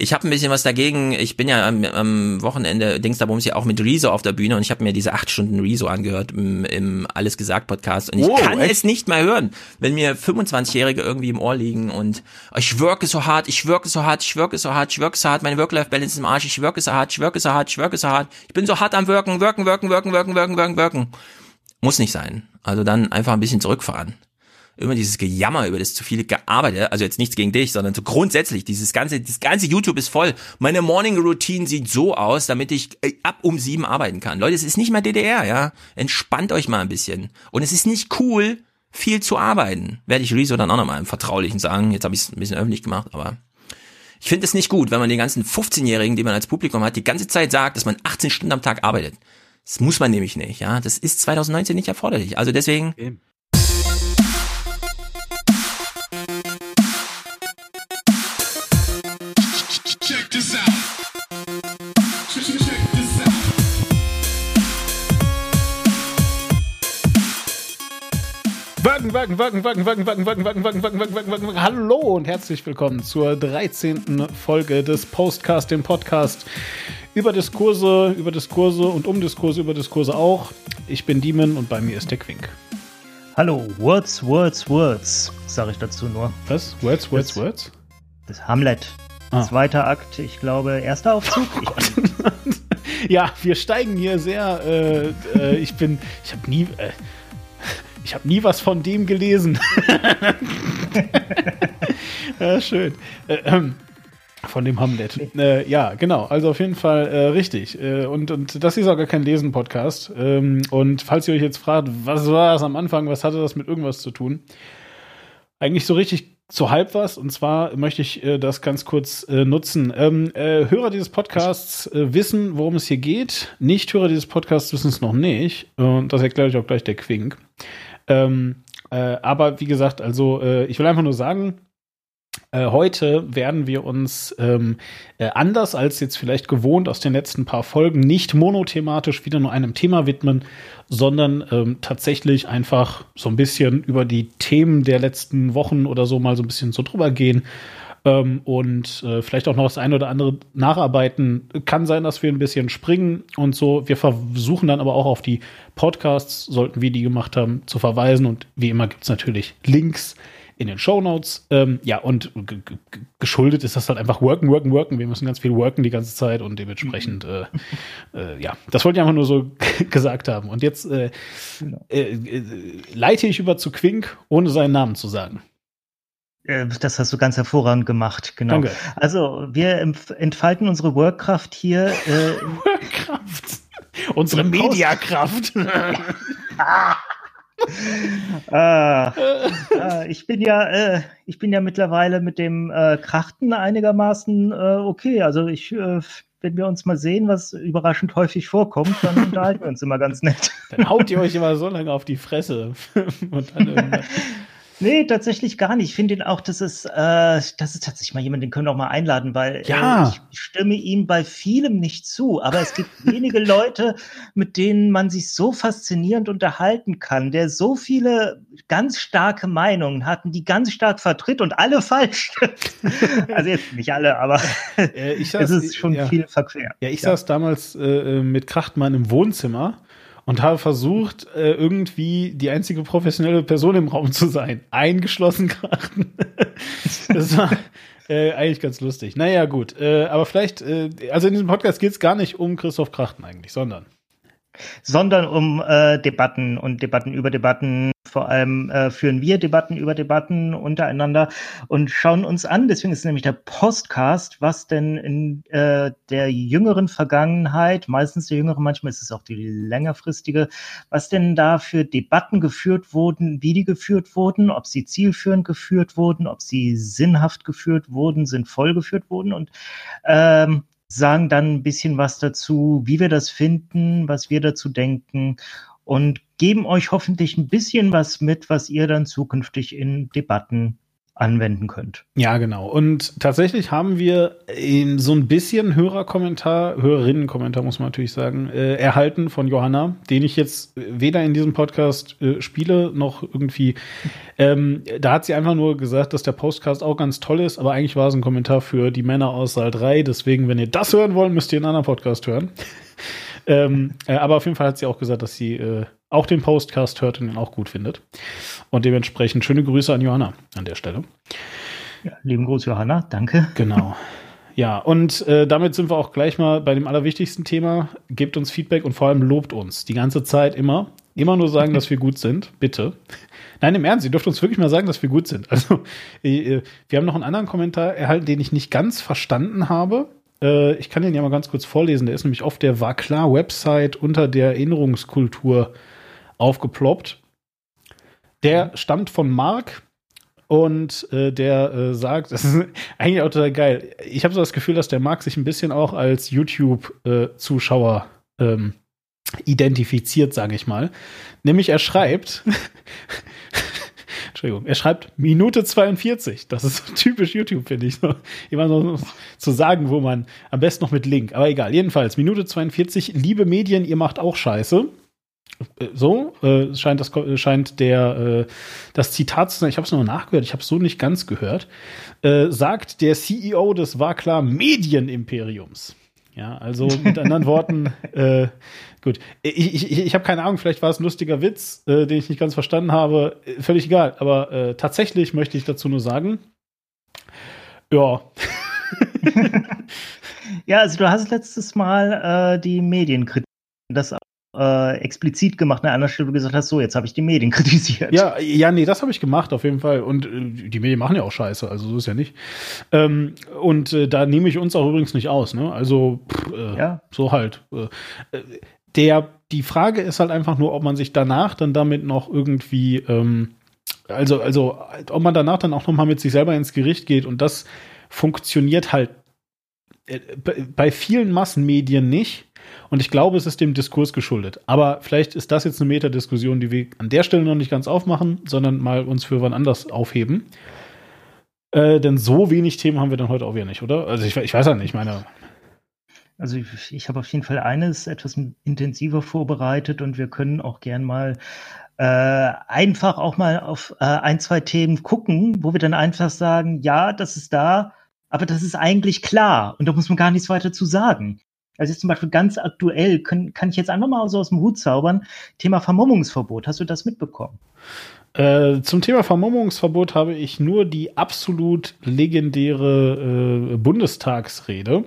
Ich habe ein bisschen was dagegen. Ich bin ja am, am Wochenende, Dings da ja auch mit Rezo auf der Bühne und ich habe mir diese acht Stunden Rezo angehört im, im Alles gesagt Podcast und ich Wow, kann echt? es nicht mehr hören, wenn mir 25-Jährige irgendwie im Ohr liegen und ich worke so hart, ich worke so hart, ich worke so hart, ich worke so hart, meine Work-Life-Balance ist im Arsch, ich worke so hart, ich worke so hart, ich worke so hart, ich bin so hart am Wirken, wirken, wirken, wirken, wirken, wirken, wirken, wirken. Muss nicht sein. Also dann einfach ein bisschen zurückfahren immer dieses Gejammer über das zu viele gearbeitet, also jetzt nichts gegen dich, sondern so grundsätzlich, dieses ganze, das ganze YouTube ist voll. Meine Morning Routine sieht so aus, damit ich äh, ab um sieben arbeiten kann. Leute, es ist nicht mehr DDR, ja. Entspannt euch mal ein bisschen. Und es ist nicht cool, viel zu arbeiten. Werde ich Rezo dann auch nochmal im Vertraulichen sagen. Jetzt habe ich es ein bisschen öffentlich gemacht, aber ich finde es nicht gut, wenn man den ganzen 15-Jährigen, die man als Publikum hat, die ganze Zeit sagt, dass man 18 Stunden am Tag arbeitet. Das muss man nämlich nicht, ja. Das ist 2019 nicht erforderlich. Also deswegen, Eben. Wagen, Wagen, Wagen, Wagen, Wagen, Wagen, Wagen, Wagen, Wagen, Wagen, Wagen, Wagen, Wagen, Wagen. Hallo und herzlich willkommen zur 13. Folge des Postcast, dem Podcast über Diskurse, über Diskurse und um Diskurse, über Diskurse auch. Ich bin Demon und bei mir ist der Quink. Hallo, Words, Words, Words, sage ich dazu nur. Was? Words, Words, Das- Words? Das Hamlet. Ah. Zweiter Akt, ich glaube, erster Aufzug. Ich, Ja, wir steigen hier sehr. Äh, äh, ich bin. Ich habe nie. Äh, ich habe nie was von dem gelesen. ja, schön. Äh, ähm, von dem Hamlet. Äh, ja, genau. Also auf jeden Fall äh, richtig. Äh, und, und das ist auch gar kein Lesen-Podcast. Ähm, und falls ihr euch jetzt fragt, was war das am Anfang, was hatte das mit irgendwas zu tun? Eigentlich so richtig so halb was. Und zwar möchte ich äh, das ganz kurz äh, nutzen. Ähm, äh, Hörer dieses Podcasts wissen, worum es hier geht. Nicht-Hörer dieses Podcasts wissen es noch nicht. Und das erkläre ich auch gleich der Quink. Ähm, äh, aber wie gesagt, also äh, ich will einfach nur sagen, äh, heute werden wir uns ähm, äh, anders als jetzt vielleicht gewohnt aus den letzten paar Folgen nicht monothematisch wieder nur einem Thema widmen, sondern ähm, tatsächlich einfach so ein bisschen über die Themen der letzten Wochen oder so mal so ein bisschen so drüber gehen ähm, und äh, vielleicht auch noch das eine oder andere nacharbeiten. Kann sein, dass wir ein bisschen springen und so. Wir versuchen dann aber auch auf die Podcasts, sollten wir die gemacht haben, zu verweisen und wie immer gibt es natürlich Links in den Shownotes. Ähm, ja, und geschuldet ist das halt einfach worken, worken, worken. Wir müssen ganz viel worken die ganze Zeit und dementsprechend, äh, äh, ja, das wollte ich einfach nur so gesagt haben. Und jetzt äh, äh, äh, leite ich über zu Quink, ohne seinen Namen zu sagen. Äh, das hast du ganz hervorragend gemacht, genau. Danke. Also, wir entfalten unsere Workkraft hier. Äh, Kraft. Unsere Mediakraft. ah, ah, ich bin ja, äh, ich bin ja mittlerweile mit dem äh, Krachten einigermaßen äh, okay. Also ich, äh, wenn wir uns mal sehen, was überraschend häufig vorkommt, dann unterhalten wir uns immer ganz nett. Dann haut ihr euch immer so lange auf die Fresse. Und dann irgendwann- Nee, tatsächlich gar nicht. Ich finde ihn auch, das ist, äh, das ist tatsächlich mal jemand, den können wir auch mal einladen, weil Ja. äh, ich stimme ihm bei vielem nicht zu. Aber es gibt wenige Leute, mit denen man sich so faszinierend unterhalten kann, der so viele ganz starke Meinungen hat und die ganz stark vertritt und alle falsch. also jetzt nicht alle, aber Äh, ich es saß- ist schon ja. viel verquer. Ja, ich saß damals äh, mit Krachtmann im Wohnzimmer und habe versucht, äh, irgendwie die einzige professionelle Person im Raum zu sein. Eingeschlossen Krachten. das war äh, eigentlich ganz lustig. Naja, gut. Äh, aber vielleicht, äh, also in diesem Podcast geht es gar nicht um Christoph Krachten eigentlich, sondern. sondern um äh, Debatten und Debatten über Debatten. Vor allem äh, führen wir Debatten über Debatten untereinander und schauen uns an. Deswegen ist nämlich der Postcast, was denn in äh, der jüngeren Vergangenheit, meistens der jüngere, manchmal ist es auch die längerfristige, was denn da für Debatten geführt wurden, wie die geführt wurden, ob sie zielführend geführt wurden, ob sie sinnhaft geführt wurden, sinnvoll geführt wurden und ähm, sagen dann ein bisschen was dazu, wie wir das finden, was wir dazu denken und geben euch hoffentlich ein bisschen was mit, was ihr dann zukünftig in Debatten anwenden könnt. Ja, genau. Und tatsächlich haben wir so ein bisschen Hörerkommentar, Hörerinnenkommentar muss man natürlich sagen, äh, erhalten von Johanna, den ich jetzt weder in diesem Podcast äh, spiele noch irgendwie. Ähm, da hat sie einfach nur gesagt, dass der Postcast auch ganz toll ist, aber eigentlich war es ein Kommentar für die Männer aus Saal 3. Deswegen, wenn ihr das hören wollt, müsst ihr einen anderen Podcast hören. Ähm, äh, aber auf jeden Fall hat sie auch gesagt, dass sie äh, auch den Postcast hört und ihn auch gut findet. Und dementsprechend schöne Grüße an Johanna an der Stelle. Ja, lieben Gruß, Johanna. Danke. Genau. Ja, und äh, damit sind wir auch gleich mal bei dem allerwichtigsten Thema. Gebt uns Feedback und vor allem lobt uns. Die ganze Zeit immer. Immer nur sagen, dass wir gut sind. Bitte. Nein, im Ernst, ihr dürft uns wirklich mal sagen, dass wir gut sind. Also, äh, wir haben noch einen anderen Kommentar erhalten, den ich nicht ganz verstanden habe. Äh, ich kann den ja mal ganz kurz vorlesen. Der ist nämlich auf der War klar Website unter der Erinnerungskultur aufgeploppt. Der stammt von Mark und äh, der äh, sagt, das ist eigentlich auch total geil. Ich habe so das Gefühl, dass der Mark sich ein bisschen auch als YouTube-Zuschauer ähm, identifiziert, sage ich mal. Nämlich er schreibt, Entschuldigung, er schreibt Minute 42. Das ist typisch YouTube, finde ich. So, immer so zu sagen, wo man am besten noch mit Link. Aber egal, jedenfalls, Minute 42. Liebe Medien, ihr macht auch Scheiße. Äh, So äh, scheint das scheint der äh, das Zitat zu sein. Ich habe es nur nachgehört. Ich habe es so nicht ganz gehört. Äh, sagt der CEO des war klar Medienimperiums. Ja, also mit anderen Worten, äh, gut. Ich, ich, ich habe keine Ahnung, vielleicht war es ein lustiger Witz, äh, den ich nicht ganz verstanden habe. Äh, Völlig egal. Aber äh, tatsächlich möchte ich dazu nur sagen, ja. Ja, also du hast letztes Mal äh, die Medienkritik, das äh, explizit gemacht an einer Stelle, wo du gesagt hast, so, jetzt habe ich die Medien kritisiert. Ja, ja, nee, das habe ich gemacht, auf jeden Fall. Und äh, die Medien machen ja auch Scheiße, also so ist ja nicht. Ähm, und äh, da nehme ich uns auch übrigens nicht aus, ne? Also, pff, äh, Ja. so halt. Äh, äh, der, die Frage ist halt einfach nur, ob man sich danach dann damit noch irgendwie, ähm, also, also, ob man danach dann auch noch mal mit sich selber ins Gericht geht und das funktioniert halt bei vielen Massenmedien nicht. Und ich glaube, es ist dem Diskurs geschuldet. Aber vielleicht ist das jetzt eine Metadiskussion, die wir an der Stelle noch nicht ganz aufmachen, sondern mal uns für wann anders aufheben. Äh, denn so wenig Themen haben wir dann heute auch wieder nicht, oder? Also ich, ich weiß ja nicht, ich meine, Also ich, ich habe auf jeden Fall eines etwas intensiver vorbereitet und wir können auch gern mal äh, einfach auch mal auf äh, ein, zwei Themen gucken, wo wir dann einfach sagen, ja, das ist da, aber das ist eigentlich klar und da muss man gar nichts weiter zu sagen. Also jetzt zum Beispiel ganz aktuell können, kann ich jetzt einfach mal so aus dem Hut zaubern, Thema Vermummungsverbot. Hast du das mitbekommen? Äh, zum Thema Vermummungsverbot habe ich nur die absolut legendäre äh, Bundestagsrede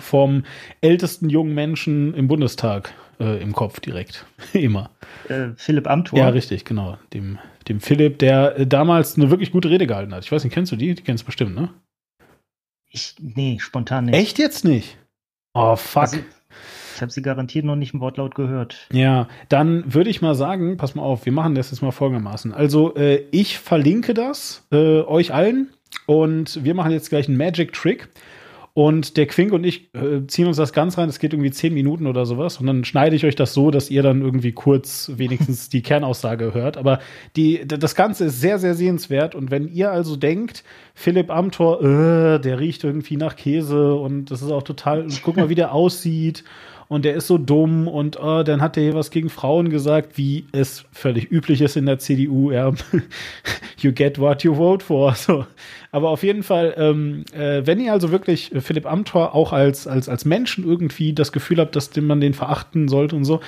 vom ältesten jungen Menschen im Bundestag äh, im Kopf direkt. Immer. Äh, Philipp Amthor. Ja, richtig, genau. Dem, dem Philipp, der äh, damals eine wirklich gute Rede gehalten hat. Ich weiß nicht, kennst du die? Die kennst du bestimmt, ne? Ich, nee, spontan nicht. Echt jetzt nicht? Oh, fuck. Also, ich habe sie garantiert noch nicht im Wortlaut gehört. Ja, dann würde ich mal sagen, pass mal auf, wir machen das jetzt mal folgendermaßen. Also, äh, ich verlinke das äh, euch allen und wir machen jetzt gleich einen Magic Trick. Und der Quink und ich äh, ziehen uns das ganz rein. Das geht irgendwie zehn Minuten oder sowas. Und dann schneide ich euch das so, dass ihr dann irgendwie kurz wenigstens die Kernaussage hört. Aber die, das Ganze ist sehr, sehr sehenswert. Und wenn ihr also denkt, Philipp Amthor, äh, der riecht irgendwie nach Käse und das ist auch total, guck mal, wie der aussieht und der ist so dumm und äh, dann hat der hier was gegen Frauen gesagt, wie es völlig üblich ist in der CDU. Ja, you get what you vote for. So. Aber auf jeden Fall, ähm, äh, wenn ihr also wirklich Philipp Amthor auch als, als, als Menschen irgendwie das Gefühl habt, dass man den verachten sollte und so,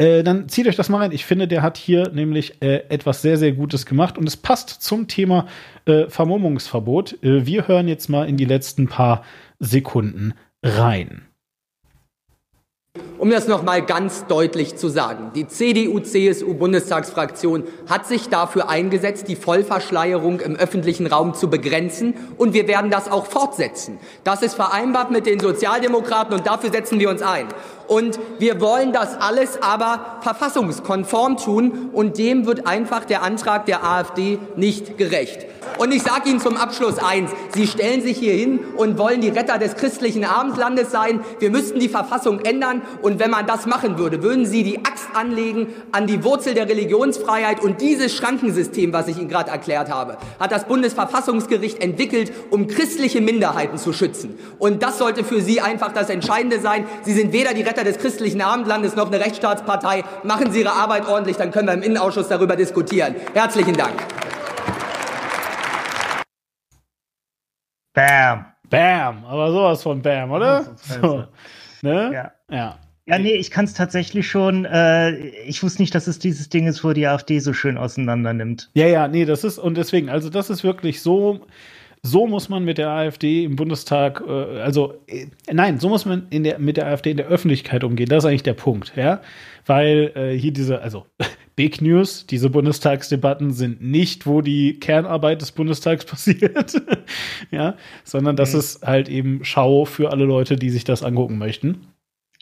äh, dann zieht euch das mal rein. Ich finde, der hat hier nämlich äh, etwas sehr, sehr Gutes gemacht und es passt zum Thema äh, Vermummungsverbot. Äh, wir hören jetzt mal in die letzten paar Sekunden rein. Um das nochmal ganz deutlich zu sagen, die CDU-CSU-Bundestagsfraktion hat sich dafür eingesetzt, die Vollverschleierung im öffentlichen Raum zu begrenzen und wir werden das auch fortsetzen. Das ist vereinbart mit den Sozialdemokraten und dafür setzen wir uns ein. Und wir wollen das alles aber verfassungskonform tun und dem wird einfach der Antrag der AfD nicht gerecht. Und ich sage Ihnen zum Abschluss eins. Sie stellen sich hier hin und wollen die Retter des christlichen Abendlandes sein. Wir müssten die Verfassung ändern. Und wenn man das machen würde, würden Sie die Axt anlegen an die Wurzel der Religionsfreiheit. Und dieses Schrankensystem, was ich Ihnen gerade erklärt habe, hat das Bundesverfassungsgericht entwickelt, um christliche Minderheiten zu schützen. Und das sollte für Sie einfach das Entscheidende sein. Sie sind weder die Retter des christlichen Abendlandes noch eine Rechtsstaatspartei. Machen Sie Ihre Arbeit ordentlich, dann können wir im Innenausschuss darüber diskutieren. Herzlichen Dank. Bam. Bam, aber sowas von Bam, oder? So, ne? Ja. Ja. Ja, nee, ich kann es tatsächlich schon. Äh, ich wusste nicht, dass es dieses Ding ist, wo die AfD so schön auseinander nimmt. Ja, ja, nee, das ist, und deswegen, also das ist wirklich so, so muss man mit der AfD im Bundestag, äh, also, äh, nein, so muss man in der, mit der AfD in der Öffentlichkeit umgehen. Das ist eigentlich der Punkt, ja. Weil äh, hier diese, also Big News, diese Bundestagsdebatten sind nicht, wo die Kernarbeit des Bundestags passiert, ja, sondern das ist halt eben Schau für alle Leute, die sich das angucken möchten.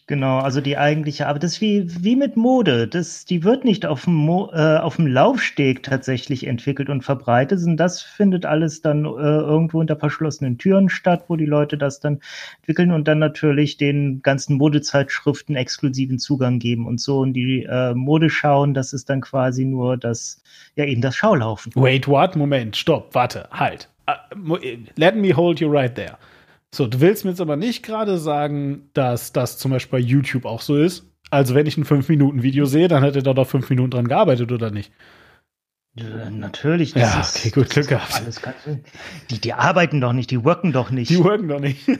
Genau, also die eigentliche Arbeit. Das ist wie, wie mit Mode. Das, die wird nicht auf dem, Mo, äh, auf dem Laufsteg tatsächlich entwickelt und verbreitet, sondern das findet alles dann äh, irgendwo unter verschlossenen Türen statt, wo die Leute das dann entwickeln und dann natürlich den ganzen Modezeitschriften exklusiven Zugang geben und so. Und die äh, Mode schauen, das ist dann quasi nur das, ja eben das Schaulaufen. Wait, what? Moment, stopp, warte, halt. Mo- Let me hold you right there. So, du willst mir jetzt aber nicht gerade sagen, dass das zum Beispiel bei YouTube auch so ist. Also, wenn ich ein 5-Minuten-Video sehe, dann hat er da doch 5 Minuten dran gearbeitet, oder nicht? Ja, natürlich. Ja, okay, gut, Glück gehabt. Die, die arbeiten doch nicht, die worken doch nicht. Die worken doch nicht.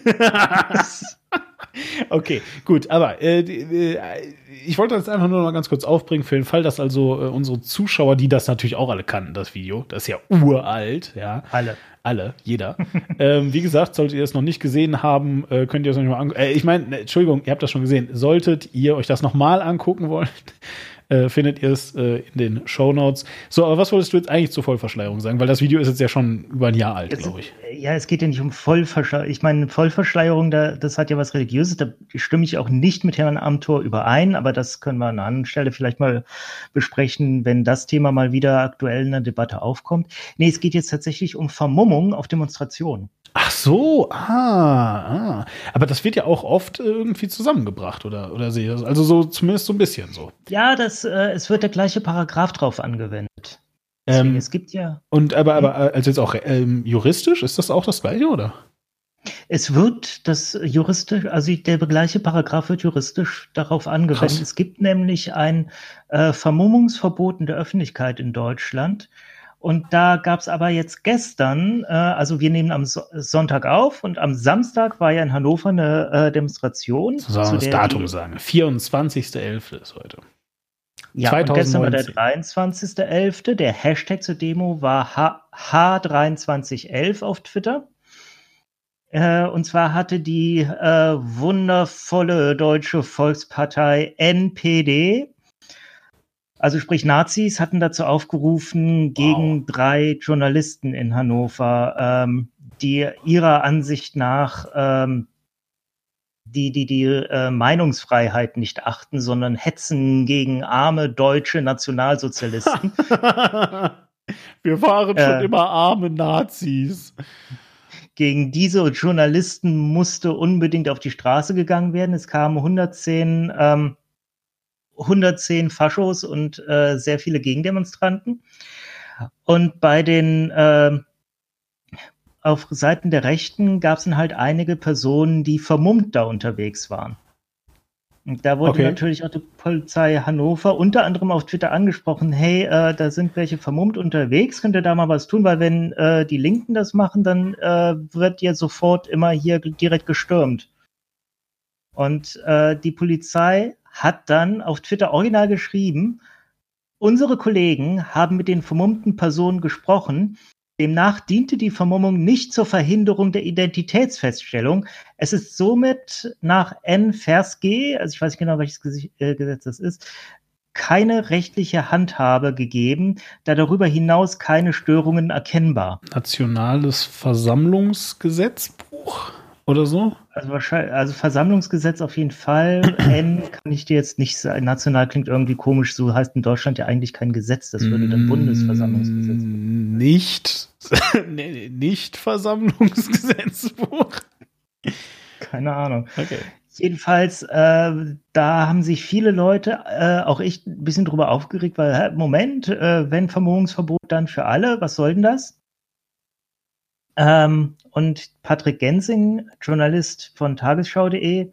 okay, gut, aber äh, äh, ich wollte das einfach nur noch mal ganz kurz aufbringen, für den Fall, dass also äh, unsere Zuschauer, die das natürlich auch alle kannten, das Video, das ist ja uralt, ja. Alle. Alle, jeder. ähm, wie gesagt, solltet ihr es noch nicht gesehen haben, äh, könnt ihr es euch mal angucken. Äh, ich meine, ne, Entschuldigung, ihr habt das schon gesehen. Solltet ihr euch das nochmal angucken wollen, äh, findet ihr es äh, in den Show Notes. So, aber was wolltest du jetzt eigentlich zur Vollverschleierung sagen? Weil das Video ist jetzt ja schon über ein Jahr alt, glaube ich. Ja, es geht ja nicht um Vollverschleierung. Ich meine, Vollverschleierung, da, das hat ja was Religiöses. Da stimme ich auch nicht mit Herrn Amthor überein, aber das können wir an einer anderen Stelle vielleicht mal besprechen, wenn das Thema mal wieder aktuell in der Debatte aufkommt. Nee, es geht jetzt tatsächlich um Vermummung auf Demonstrationen. Ach so, ah, ah. Aber das wird ja auch oft äh, irgendwie zusammengebracht, oder, oder sehe ich das? Also so zumindest so ein bisschen so. Ja, das, äh, es wird der gleiche Paragraph drauf angewendet. Deswegen, Ähm, es gibt ja, Und aber, aber äh, also jetzt auch ähm, juristisch, ist das auch das gleiche, oder? es wird das juristisch, also der gleiche Paragraph wird juristisch darauf angewendet. Krass. Es gibt nämlich ein äh, Vermummungsverbot in der Öffentlichkeit in Deutschland. Und da gab es aber jetzt gestern, äh, also wir nehmen am so Sonntag auf und am Samstag war ja in Hannover eine äh, Demonstration. Wir zu das Datum die- sagen? 24.11. ist heute. Ja, und gestern war der 2019. 23.11. Der Hashtag zur Demo war H H2311 auf Twitter. Äh, und zwar hatte die äh, wundervolle deutsche Volkspartei NPD, also sprich Nazis, hatten dazu aufgerufen, gegen drei Journalisten in Hannover, ähm, die ihrer Ansicht nach ähm, die die die äh, Meinungsfreiheit nicht achten, sondern hetzen gegen arme deutsche Nationalsozialisten. Wir waren schon Äh. immer arme Nazis. gegen diese Journalisten musste unbedingt auf die Straße gegangen werden. Es kamen 110 ähm, 110 Faschos und äh, sehr viele Gegendemonstranten. Und bei den ähm, auf Seiten der Rechten gab es dann halt einige Personen, die vermummt da unterwegs waren. Und da wurde Okay. natürlich auch die Polizei Hannover unter anderem auf Twitter angesprochen, hey, äh, da sind welche vermummt unterwegs, könnt ihr da mal was tun, weil wenn äh, die Linken das machen, dann äh, wird ihr sofort immer hier direkt gestürmt. Und äh, die Polizei hat dann auf Twitter original geschrieben, unsere Kollegen haben mit den vermummten Personen gesprochen. Demnach diente die Vermummung nicht zur Verhinderung der Identitätsfeststellung. Es ist somit nach N Vers G, also ich weiß nicht genau, welches äh, Gesetz das ist, keine rechtliche Handhabe gegeben, da darüber hinaus keine Störungen erkennbar. Nationales Versammlungsgesetzbuch oder so? Also wahrscheinlich, also Versammlungsgesetz auf jeden Fall. N kann ich dir jetzt nicht sagen. National klingt irgendwie komisch. So heißt in Deutschland ja eigentlich kein Gesetz. Das würde dann Bundesversammlungsgesetz. Mm, Nicht, nee, nicht Versammlungsgesetzbuch. Keine Ahnung. Okay. Jedenfalls, äh, da haben sich viele Leute, äh, auch ich, ein bisschen drüber aufgeregt, weil, hä, Moment, äh, wenn Vermummungsverbot dann für alle, was soll denn das? Ähm, und Patrick Gensing, Journalist von tagesschau.de,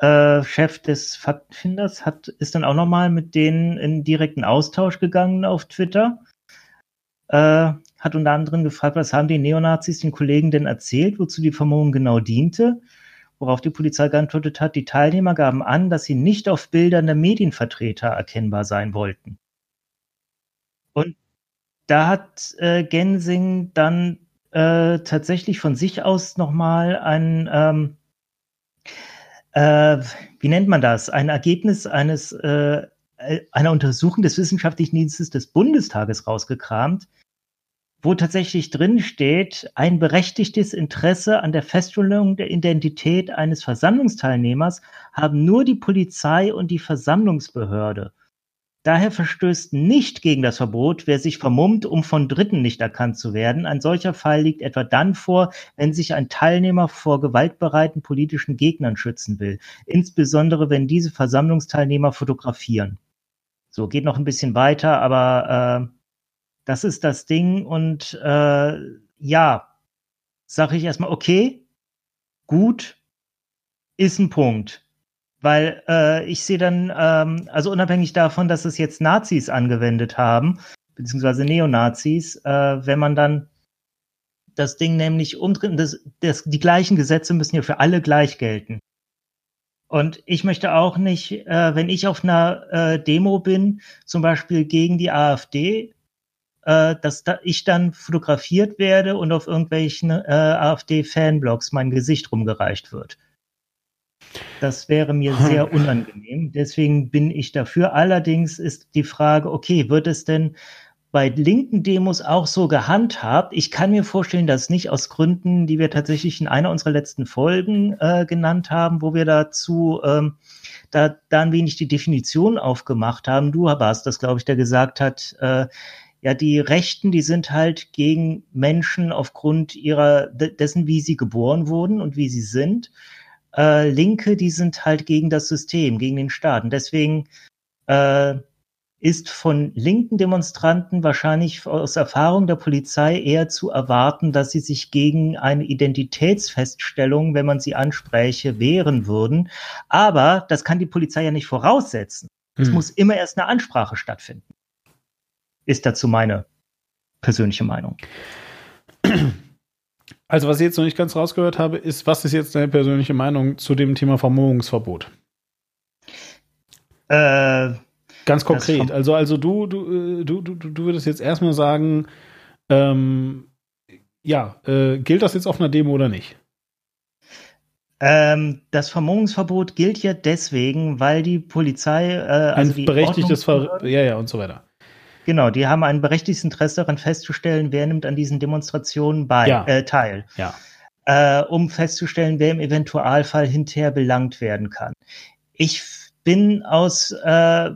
äh, Chef des Faktenfinders, hat, ist dann auch nochmal mit denen in direkten Austausch gegangen auf Twitter. Äh, hat unter anderem gefragt, was haben die Neonazis den Kollegen denn erzählt, wozu die Vermummung genau diente? Worauf die Polizei geantwortet hat, die Teilnehmer gaben an, dass sie nicht auf Bildern der Medienvertreter erkennbar sein wollten. Und da hat äh, Gensing dann äh, tatsächlich von sich aus nochmal ein, ähm, äh, wie nennt man das, ein Ergebnis eines äh, einer Untersuchung des Wissenschaftlichen Dienstes des Bundestages rausgekramt, wo tatsächlich drin steht, ein berechtigtes Interesse an der Feststellung der Identität eines Versammlungsteilnehmers haben nur die Polizei und die Versammlungsbehörde. Daher verstößt nicht gegen das Verbot, wer sich vermummt, um von Dritten nicht erkannt zu werden. Ein solcher Fall liegt etwa dann vor, wenn sich ein Teilnehmer vor gewaltbereiten politischen Gegnern schützen will, insbesondere wenn diese Versammlungsteilnehmer fotografieren. So geht noch ein bisschen weiter, aber äh, das ist das Ding und äh, ja, sage ich erstmal, okay, gut, ist ein Punkt. Weil äh, ich sehe dann, ähm, also unabhängig davon, dass es jetzt Nazis angewendet haben, beziehungsweise Neonazis, äh, wenn man dann das Ding nämlich umdreht, das, das, die gleichen Gesetze müssen ja für alle gleich gelten. Und ich möchte auch nicht, äh, wenn ich auf einer äh, Demo bin, zum Beispiel gegen die AfD, äh, dass da ich dann fotografiert werde und auf irgendwelchen äh, AfD-Fanblogs mein Gesicht rumgereicht wird. Das wäre mir sehr unangenehm. Deswegen bin ich dafür. Allerdings ist die Frage, okay, wird es denn bei linken Demos auch so gehandhabt? Ich kann mir vorstellen, dass nicht aus Gründen, die wir tatsächlich in einer unserer letzten Folgen äh, genannt haben, wo wir dazu ähm, da, da ein wenig die Definition aufgemacht haben. Du warst das, glaube ich, der gesagt hat, äh, ja, die Rechten, die sind halt gegen Menschen aufgrund ihrer, dessen, wie sie geboren wurden und wie sie sind. Äh, Linke, die sind halt gegen das System, gegen den Staat. Und deswegen äh, ist von linken Demonstranten wahrscheinlich aus Erfahrung der Polizei eher zu erwarten, dass sie sich gegen eine Identitätsfeststellung, wenn man sie anspräche, wehren würden. Aber das kann die Polizei ja nicht voraussetzen. Es hm. muss immer erst eine Ansprache stattfinden ist dazu meine persönliche Meinung. Also, was ich jetzt noch nicht ganz rausgehört habe, ist, was ist jetzt deine persönliche Meinung zu dem Thema Vermummungsverbot? Äh, ganz konkret. Also, also du, du, du, du, du würdest jetzt erstmal sagen, ähm, ja, äh, gilt das jetzt auf einer Demo oder nicht? Ähm, das Vermummungsverbot gilt ja deswegen, weil die Polizei äh, also ein berechtigtes Ver ja ja und so weiter. Genau, die haben ein berechtigtes Interesse daran festzustellen, wer nimmt an diesen Demonstrationen bei, ja. äh, teil. Ja. Äh, um festzustellen, wer im Eventualfall hinterher belangt werden kann. Ich bin aus, äh,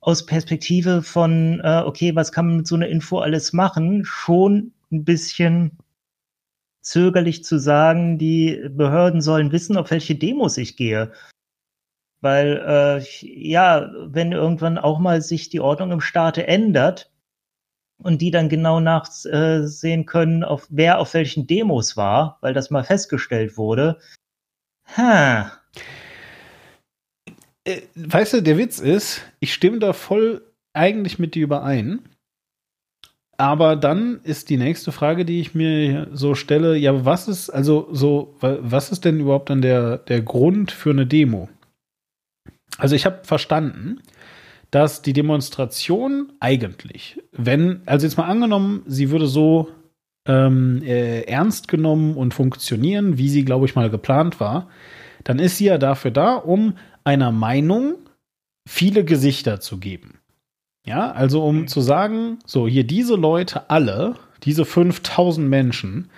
aus Perspektive von, äh, okay, was kann man mit so einer Info alles machen, schon ein bisschen zögerlich zu sagen, die Behörden sollen wissen, auf welche Demos ich gehe. Weil, äh, ja, wenn irgendwann auch mal sich die Ordnung im Staate ändert und die dann genau nachsehen können, auf wer auf welchen Demos war, weil das mal festgestellt wurde. Ha. Äh, weißt du, der Witz ist, ich stimme da voll eigentlich mit dir überein. Aber dann ist die nächste Frage, die ich mir so stelle, ja, was ist, also so, was ist denn überhaupt dann der, der Grund für eine Demo? Also ich habe verstanden, dass die Demonstration eigentlich, wenn, also jetzt mal angenommen, sie würde so ähm, äh, ernst genommen und funktionieren, wie sie, glaube ich, mal geplant war, dann ist sie ja dafür da, um einer Meinung viele Gesichter zu geben. Ja, also um mhm. zu sagen, so hier diese Leute alle, diese 5000 Menschen,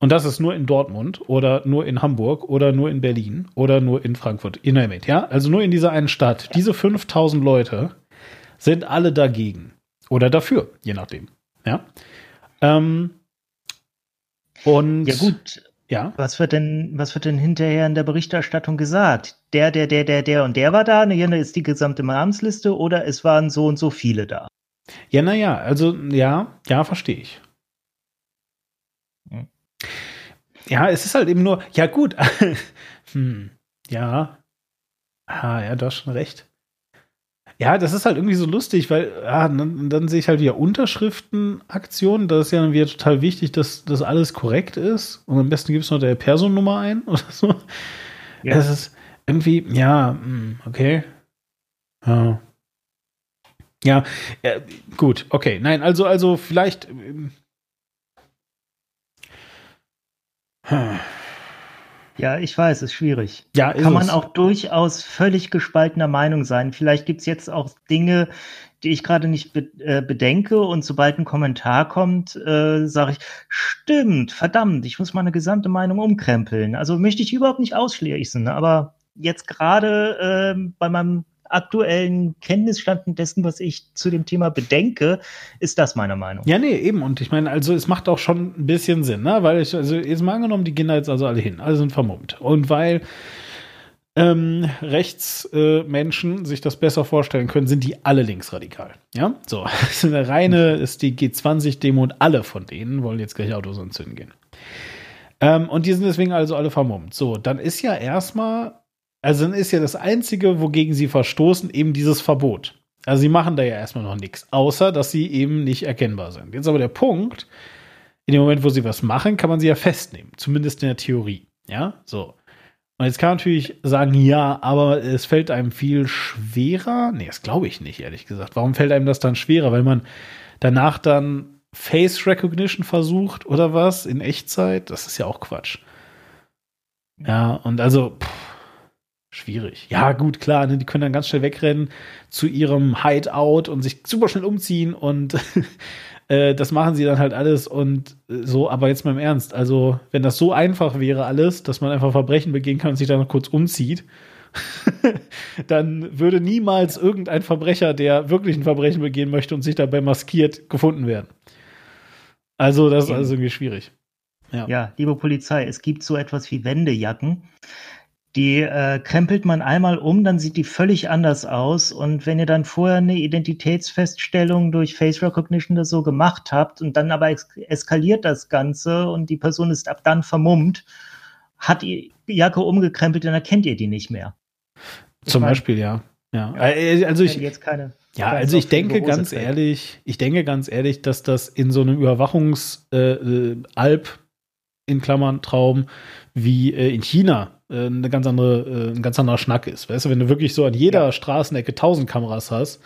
und das ist nur in Dortmund oder nur in Hamburg oder nur in Berlin oder nur in Frankfurt. You name it, ja? Also nur in dieser einen Stadt. Diese 5000 Leute sind alle dagegen. Oder dafür, je nachdem. Ja. Ähm, und. Ja, gut. Ja. Was wird denn, was wird denn hinterher in der Berichterstattung gesagt? Der, der, der, der, der und der war da, ne, hier ist die gesamte Namensliste oder es waren so und so viele da? Ja, naja, also ja, ja, verstehe ich. Ja, es ist halt eben nur, ja gut, hm, ja, ah, ja, du hast schon recht. Ja, das ist halt irgendwie so lustig, weil ja, dann, dann sehe ich halt wieder Unterschriftenaktionen. Das ist ja dann wieder total wichtig, dass das alles korrekt ist. Und am besten gibt es noch der Personennummer ein oder so. Ja. Das ist irgendwie, ja, hm, okay. Ja. Ja, äh, gut, okay. Nein, also, also vielleicht. ähm, hm, Ja, ich weiß, ist schwierig. Ja, ist Kann man es. auch durchaus völlig gespaltener Meinung sein. Vielleicht gibt's jetzt auch Dinge, die ich gerade nicht be äh, bedenke und sobald ein Kommentar kommt, äh, sage ich, stimmt, verdammt, ich muss meine gesamte Meinung umkrempeln. Also möchte ich überhaupt nicht ausschließen, aber jetzt gerade ähm, bei meinem aktuellen Kenntnisstand dessen, was ich zu dem Thema bedenke, ist das meine Meinung. Ja, nee, eben. Und ich meine, also es macht auch schon ein bisschen Sinn, ne? Weil ich, also jetzt mal angenommen, die gehen da jetzt also alle hin, alle sind vermummt. Und weil ähm, Rechtsmenschen äh, sich das besser vorstellen können, sind die alle linksradikal. Ja, so. Das ist eine reine, ist die G20-Demo und alle von denen wollen jetzt gleich Autos anzünden gehen. Ähm, und die sind deswegen also alle vermummt. So, dann ist ja erstmal, also dann ist ja das Einzige, wogegen sie verstoßen, eben dieses Verbot. Also sie machen da ja erstmal noch nichts, außer dass sie eben nicht erkennbar sind. Jetzt aber der Punkt, in dem Moment, wo sie was machen, kann man sie ja festnehmen, zumindest in der Theorie. Ja, so. Und jetzt kann man natürlich sagen, ja, aber es fällt einem viel schwerer. Nee, das glaube ich nicht, ehrlich gesagt. Warum fällt einem das dann schwerer? Weil man danach dann Face Recognition versucht oder was in Echtzeit? Das ist ja auch Quatsch. Ja, und also, pff, schwierig. Ja, gut, klar, ne, die können dann ganz schnell wegrennen zu ihrem Hideout und sich super schnell umziehen und äh, das machen sie dann halt alles und äh, so, aber jetzt mal im Ernst, also wenn das so einfach wäre alles, dass man einfach Verbrechen begehen kann und sich dann noch kurz umzieht, dann würde niemals irgendein Verbrecher, der wirklich ein Verbrechen begehen möchte und sich dabei maskiert, gefunden werden. Also, das ist also irgendwie schwierig. Ja, liebe Polizei, es gibt so etwas wie Wendejacken. Die äh, krempelt man einmal um, dann sieht die völlig anders aus. Und wenn ihr dann vorher eine Identitätsfeststellung durch Face Recognition oder so gemacht habt und dann aber es eskaliert das Ganze und die Person ist ab dann vermummt, hat die Jacke umgekrempelt, dann erkennt ihr die nicht mehr. Ich Zum mein, Beispiel, ja. Ja, Äh, also ich, jetzt keine. Ja, also ich denke ganz trägt. ehrlich, ich denke ganz ehrlich, dass das in so einem Überwachungs äh, äh, in Klammern Traum wie äh, in China äh, eine ganz andere, äh, ein ganz anderer Schnack ist. Weißt du, wenn du wirklich so an jeder Ja. Straßenecke tausend Kameras hast,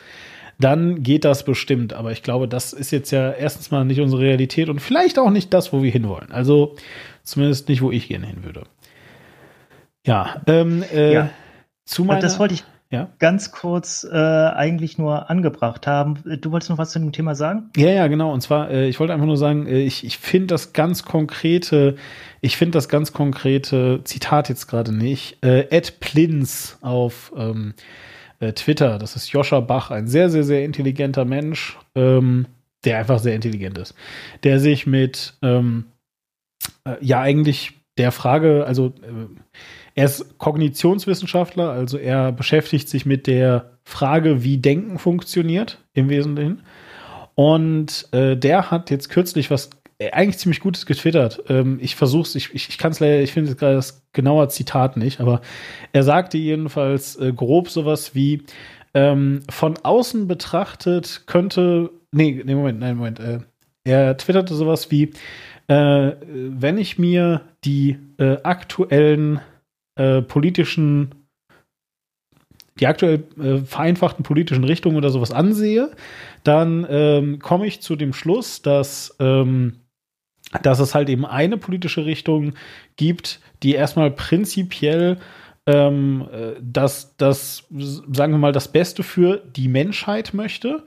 dann geht das bestimmt. Aber ich glaube, das ist jetzt ja erstens mal nicht unsere Realität und vielleicht auch nicht das, wo wir hinwollen. Also zumindest nicht, wo ich gerne hin würde. Ja, ähm, äh, Ja. zu meiner, das wollte ich ja. ganz kurz äh, eigentlich nur angebracht haben. Du wolltest noch was zu dem Thema sagen? Ja, ja, genau. Und zwar, äh, ich wollte einfach nur sagen, äh, ich, ich finde das ganz konkrete, ich finde das ganz konkrete Zitat jetzt gerade nicht. Äh, Ed Plins auf ähm, äh, Twitter, das ist Joscha Bach, ein sehr, sehr, sehr intelligenter Mensch, ähm, der einfach sehr intelligent ist, der sich mit, ähm, äh, ja, eigentlich der Frage, also äh, er ist Kognitionswissenschaftler, also er beschäftigt sich mit der Frage, wie Denken funktioniert im Wesentlichen. Und äh, der hat jetzt kürzlich was äh, eigentlich ziemlich Gutes getwittert. Ähm, ich versuch's, ich, ich, ich kann es leider, ich finde jetzt gerade das genaue Zitat nicht, aber er sagte jedenfalls äh, grob sowas wie, ähm, von außen betrachtet könnte, nee, nee, Moment, nein, Moment, äh, er twitterte sowas wie, äh, wenn ich mir die äh, aktuellen äh, politischen, die aktuell äh, vereinfachten politischen Richtungen oder sowas ansehe, dann ähm, komme ich zu dem Schluss, dass, ähm, dass es halt eben eine politische Richtung gibt, die erstmal prinzipiell ähm, äh, das, das, sagen wir mal, das Beste für die Menschheit möchte.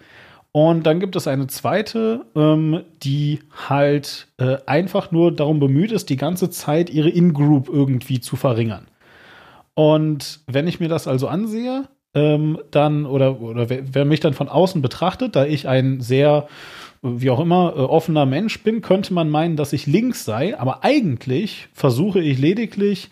Und dann gibt es eine zweite, ähm, die halt äh, einfach nur darum bemüht ist, die ganze Zeit ihre In-Group irgendwie zu verringern. Und wenn ich mir das also ansehe, ähm, dann, oder, oder wer, wer mich dann von außen betrachtet, da ich ein sehr wie auch immer, äh, offener Mensch bin, könnte man meinen, dass ich links sei, aber eigentlich versuche ich lediglich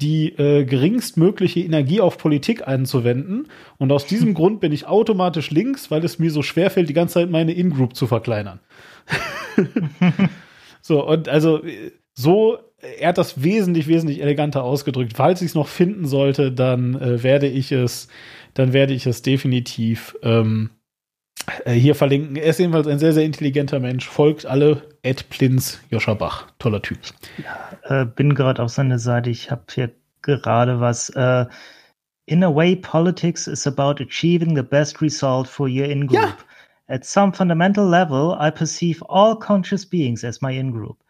die äh, geringstmögliche Energie auf Politik einzuwenden. Und aus diesem Grund bin ich automatisch links, weil es mir so schwerfällt, die ganze Zeit meine In-Group zu verkleinern. so, und also so, er hat das wesentlich, wesentlich eleganter ausgedrückt. Falls ich es noch finden sollte, dann äh, werde ich es, dann werde ich es definitiv ähm, äh, hier verlinken. Er ist jedenfalls ein sehr, sehr intelligenter Mensch. Folgt alle Ed Plins Joscha Bach. Toller Typ. äh, bin gerade auf seiner Seite. Ich habe hier gerade was. Äh, in a way, politics is about achieving the best result for your in-group. Ja. At some fundamental level, I perceive all conscious beings as my in-group.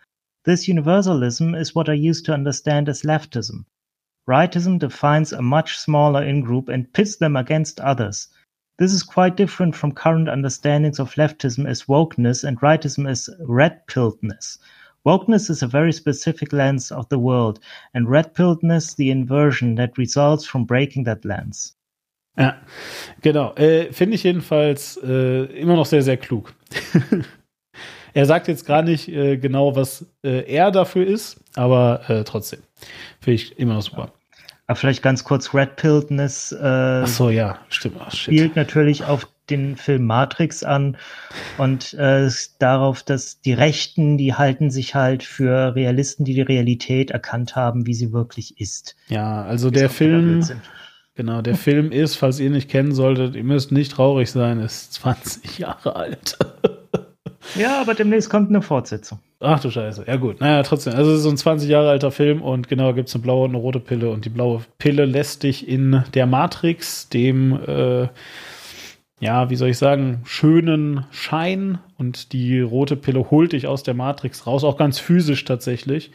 This universalism is what I used to understand as leftism. Rightism defines a much smaller in-group and pits them against others. This is quite different from current understandings of leftism as wokeness and rightism as red-pilledness. Wokeness is a very specific lens of the world, and red-pilledness the inversion that results from breaking that lens. Ja, genau. Äh, Finde ich jedenfalls äh, immer noch sehr, sehr klug. er sagt jetzt gar nicht äh, genau, was äh, er dafür ist, aber äh, trotzdem. Finde ich immer noch super. Aber vielleicht ganz kurz, Red-Pilledness äh, Ach so, ja, stimmt. Ach, spielt natürlich auf den Film Matrix an und äh, darauf, dass die Rechten, die halten sich halt für Realisten, die die Realität erkannt haben, wie sie wirklich ist. Ja, also Ist der Film, genau, der Film ist, falls ihr ihn nicht kennen solltet, ihr müsst nicht traurig sein, ist 20 Jahre alt. Ja, aber demnächst kommt eine Fortsetzung. Ach du Scheiße. Ja gut, naja, trotzdem. Also es ist so ein 20 Jahre alter Film und genau, gibt es eine blaue und eine rote Pille und die blaue Pille lässt dich in der Matrix, dem, äh, ja, wie soll ich sagen, schönen Schein und die rote Pille holt dich aus der Matrix raus, auch ganz physisch tatsächlich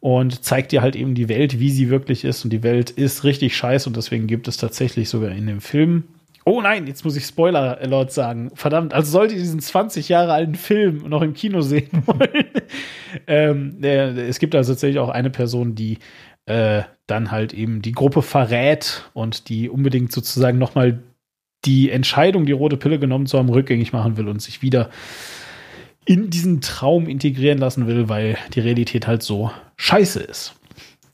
und zeigt dir halt eben die Welt, wie sie wirklich ist und die Welt ist richtig scheiße und deswegen gibt es tatsächlich sogar in dem Film Oh nein, jetzt muss ich Spoiler Alert sagen. Verdammt, also sollt ihr diesen 20 Jahre alten Film noch im Kino sehen wollen. ähm, äh, es gibt also tatsächlich auch eine Person, die äh, dann halt eben die Gruppe verrät und die unbedingt sozusagen nochmal die Entscheidung, die rote Pille genommen zu haben, rückgängig machen will und sich wieder in diesen Traum integrieren lassen will, weil die Realität halt so scheiße ist.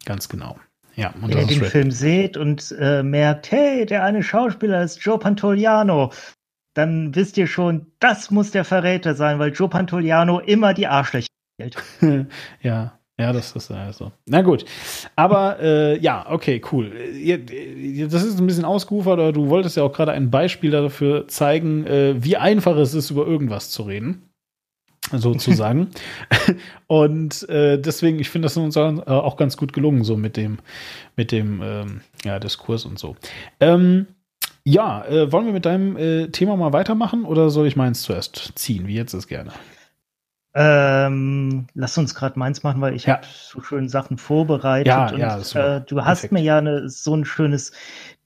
Ganz genau. Ja, Wenn ihr den Red. Film seht und äh, merkt, hey, der eine Schauspieler ist Joe Pantoliano, dann wisst ihr schon, das muss der Verräter sein, weil Joe Pantoliano immer die Arschlöcher hält. ja, ja, das ist also. Na gut. Aber äh, ja, okay, cool. Das ist ein bisschen ausgeufert, aber du wolltest ja auch gerade ein Beispiel dafür zeigen, äh, wie einfach es ist, über irgendwas zu reden. Sozusagen. Und äh, deswegen, ich finde das uns auch auch ganz gut gelungen, so mit dem, mit dem ähm, ja, Diskurs und so. Ähm, ja, äh, wollen wir mit deinem äh, Thema mal weitermachen oder soll ich meins zuerst ziehen? Wie jetzt ist gerne. Ähm, lass uns gerade meins machen, weil ich Ja. habe so schöne Sachen vorbereitet. Ja, und, ja, äh, du hast Perfekt. mir ja eine, so ein schönes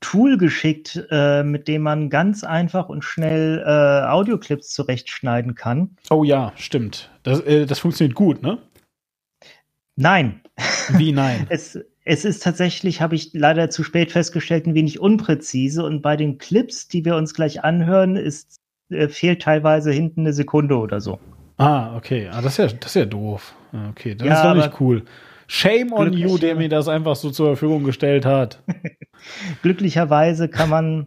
Tool geschickt, äh, mit dem man ganz einfach und schnell äh, Audioclips zurechtschneiden kann. Oh ja, stimmt. Das, äh, das funktioniert gut, ne? Nein, Wie nein? es, es ist tatsächlich, habe ich leider zu spät festgestellt, ein wenig unpräzise. Und bei den Clips, die wir uns gleich anhören, ist, äh, fehlt teilweise hinten eine Sekunde oder so. Ah, okay. Ah, das ist ja, das ist ja doof. Ah, Okay, das Ja, ist doch nicht cool. Shame on you, der mir das einfach so zur Verfügung gestellt hat. Glücklicherweise kann man,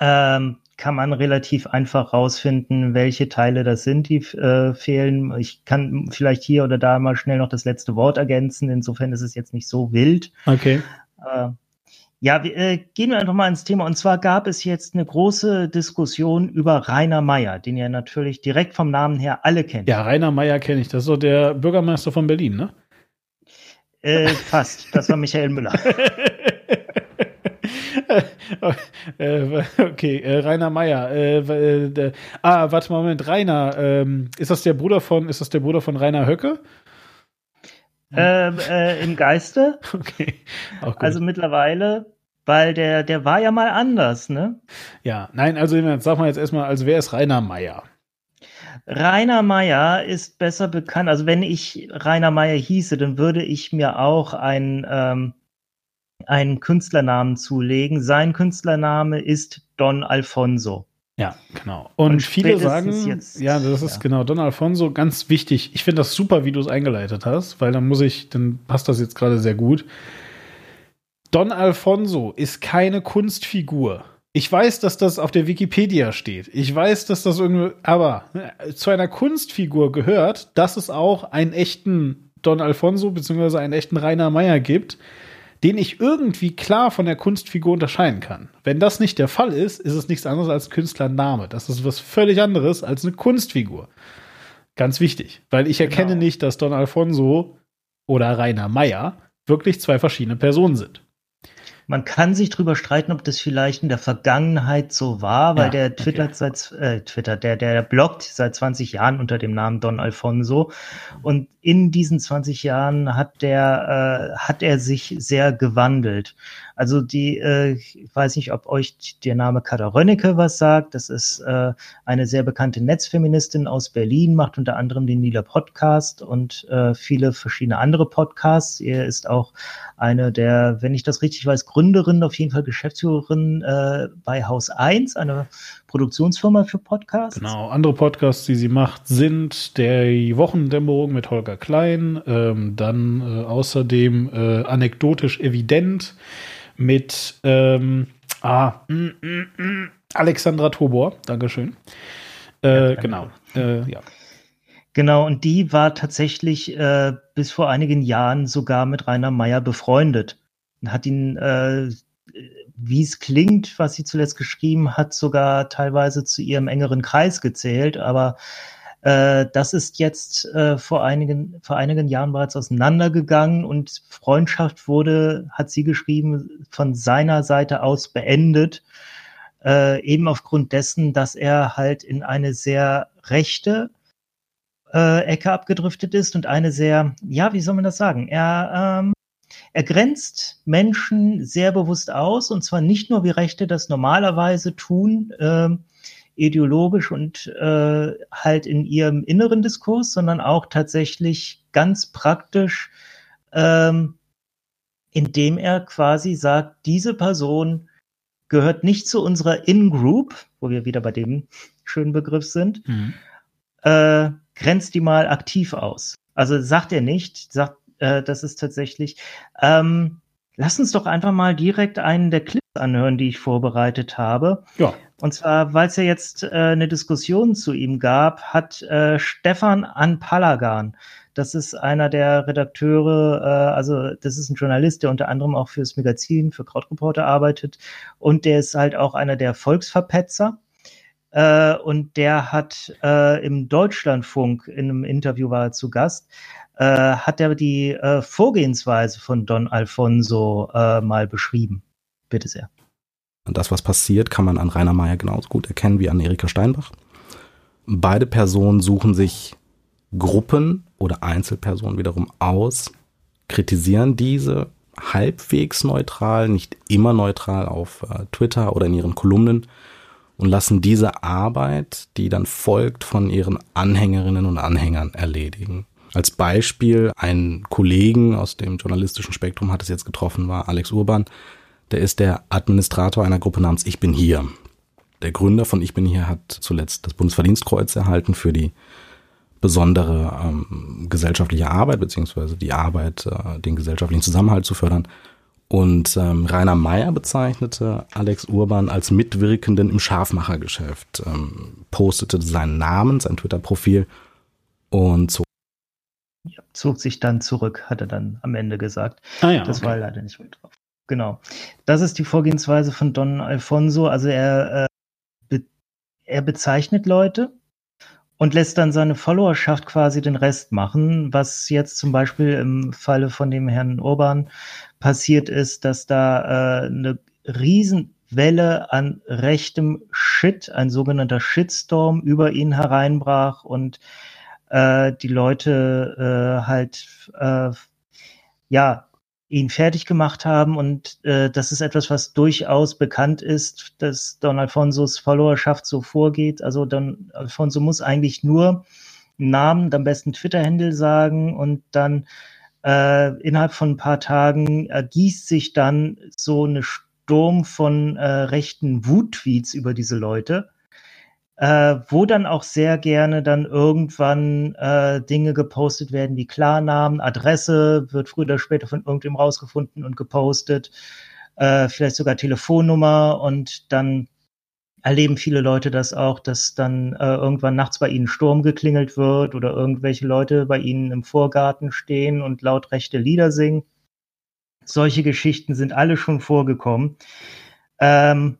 ähm, kann man relativ einfach rausfinden, welche Teile das sind, die äh, fehlen. Ich kann vielleicht hier oder da mal schnell noch das letzte Wort ergänzen. Insofern ist es jetzt nicht so wild. Okay. Äh, ja, wir, äh, gehen wir einfach mal ins Thema. Und zwar gab es jetzt eine große Diskussion über Rainer Meyer, den ihr natürlich direkt vom Namen her alle kennt. Ja, Rainer Meyer kenne ich. Das ist so der Bürgermeister von Berlin, ne? Äh, fast. Das war Michael Müller. äh, okay, äh, Rainer Meyer. Äh, äh, ah, warte mal, Moment, Rainer. Ähm, ist das der Bruder von, ist das der Bruder von Rainer Höcke? ähm, äh, Im Geiste. Okay. Also mittlerweile, weil der, der war ja mal anders, ne? ja, nein, also sag mal jetzt erstmal, also wer ist Rainer Meyer? Rainer Meyer ist besser bekannt. Also wenn ich Rainer Meyer hieße, dann würde ich mir auch einen, ähm, einen Künstlernamen zulegen. Sein Künstlername ist Don Alfonso. Ja, genau. Und, Und viele sagen, jetzt- ja, das ist ja. genau Don Alfonso, ganz wichtig. Ich finde das super, wie du es eingeleitet hast, weil dann muss ich, dann passt das jetzt gerade sehr gut. Don Alfonso ist keine Kunstfigur. Ich weiß, dass das auf der Wikipedia steht. Ich weiß, dass das irgendwie, aber äh, zu einer Kunstfigur gehört, dass es auch einen echten Don Alfonso beziehungsweise einen echten Rainer Meyer gibt, den ich irgendwie klar von der Kunstfigur unterscheiden kann. Wenn das nicht der Fall ist, ist es nichts anderes als Künstlername. Das ist was völlig anderes als eine Kunstfigur. Ganz wichtig, weil ich erkenne Genau. nicht, dass Don Alfonso oder Rainer Meyer wirklich zwei verschiedene Personen sind. Man kann sich drüber streiten, ob das vielleicht in der Vergangenheit so war, weil Ja, der okay. twittert seit äh, Twitter, der der bloggt seit 20 Jahren unter dem Namen Don Alfonso und in diesen 20 Jahren hat der äh, hat er sich sehr gewandelt. Also die, äh, ich weiß nicht, ob euch der Name Kada Rönnecke was sagt. Das ist äh, eine sehr bekannte Netzfeministin aus Berlin, macht unter anderem den Lila Podcast und äh, viele verschiedene andere Podcasts. Er ist auch eine der, wenn ich das richtig weiß, Gründerin, auf jeden Fall Geschäftsführerin äh, bei Haus 1, einer Produktionsfirma für Podcasts. Genau, andere Podcasts, die sie macht, sind der Wochendämmerung mit Holger Klein, ähm, dann äh, außerdem äh, anekdotisch evident mit ähm, ah, mm, mm, mm, Alexandra Tobor, Dankeschön. Äh, Ja, genau, äh, ja. Genau, und die war tatsächlich äh, bis vor einigen Jahren sogar mit Rainer Meyer befreundet. Und hat ihn, äh, wie es klingt, was sie zuletzt geschrieben hat, sogar teilweise zu ihrem engeren Kreis gezählt. Aber äh, das ist jetzt äh, vor, einigen, vor einigen Jahren bereits auseinandergegangen und Freundschaft wurde, hat sie geschrieben, von seiner Seite aus beendet. Äh, eben aufgrund dessen, dass er halt in eine sehr rechte äh, Ecke abgedriftet ist und eine sehr, ja, wie soll man das sagen? Er, ähm, er grenzt Menschen sehr bewusst aus und zwar nicht nur wie Rechte das normalerweise tun, ähm, ideologisch und äh, halt in ihrem inneren Diskurs, sondern auch tatsächlich ganz praktisch, ähm, indem er quasi sagt, diese Person gehört nicht zu unserer In-Group, wo wir wieder bei dem schönen Begriff sind, äh, grenzt die mal aktiv aus. Also sagt er nicht, sagt, äh, das ist tatsächlich. Ähm, lass uns doch einfach mal direkt einen der Clips anhören, die ich vorbereitet habe. Ja, Und zwar, weil es ja jetzt äh, eine Diskussion zu ihm gab, hat äh, Stefan Anpalagan, das ist einer der Redakteure, äh, also das ist ein Journalist, der unter anderem auch fürs Magazin, für Krautreporter arbeitet und der ist halt auch einer der Volksverpetzer. Äh, und der hat äh, im Deutschlandfunk in einem Interview war er zu Gast, äh, hat er die äh, Vorgehensweise von Don Alfonso äh, mal beschrieben. Bitte sehr. Und das, was passiert, kann man an Rainer Meyer genauso gut erkennen wie an Erika Steinbach. Beide Personen suchen sich Gruppen oder Einzelpersonen wiederum aus, kritisieren diese halbwegs neutral, nicht immer neutral auf äh, Twitter oder in ihren Kolumnen und lassen diese Arbeit, die dann folgt, von ihren Anhängerinnen und Anhängern erledigen. Als Beispiel ein Kollegen aus dem journalistischen Spektrum hat es jetzt getroffen, war Alex Urban. Der ist der Administrator einer Gruppe namens Ich bin hier. Der Gründer von Ich bin hier hat zuletzt das Bundesverdienstkreuz erhalten für die besondere ähm, gesellschaftliche Arbeit, beziehungsweise die Arbeit, äh, den gesellschaftlichen Zusammenhalt zu fördern. Und ähm, Rainer Meyer bezeichnete Alex Urban als Mitwirkenden im Scharfmachergeschäft, ähm, postete seinen Namen, sein Twitter-Profil und so. Ja, zog sich dann zurück, hat er dann am Ende gesagt. ah ja, Das okay. war leider nicht mit drauf. Genau. Das ist die Vorgehensweise von Don Alfonso. Also er, äh, be er bezeichnet Leute und lässt dann seine Followerschaft quasi den Rest machen. Was jetzt zum Beispiel im Falle von dem Herrn Urban passiert ist, dass da äh, eine Riesenwelle an rechtem Shit, ein sogenannter Shitstorm über ihn hereinbrach und äh, die Leute äh, halt äh, ja ihn fertig gemacht haben und äh, das ist etwas, was durchaus bekannt ist, dass Don Alfonsos Followerschaft so vorgeht. Also Don Alfonso muss eigentlich nur Namen, am besten Twitter-Handle sagen und dann äh, innerhalb von ein paar Tagen ergießt sich dann so eine Sturm von äh, rechten Wut-Tweets über diese Leute, äh, wo dann auch sehr gerne dann irgendwann äh, Dinge gepostet werden wie Klarnamen, Adresse, wird früher oder später von irgendwem rausgefunden und gepostet, äh, vielleicht sogar Telefonnummer und dann erleben viele Leute das auch, dass dann äh, irgendwann nachts bei ihnen Sturm geklingelt wird oder irgendwelche Leute bei ihnen im Vorgarten stehen und laut rechte Lieder singen. Solche Geschichten sind alle schon vorgekommen. Ähm,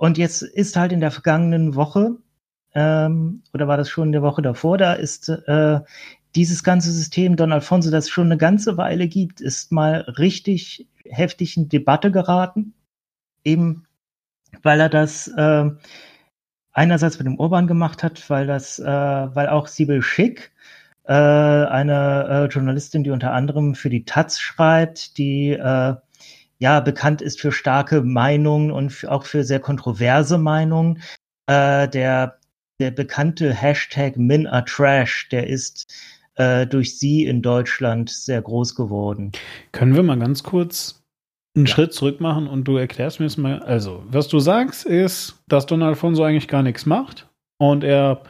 und jetzt ist halt in der vergangenen Woche, ähm, oder war das schon in der Woche davor, da ist äh, dieses ganze System Don Alfonso, das es schon eine ganze Weile gibt, ist mal richtig heftig in Debatte geraten. Eben weil er das äh, einerseits mit dem Urban gemacht hat, weil das, äh, weil auch Sibyl Schick, äh, eine äh, Journalistin, die unter anderem für die Taz schreibt, die äh, ja bekannt ist für starke Meinungen und auch für sehr kontroverse Meinungen. Äh, der, der bekannte Hashtag MinATrash, der ist äh, durch sie in Deutschland sehr groß geworden. Können wir mal ganz kurz einen ja. Schritt zurück machen und du erklärst mir es mal. Also, was du sagst, ist, dass Don Alfonso eigentlich gar nichts macht und er,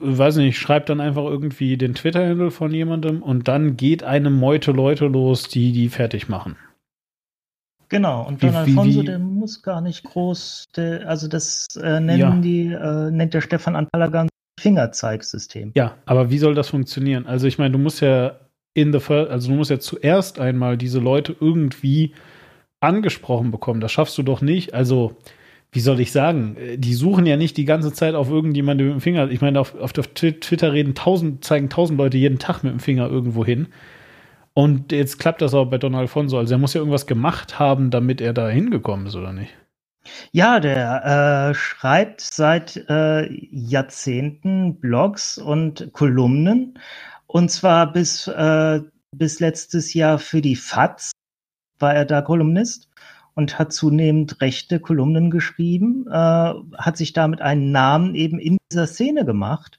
weiß nicht, schreibt dann einfach irgendwie den Twitter-Handle von jemandem und dann geht eine Meute Leute los, die die fertig machen. Genau, und Don wie, Alfonso, wie, der muss gar nicht groß, der, also das äh, nennen ja. die, äh, nennt der Stefan Anpalagan Fingerzeigsystem. Ja, aber wie soll das funktionieren? Also ich meine, du musst ja in the first, also du musst ja zuerst einmal diese Leute irgendwie angesprochen bekommen. Das schaffst du doch nicht. Also, wie soll ich sagen? Die suchen ja nicht die ganze Zeit auf irgendjemanden mit dem Finger. Ich meine, auf, auf Twitter reden tausend, zeigen tausend Leute jeden Tag mit dem Finger irgendwo hin. Und jetzt klappt das auch bei Don Alfonso. Also er muss ja irgendwas gemacht haben, damit er da hingekommen ist, oder nicht? Ja, der äh, schreibt seit äh, Jahrzehnten Blogs und Kolumnen. Und zwar bis, äh, bis letztes Jahr für die FAZ war er da Kolumnist und hat zunehmend rechte Kolumnen geschrieben, äh, hat sich damit einen Namen eben in dieser Szene gemacht.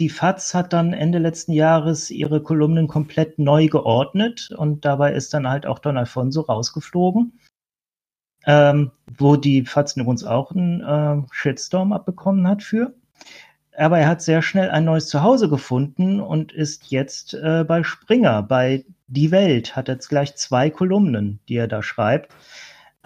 Die FAZ hat dann Ende letzten Jahres ihre Kolumnen komplett neu geordnet und dabei ist dann halt auch Don Alfonso rausgeflogen. Ähm, wo die FAZ übrigens auch einen äh, Shitstorm abbekommen hat für. Aber er hat sehr schnell ein neues Zuhause gefunden und ist jetzt äh, bei Springer, bei Die Welt, hat jetzt gleich zwei Kolumnen, die er da schreibt.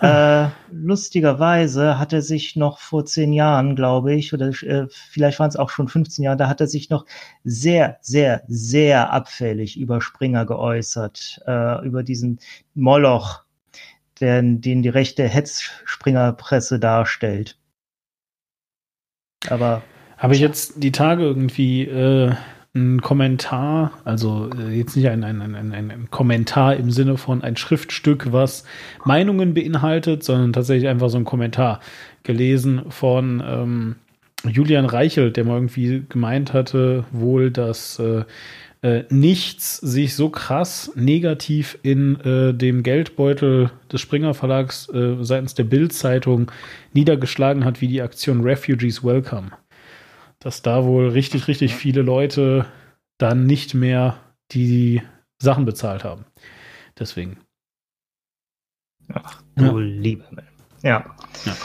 Äh, lustigerweise hat er sich noch vor zehn Jahren, glaube ich, oder äh, vielleicht waren es auch schon 15 Jahre, da hat er sich noch sehr, sehr, sehr abfällig über Springer geäußert, äh, über diesen Moloch, den, den die rechte Hetzspringerpresse darstellt. Aber habe ich jetzt die Tage irgendwie äh, ein Kommentar, also äh, jetzt nicht ein, ein, ein, ein, Kommentar im Sinne von ein Schriftstück, was Meinungen beinhaltet, sondern tatsächlich einfach so ein Kommentar gelesen von ähm, Julian Reichelt, der mal irgendwie gemeint hatte, wohl, dass äh, äh, nichts sich so krass negativ in äh, dem Geldbeutel des Springer Verlags äh, seitens der Bild-Zeitung niedergeschlagen hat wie die Aktion Refugees Welcome dass da wohl richtig, richtig viele Leute dann nicht mehr die Sachen bezahlt haben. Deswegen. Ach, du ja. liebe Ja. ja.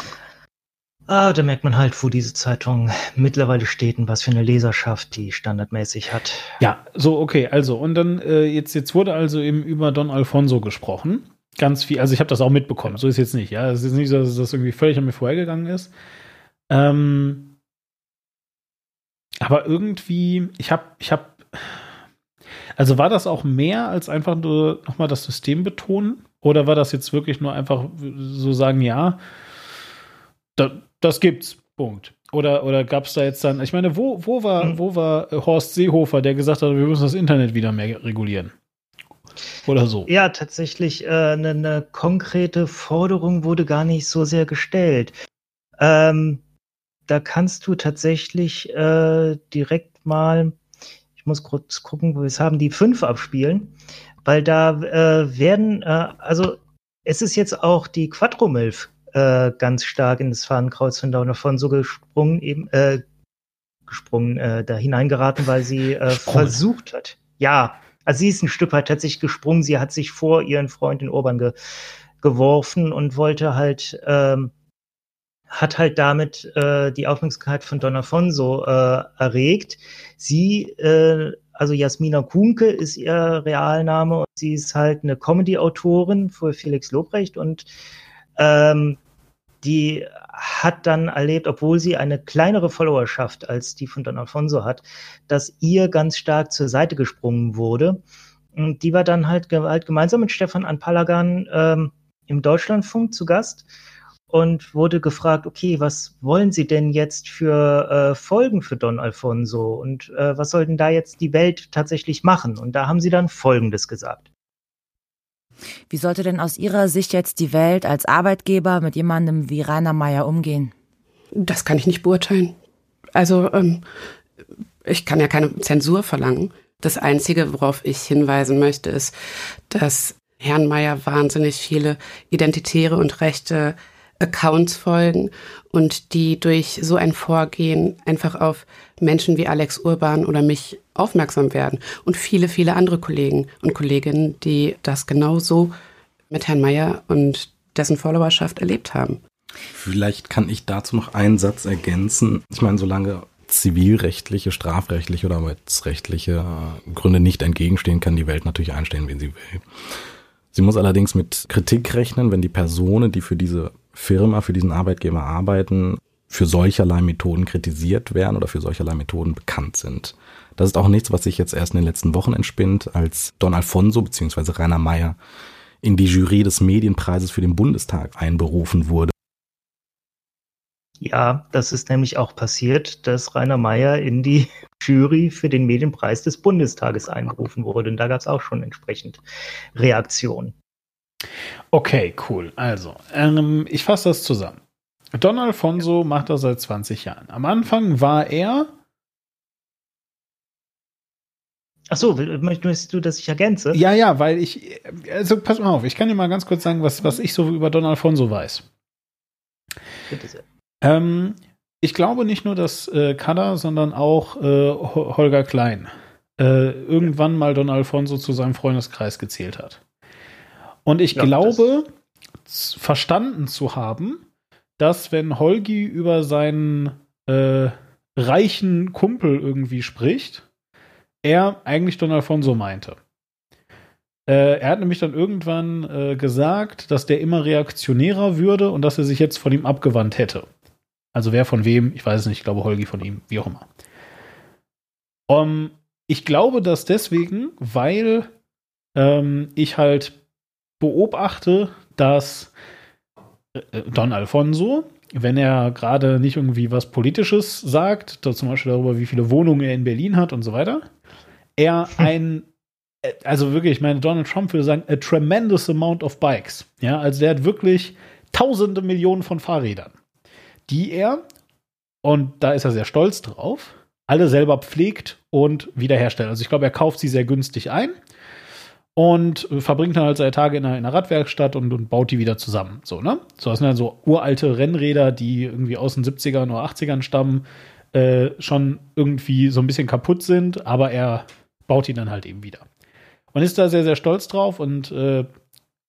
Ah, da merkt man halt, wo diese Zeitung mittlerweile steht und was für eine Leserschaft die standardmäßig hat. Ja, so, okay, also, und dann, äh, jetzt, jetzt wurde also eben über Don Alfonso gesprochen. Ganz viel, also ich habe das auch mitbekommen, so ist jetzt nicht, ja. Es ist nicht so, dass das irgendwie völlig an mir vorhergegangen ist. Ähm, aber irgendwie, ich habe, ich habe, also war das auch mehr als einfach nur nochmal das System betonen? Oder war das jetzt wirklich nur einfach so sagen, ja, da, das gibt's, Punkt. Oder, oder gab es da jetzt dann, ich meine, wo, wo, war, hm. wo war Horst Seehofer, der gesagt hat, wir müssen das Internet wieder mehr regulieren? Oder so. Ja, tatsächlich, äh, eine, eine konkrete Forderung wurde gar nicht so sehr gestellt. Ähm, da kannst du tatsächlich äh, direkt mal, ich muss kurz gucken, wo wir es haben, die fünf abspielen, weil da äh, werden, äh, also es ist jetzt auch die Quadromilf äh, ganz stark in das Fahnenkreuz von davon so gesprungen, eben äh, gesprungen, äh, da hineingeraten, weil sie äh, versucht hat. Ja, also sie ist ein Stück weit tatsächlich gesprungen. Sie hat sich vor ihren Freund in Urban ge geworfen und wollte halt ähm, hat halt damit äh, die Aufmerksamkeit von Don Afonso äh, erregt. Sie, äh, also Jasmina Kuhnke ist ihr Realname und sie ist halt eine Comedy-Autorin für Felix Lobrecht und ähm, die hat dann erlebt, obwohl sie eine kleinere Followerschaft als die von Don Alfonso hat, dass ihr ganz stark zur Seite gesprungen wurde. Und die war dann halt, halt gemeinsam mit Stefan Anpalagan ähm, im Deutschlandfunk zu Gast und wurde gefragt, okay, was wollen Sie denn jetzt für äh, Folgen für Don Alfonso und äh, was soll denn da jetzt die Welt tatsächlich machen? Und da haben sie dann Folgendes gesagt. Wie sollte denn aus Ihrer Sicht jetzt die Welt als Arbeitgeber mit jemandem wie Rainer Meyer umgehen? Das kann ich nicht beurteilen. Also ähm, ich kann ja keine Zensur verlangen. Das Einzige, worauf ich hinweisen möchte, ist, dass Herrn Meyer wahnsinnig viele identitäre und rechte Accounts folgen und die durch so ein Vorgehen einfach auf Menschen wie Alex Urban oder mich aufmerksam werden und viele, viele andere Kollegen und Kolleginnen, die das genauso mit Herrn Meyer und dessen Followerschaft erlebt haben. Vielleicht kann ich dazu noch einen Satz ergänzen. Ich meine, solange zivilrechtliche, strafrechtliche oder arbeitsrechtliche Gründe nicht entgegenstehen, kann die Welt natürlich einstellen, wen sie will. Sie muss allerdings mit Kritik rechnen, wenn die Personen, die für diese Firma, für diesen Arbeitgeber arbeiten, für solcherlei Methoden kritisiert werden oder für solcherlei Methoden bekannt sind. Das ist auch nichts, was sich jetzt erst in den letzten Wochen entspinnt, als Don Alfonso bzw. Rainer Meyer in die Jury des Medienpreises für den Bundestag einberufen wurde. Ja, das ist nämlich auch passiert, dass Rainer Meyer in die Jury für den Medienpreis des Bundestages einberufen wurde. Und da gab es auch schon entsprechend Reaktionen. Okay, cool. Also, ähm, ich fasse das zusammen. Don Alfonso macht das seit 20 Jahren. Am Anfang war er. Ach so, möchtest du, dass ich ergänze? Ja, ja, weil ich. Also, pass mal auf, ich kann dir mal ganz kurz sagen, was, was ich so über Don Alfonso weiß. Bitte sehr. Ähm, ich glaube nicht nur, dass äh, Kada, sondern auch äh, Holger Klein äh, irgendwann mal Don Alfonso zu seinem Freundeskreis gezählt hat. Und ich ja, glaube, verstanden zu haben, dass wenn Holgi über seinen äh, reichen Kumpel irgendwie spricht, er eigentlich Don Alfonso meinte. Äh, er hat nämlich dann irgendwann äh, gesagt, dass der immer reaktionärer würde und dass er sich jetzt von ihm abgewandt hätte. Also wer von wem, ich weiß es nicht, ich glaube Holgi von ihm, wie auch immer. Um, ich glaube das deswegen, weil ähm, ich halt beobachte, dass äh, Don Alfonso, wenn er gerade nicht irgendwie was Politisches sagt, zum Beispiel darüber, wie viele Wohnungen er in Berlin hat und so weiter, er ein, äh, also wirklich, ich meine, Donald Trump würde sagen, a tremendous amount of bikes. Ja, also der hat wirklich tausende Millionen von Fahrrädern, die er, und da ist er sehr stolz drauf, alle selber pflegt und wiederherstellt. Also ich glaube, er kauft sie sehr günstig ein und verbringt dann halt seine Tage in einer, in einer Radwerkstatt und, und, baut die wieder zusammen. So, ne? So, das sind dann so uralte Rennräder, die irgendwie aus den 70ern oder 80ern stammen, äh, schon irgendwie so ein bisschen kaputt sind, aber er baut die dann halt eben wieder. Und ist da sehr, sehr stolz drauf und äh,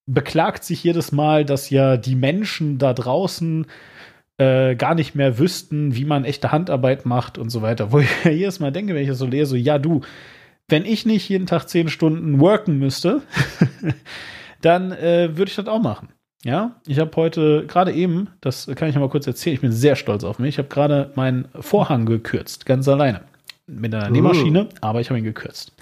beklagt sich jedes Mal, dass ja die Menschen da draußen äh, gar nicht mehr wüssten, wie man echte Handarbeit macht und so weiter. Wo ich jedes Mal denke, wenn ich das so lese, so, ja, du, wenn ich nicht jeden Tag zehn Stunden worken müsste, dann äh, würde ich das auch machen. Ja, ich habe heute gerade eben, das kann ich mal kurz erzählen, ich bin sehr stolz auf mich, ich habe gerade meinen Vorhang gekürzt, ganz alleine. Mit einer Nähmaschine, uh. aber ich habe ihn gekürzt.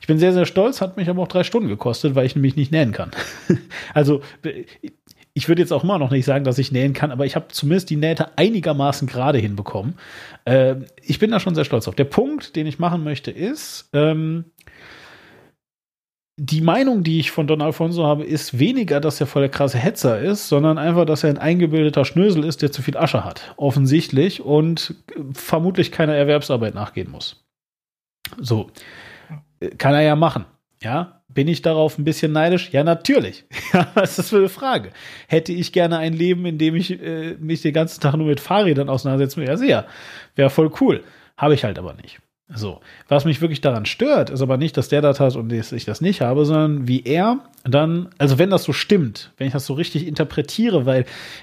Ich bin sehr, sehr stolz, hat mich aber auch drei Stunden gekostet, weil ich nämlich nicht nähen kann. also ich würde jetzt auch immer noch nicht sagen, dass ich nähen kann, aber ich habe zumindest die Nähte einigermaßen gerade hinbekommen. Äh, ich bin da schon sehr stolz auf. Der Punkt, den ich machen möchte, ist, ähm, die Meinung, die ich von Don Alfonso habe, ist weniger, dass er voll der krasse Hetzer ist, sondern einfach, dass er ein eingebildeter Schnösel ist, der zu viel Asche hat. Offensichtlich und vermutlich keiner Erwerbsarbeit nachgehen muss. So. Kann er ja machen. Ja, bin ich darauf ein bisschen neidisch? Ja, natürlich. Ja, was ist das für eine Frage? Hätte ich gerne ein Leben, in dem ich äh, mich den ganzen Tag nur mit Fahrrädern auseinandersetzen würde? Ja, sehr. Wäre voll cool. Habe ich halt aber nicht. So. Was mich wirklich daran stört, ist aber nicht, dass der das hat und ich das nicht habe, sondern wie er dann, also wenn das so stimmt, wenn ich das so richtig interpretiere, weil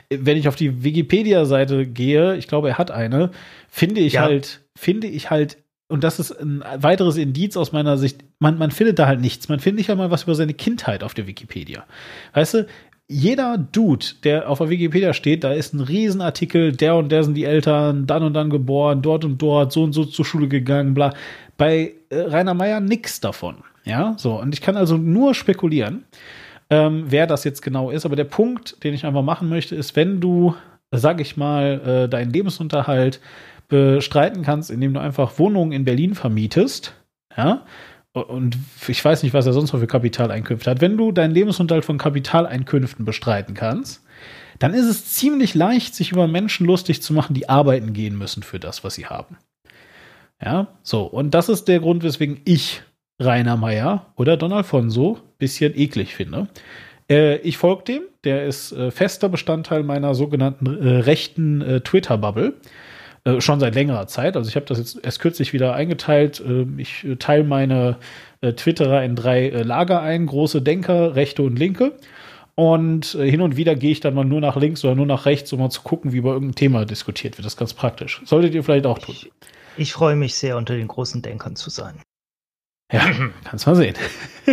äh, wenn ich auf die Wikipedia-Seite gehe, ich glaube, er hat eine, finde ich Ja. halt, finde ich halt, und das ist ein weiteres Indiz aus meiner Sicht, man, man findet da halt nichts. Man findet nicht einmal was über seine Kindheit auf der Wikipedia. Weißt du, jeder Dude, der auf der Wikipedia steht, da ist ein Riesenartikel, der und der sind die Eltern, dann und dann geboren, dort und dort, so und so zur Schule gegangen, bla. Bei äh, Rainer Meyer nix davon. Ja, so. Und ich kann also nur spekulieren, ähm, wer das jetzt genau ist. Aber der Punkt, den ich einfach machen möchte, ist, wenn du, sag ich mal, äh, deinen Lebensunterhalt bestreiten kannst, indem du einfach Wohnungen in Berlin vermietest, ja, und ich weiß nicht, was er sonst noch für Kapitaleinkünfte hat. Wenn du deinen Lebensunterhalt von Kapitaleinkünften bestreiten kannst, dann ist es ziemlich leicht, sich über Menschen lustig zu machen, die arbeiten gehen müssen für das, was sie haben. Ja, so. Und das ist der Grund, weswegen ich Rainer Meyer oder Don Alfonso bisschen eklig finde. Äh, ich folge dem. Der ist äh, fester Bestandteil meiner sogenannten äh, rechten äh, Twitter-Bubble. Äh, schon seit längerer Zeit. Also ich habe das jetzt erst kürzlich wieder eingeteilt. Äh, ich äh, teile meine äh, Twitterer in drei äh, Lager ein. Große Denker, rechte und linke. Und äh, hin und wieder gehe ich dann mal nur nach links oder nur nach rechts, um mal zu gucken, wie über irgendein Thema diskutiert wird. Das ist ganz praktisch. Solltet ihr vielleicht auch tun. Ich freue mich sehr, unter den großen Denkern zu sein. Ja, kannst mal sehen.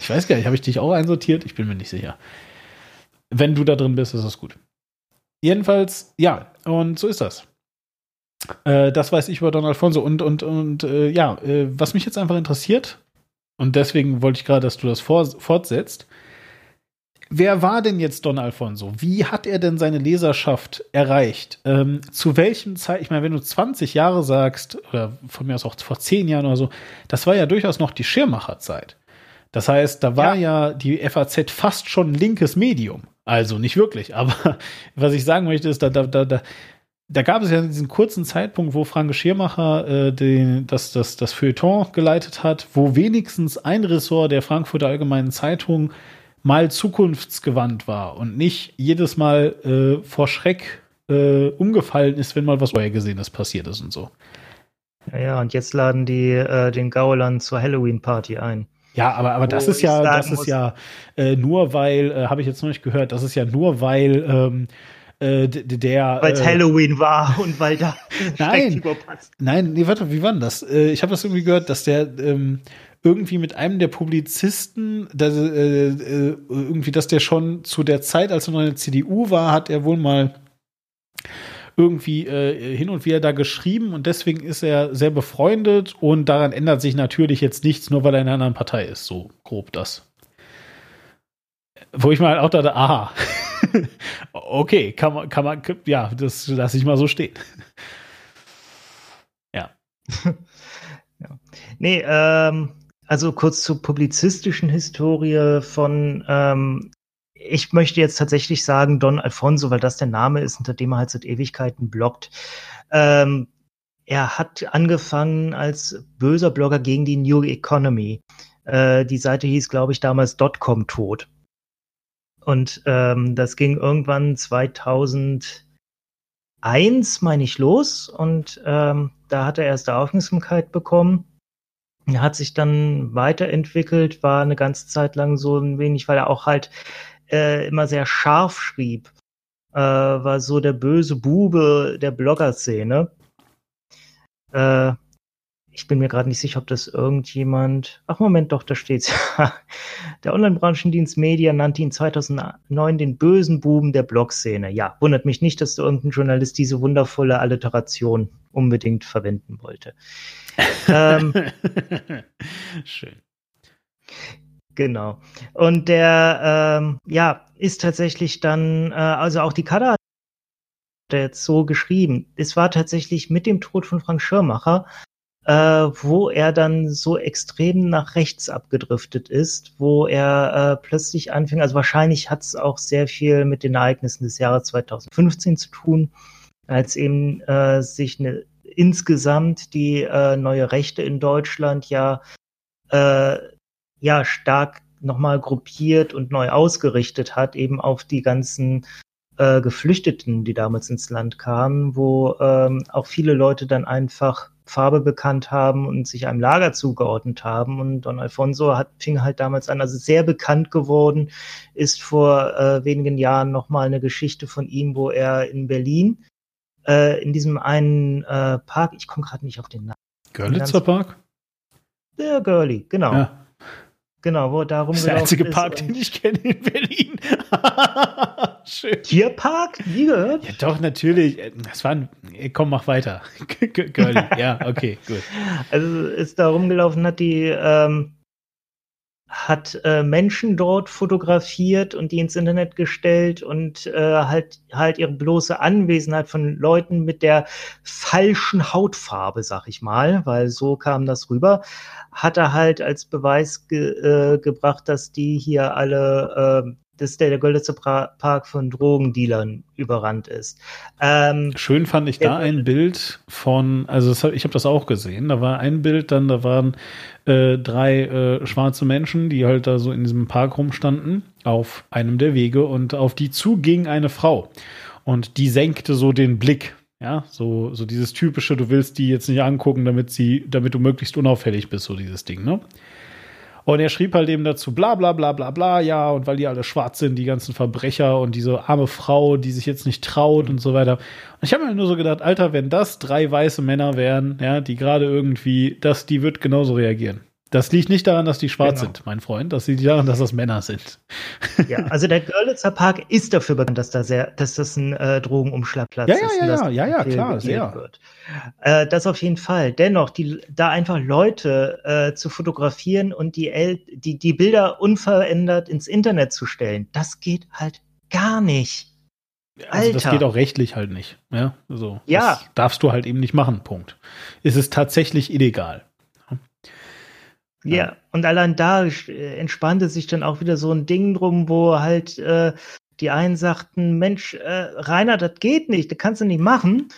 ich weiß gar nicht, habe ich dich auch einsortiert? Ich bin mir nicht sicher. Wenn du da drin bist, ist das gut. Jedenfalls, ja, und so ist das. Äh, das weiß ich über Don Alfonso. Und, und, und äh, ja, äh, was mich jetzt einfach interessiert, und deswegen wollte ich gerade, dass du das vor, fortsetzt. Wer war denn jetzt Don Alfonso? Wie hat er denn seine Leserschaft erreicht? Ähm, zu welchem Zeit, ich meine, wenn du 20 Jahre sagst, oder von mir aus auch vor 10 Jahren oder so, das war ja durchaus noch die Schirmacherzeit. Das heißt, da war ja. die FAZ fast schon linkes Medium. Also nicht wirklich, aber was ich sagen möchte, ist, da, da, da, da, da gab es ja diesen kurzen Zeitpunkt, wo Frank Schirmacher äh, den, das, das, das Feuilleton geleitet hat, wo wenigstens ein Ressort der Frankfurter Allgemeinen Zeitung mal zukunftsgewandt war und nicht jedes Mal äh, vor Schreck äh, umgefallen ist, wenn mal was Vorhergesehenes passiert ist und so. Ja, ja, und jetzt laden die äh, den Gauland zur Halloween-Party ein. Ja, aber, aber das ist ja, das ist muss- ja äh, nur weil, äh, habe ich jetzt noch nicht gehört, das ist ja nur weil ähm, äh, der. Weil es äh, Halloween war und weil da Nein. Passt. Nein, nee, warte, wie war denn das? Äh, ich habe das irgendwie gehört, dass der ähm, irgendwie mit einem der Publizisten, dass, äh, äh, irgendwie, dass der schon zu der Zeit, als er noch in der CDU war, hat er wohl mal irgendwie äh, hin und wieder da geschrieben und deswegen ist er sehr befreundet und daran ändert sich natürlich jetzt nichts, nur weil er in einer anderen Partei ist. So grob das. Wo ich mal auch dachte, aha, okay, kann man, kann man, ja, das lasse ich mal so stehen. Nee, ähm, also kurz zur publizistischen Historie von, ähm, ich möchte jetzt tatsächlich sagen Don Alfonso, weil das der Name ist, unter dem er halt seit Ewigkeiten bloggt. Ähm, er hat angefangen als böser Blogger gegen die New Economy. Äh, die Seite hieß, glaube ich, damals Dotcom tot. Und ähm, das ging irgendwann 2001, meine ich, los. Und ähm, da hat er erste Aufmerksamkeit bekommen. Er hat sich dann weiterentwickelt, war eine ganze Zeit lang so ein wenig, weil er auch halt äh, immer sehr scharf schrieb, äh, war so der böse Bube der Blogger-Szene. Äh, ich bin mir gerade nicht sicher, ob das irgendjemand. Ach Moment, doch, da steht's. der Online-Branchendienst Media nannte ihn 2009 den bösen Buben der Blog-Szene. Ja, wundert mich nicht, dass irgendein Journalist diese wundervolle Alliteration unbedingt verwenden wollte. ähm, Schön. Genau. Und der, ähm, ja, ist tatsächlich dann, äh, also auch die Kader hat jetzt so geschrieben. Es war tatsächlich mit dem Tod von Frank Schirmacher, äh, wo er dann so extrem nach rechts abgedriftet ist, wo er äh, plötzlich anfing, also wahrscheinlich hat es auch sehr viel mit den Ereignissen des Jahres 2015 zu tun, als eben äh, sich eine, insgesamt die äh, neue Rechte in Deutschland ja äh, ja stark nochmal gruppiert und neu ausgerichtet hat, eben auf die ganzen äh, Geflüchteten, die damals ins Land kamen, wo ähm, auch viele Leute dann einfach Farbe bekannt haben und sich einem Lager zugeordnet haben. Und Don Alfonso hat, fing halt damals an, also sehr bekannt geworden, ist vor äh, wenigen Jahren nochmal eine Geschichte von ihm, wo er in Berlin äh, in diesem einen äh, Park, ich komme gerade nicht auf den Namen. Görlitzer Park? Der Girlie, genau. Ja. Genau, wo da Das ist der einzige rumgelaufen Park, ist den ich kenne in Berlin. Schön. Tierpark? Nie gehört? Ja, doch, natürlich. Das war ein. Komm, mach weiter. Girlie. Ja, okay, gut. Also ist da rumgelaufen, hat die ähm, hat äh, Menschen dort fotografiert und die ins Internet gestellt und äh, halt halt ihre bloße Anwesenheit von Leuten mit der falschen Hautfarbe, sag ich mal, weil so kam das rüber, hat er halt als Beweis ge äh, gebracht, dass die hier alle äh, dass der, der Görlitzer Park von Drogendealern überrannt ist. Ähm, Schön fand ich da ein Bild von, also das ich habe das auch gesehen. Da war ein Bild, dann da waren äh, drei äh, schwarze Menschen, die halt da so in diesem Park rumstanden, auf einem der Wege und auf die zuging eine Frau. Und die senkte so den Blick. Ja, so, so dieses typische, du willst die jetzt nicht angucken, damit sie, damit du möglichst unauffällig bist, so dieses Ding, ne? Und er schrieb halt eben dazu, bla bla bla bla bla, ja, und weil die alle schwarz sind, die ganzen Verbrecher und diese arme Frau, die sich jetzt nicht traut und so weiter. Und ich habe mir nur so gedacht, Alter, wenn das drei weiße Männer wären, ja, die gerade irgendwie, das, die wird genauso reagieren. Das liegt nicht daran, dass die schwarz Genau. sind, mein Freund. Das liegt daran, dass das Männer sind. Ja, also der Görlitzer Park ist dafür bekannt, dass da sehr, dass das ein äh, Drogenumschlagplatz Ja, ja, ist. ja, ja, ja, ja, klar, sehr. Wird. Äh, das auf jeden Fall. Dennoch, die, da einfach Leute äh, zu fotografieren und die, El die, die Bilder unverändert ins Internet zu stellen, das geht halt gar nicht. Also das Alter. geht auch rechtlich halt nicht. Ja, so. Ja. Das darfst du halt eben nicht machen, Punkt. Es ist tatsächlich illegal. Ja, und allein da äh, entspannte sich dann auch wieder so ein Ding drum, wo halt äh, die einen sagten, Mensch, äh, Rainer, das geht nicht, das kannst du nicht machen.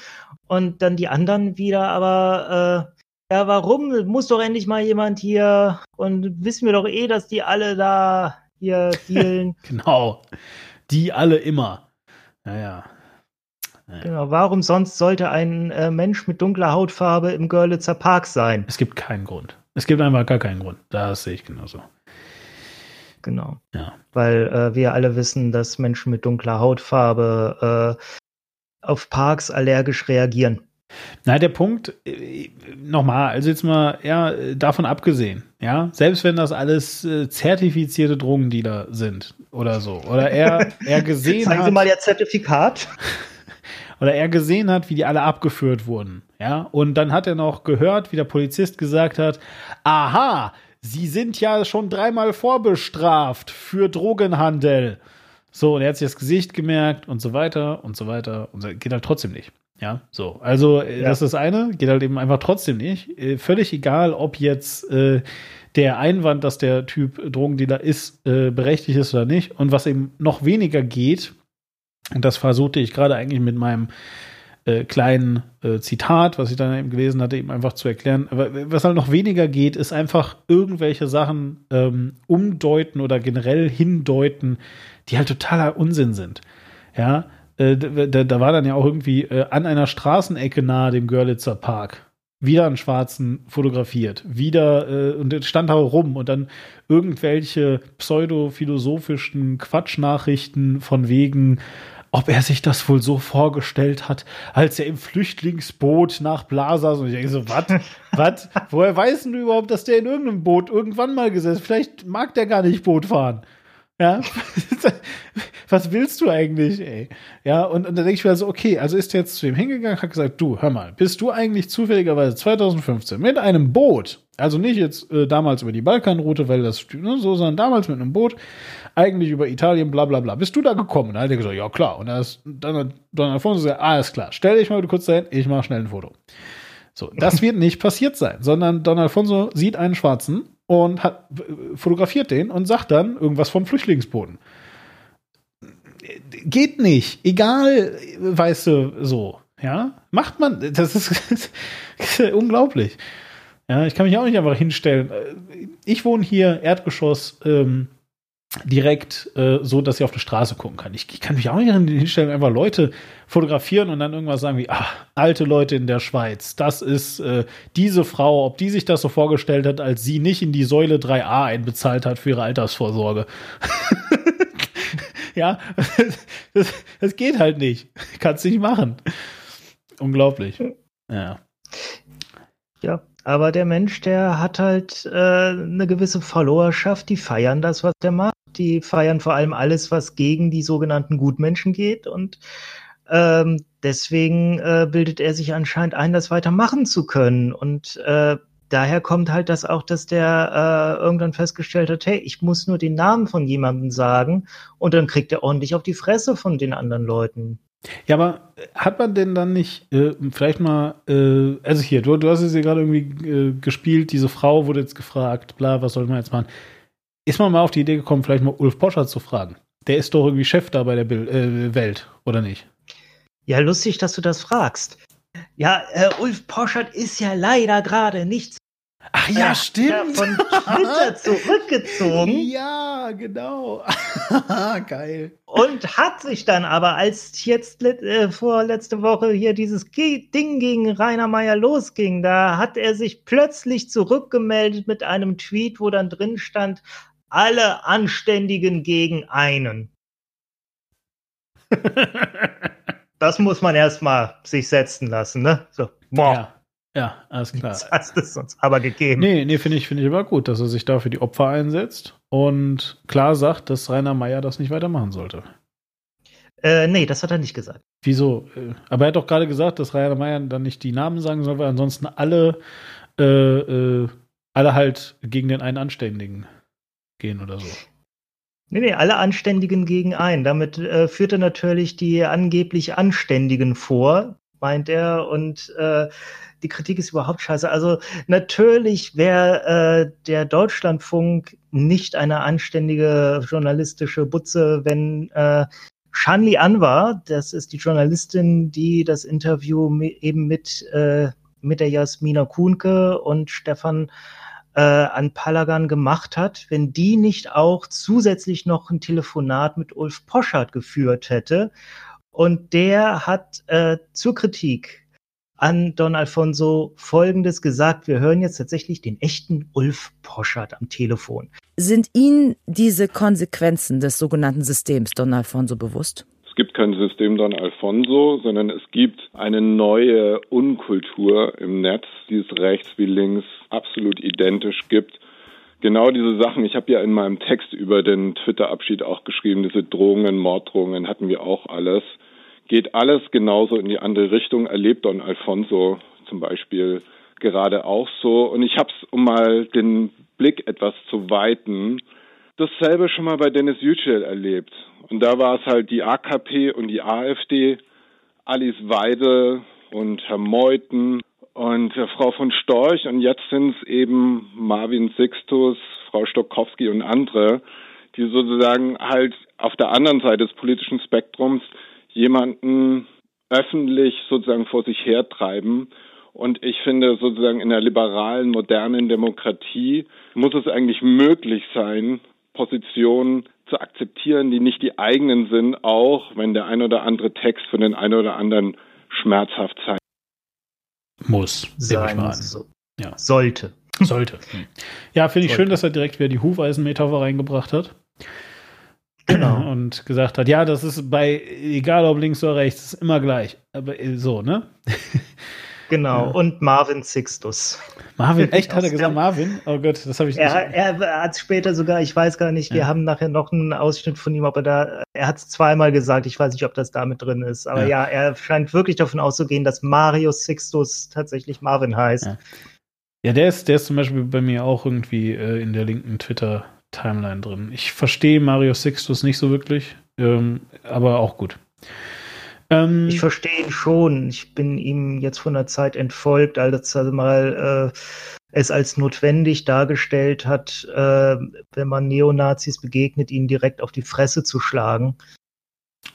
Und dann die anderen wieder, aber äh, ja, warum? Muss doch endlich mal jemand hier und wissen wir doch eh, dass die alle da hier dealen. Genau. Die alle immer. Naja. genau, warum sonst sollte ein äh, Mensch mit dunkler Hautfarbe im Görlitzer Park sein? Es gibt keinen Grund. Es gibt einfach gar keinen Grund. Das sehe ich genauso. Genau. Ja. Weil äh, wir alle wissen, dass Menschen mit dunkler Hautfarbe äh, auf Parks allergisch reagieren. Na, der Punkt, äh, nochmal, also jetzt mal, ja, davon abgesehen, ja, selbst wenn das alles äh, zertifizierte Drogendealer sind oder so, oder er, er gesehen Zeigen Sie hat, mal Ihr Zertifikat. Oder er gesehen hat, wie die alle abgeführt wurden, ja, und dann hat er noch gehört, wie der Polizist gesagt hat, aha, Sie sind ja schon dreimal vorbestraft für Drogenhandel. So, und er hat sich das Gesicht gemerkt und so weiter und so weiter und so, geht halt trotzdem nicht. Ja, so. Also, äh, Ja. das ist das eine, geht halt eben einfach trotzdem nicht. Äh, völlig egal, ob jetzt äh, der Einwand, dass der Typ Drogendealer ist, äh, berechtigt ist oder nicht. Und was eben noch weniger geht, und das versuchte ich gerade eigentlich mit meinem äh, kleinen äh, Zitat, was ich dann eben gelesen hatte, eben einfach zu erklären. Aber was halt noch weniger geht, ist einfach irgendwelche Sachen ähm, umdeuten oder generell hindeuten, die halt totaler Unsinn sind. Ja, äh, da, da war dann ja auch irgendwie äh, an einer Straßenecke nahe dem Görlitzer Park wieder einen Schwarzen fotografiert, wieder äh, und stand da rum und dann irgendwelche pseudophilosophischen Quatschnachrichten von wegen, ob er sich das wohl so vorgestellt hat, als er im Flüchtlingsboot nach Blasa. Und ich denke so, was? Was? Woher weißt du überhaupt, dass der in irgendeinem Boot irgendwann mal gesessen? Vielleicht mag der gar nicht Boot fahren. Ja, was willst du eigentlich, ey? Ja, und, und dann denke ich mir so, okay, also ist der jetzt zu ihm hingegangen, hat gesagt, du, hör mal, bist du eigentlich zufälligerweise 2015 mit einem Boot, also nicht jetzt äh, damals über die Balkanroute, weil das ne, so, sondern damals mit einem Boot, eigentlich über Italien, bla bla bla, bist du da gekommen? Und dann hat er gesagt, ja klar. Und dann ist dann hat Don Alfonso gesagt, alles klar, stell dich mal kurz dahin, ich mache schnell ein Foto. So, das wird nicht passiert sein, sondern Don Alfonso sieht einen Schwarzen und hat, fotografiert den und sagt dann irgendwas vom Flüchtlingsboden. Geht nicht, egal, weißt du, so, ja, macht man, das ist, das ist unglaublich. Ja, ich kann mich auch nicht einfach hinstellen. Ich wohne hier, Erdgeschoss, ähm, direkt äh, so, dass sie auf die Straße gucken kann. Ich, ich kann mich auch nicht hinstellen, einfach Leute fotografieren und dann irgendwas sagen wie, ah, alte Leute in der Schweiz, das ist äh, diese Frau, ob die sich das so vorgestellt hat, als sie nicht in die Säule 3a einbezahlt hat für ihre Altersvorsorge. ja, das, das geht halt nicht. Kannst nicht machen. Unglaublich. Ja. Ja, aber der Mensch, der hat halt äh, eine gewisse Followerschaft, die feiern das, was der macht. Die feiern vor allem alles, was gegen die sogenannten Gutmenschen geht. Und ähm, deswegen äh, bildet er sich anscheinend ein, das weitermachen zu können. Und äh, daher kommt halt das auch, dass der äh, irgendwann festgestellt hat, hey, ich muss nur den Namen von jemandem sagen und dann kriegt er ordentlich auf die Fresse von den anderen Leuten. Ja, aber hat man denn dann nicht äh, vielleicht mal, äh, also hier, du, du hast es ja gerade irgendwie äh, gespielt, diese Frau wurde jetzt gefragt, bla, was soll man jetzt machen? Ist man mal auf die Idee gekommen, vielleicht mal Ulf Poschert zu fragen? Der ist doch irgendwie Chef da bei der Bild, äh, Welt, oder nicht? Ja, lustig, dass du das fragst. Ja, äh, Ulf Poschert ist ja leider gerade nicht Ach ja, stimmt. ja, von Twitter zurückgezogen ja, genau. Geil. und hat sich dann aber, als jetzt äh, vorletzte Woche hier dieses Ge Ding gegen Rainer Meyer losging, da hat er sich plötzlich zurückgemeldet mit einem Tweet, wo dann drin stand, alle Anständigen gegen einen. Das muss man erstmal sich setzen lassen, ne? So, boah, Ja. Ja, alles klar. das hast es uns aber gegeben. Nee, nee, finde ich, finde ich aber gut, dass er sich da für die Opfer einsetzt und klar sagt, dass Rainer Meyer das nicht weitermachen sollte. Äh, nee, das hat er nicht gesagt. Wieso? Äh, Aber er hat doch gerade gesagt, dass Rainer Meyer dann nicht die Namen sagen soll, weil ansonsten alle, äh, äh, alle halt gegen den einen Anständigen gehen oder so. Nee, nee, alle Anständigen gegen einen. Damit äh, führt er natürlich die angeblich Anständigen vor, meint er. Und äh, die Kritik ist überhaupt scheiße. Also natürlich wäre äh, der Deutschlandfunk nicht eine anständige journalistische Butze, wenn äh, Shanli Anwar, das ist die Journalistin, die das Interview mi- eben mit, äh, mit der Jasmina Kuhnke und Stefan äh, an Palagan gemacht hat, wenn die nicht auch zusätzlich noch ein Telefonat mit Ulf Poschardt geführt hätte. Und der hat äh, zur Kritik an Don Alfonso Folgendes gesagt. Wir hören jetzt tatsächlich den echten Ulf Poschardt am Telefon. Sind Ihnen diese Konsequenzen des sogenannten Systems, Don Alfonso, bewusst? Gibt kein System Don Alfonso, sondern es gibt eine neue Unkultur im Netz, die es rechts wie links absolut identisch gibt. Genau diese Sachen, ich habe ja in meinem Text über den Twitter-Abschied auch geschrieben, diese Drohungen, Morddrohungen hatten wir auch alles. Geht alles genauso in die andere Richtung, erlebt Don Alfonso zum Beispiel gerade auch so. Und ich habe es, um mal den Blick etwas zu weiten, dasselbe schon mal bei Dennis Yücel erlebt. Und da war es halt die AKP und die AfD, Alice Weide und Herr Meuthen und äh, Frau von Storch und jetzt sind es eben Marvin Sixtus, Frau Stokowski und andere, die sozusagen halt auf der anderen Seite des politischen Spektrums jemanden öffentlich sozusagen vor sich hertreiben. Und ich finde sozusagen in der liberalen, modernen Demokratie muss es eigentlich möglich sein, Positionen zu akzeptieren, die nicht die eigenen sind, auch wenn der ein oder andere Text für den einen oder anderen schmerzhaft sein Muss. Sein mal an. so. Ja. Sollte. Sollte. Hm. Ja, finde ich Sollte. schön, dass er direkt wieder die Hufeisenmetapher reingebracht hat. Genau. Und gesagt hat, ja, das ist bei, egal ob links oder rechts, ist immer gleich. Aber äh, so, ne? Genau. Ja. Und Marvin Sixtus. Marvin, echt, hat er gesagt, Marvin? Oh Gott, das habe ich Er, nicht. er hat später sogar, ich weiß gar nicht, wir Ja. haben nachher noch einen Ausschnitt von ihm, aber da, er hat es zweimal gesagt, ich weiß nicht, ob das damit drin ist. Aber Ja. ja, er scheint wirklich davon auszugehen, dass Marius Sixtus tatsächlich Marvin heißt. Ja. Ja, der ist, der ist zum Beispiel bei mir auch irgendwie äh, in der linken Twitter-Timeline drin. Ich verstehe Mario Sixtus nicht so wirklich, ähm, aber auch gut. Ähm, Ich verstehe ihn schon. Ich bin ihm jetzt von der Zeit entfolgt, als er mal äh, es als notwendig dargestellt hat, äh, wenn man Neonazis begegnet, ihnen direkt auf die Fresse zu schlagen.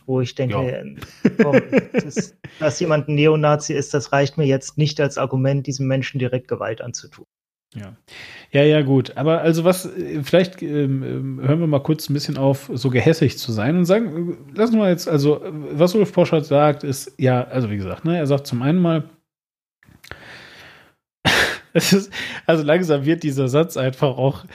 Wo ich denke, komm, das, dass jemand ein Neonazi ist, das reicht mir jetzt nicht als Argument, diesem Menschen direkt Gewalt anzutun. Ja. Ja, ja, gut. Aber also was, äh, vielleicht ähm, ähm, hören wir mal kurz ein bisschen auf, so gehässig zu sein und sagen, äh, lassen wir jetzt, also, äh, was Ulf Poschert sagt, ist, ja, also wie gesagt, ne, er sagt zum einen mal, es ist, also langsam wird dieser Satz einfach auch,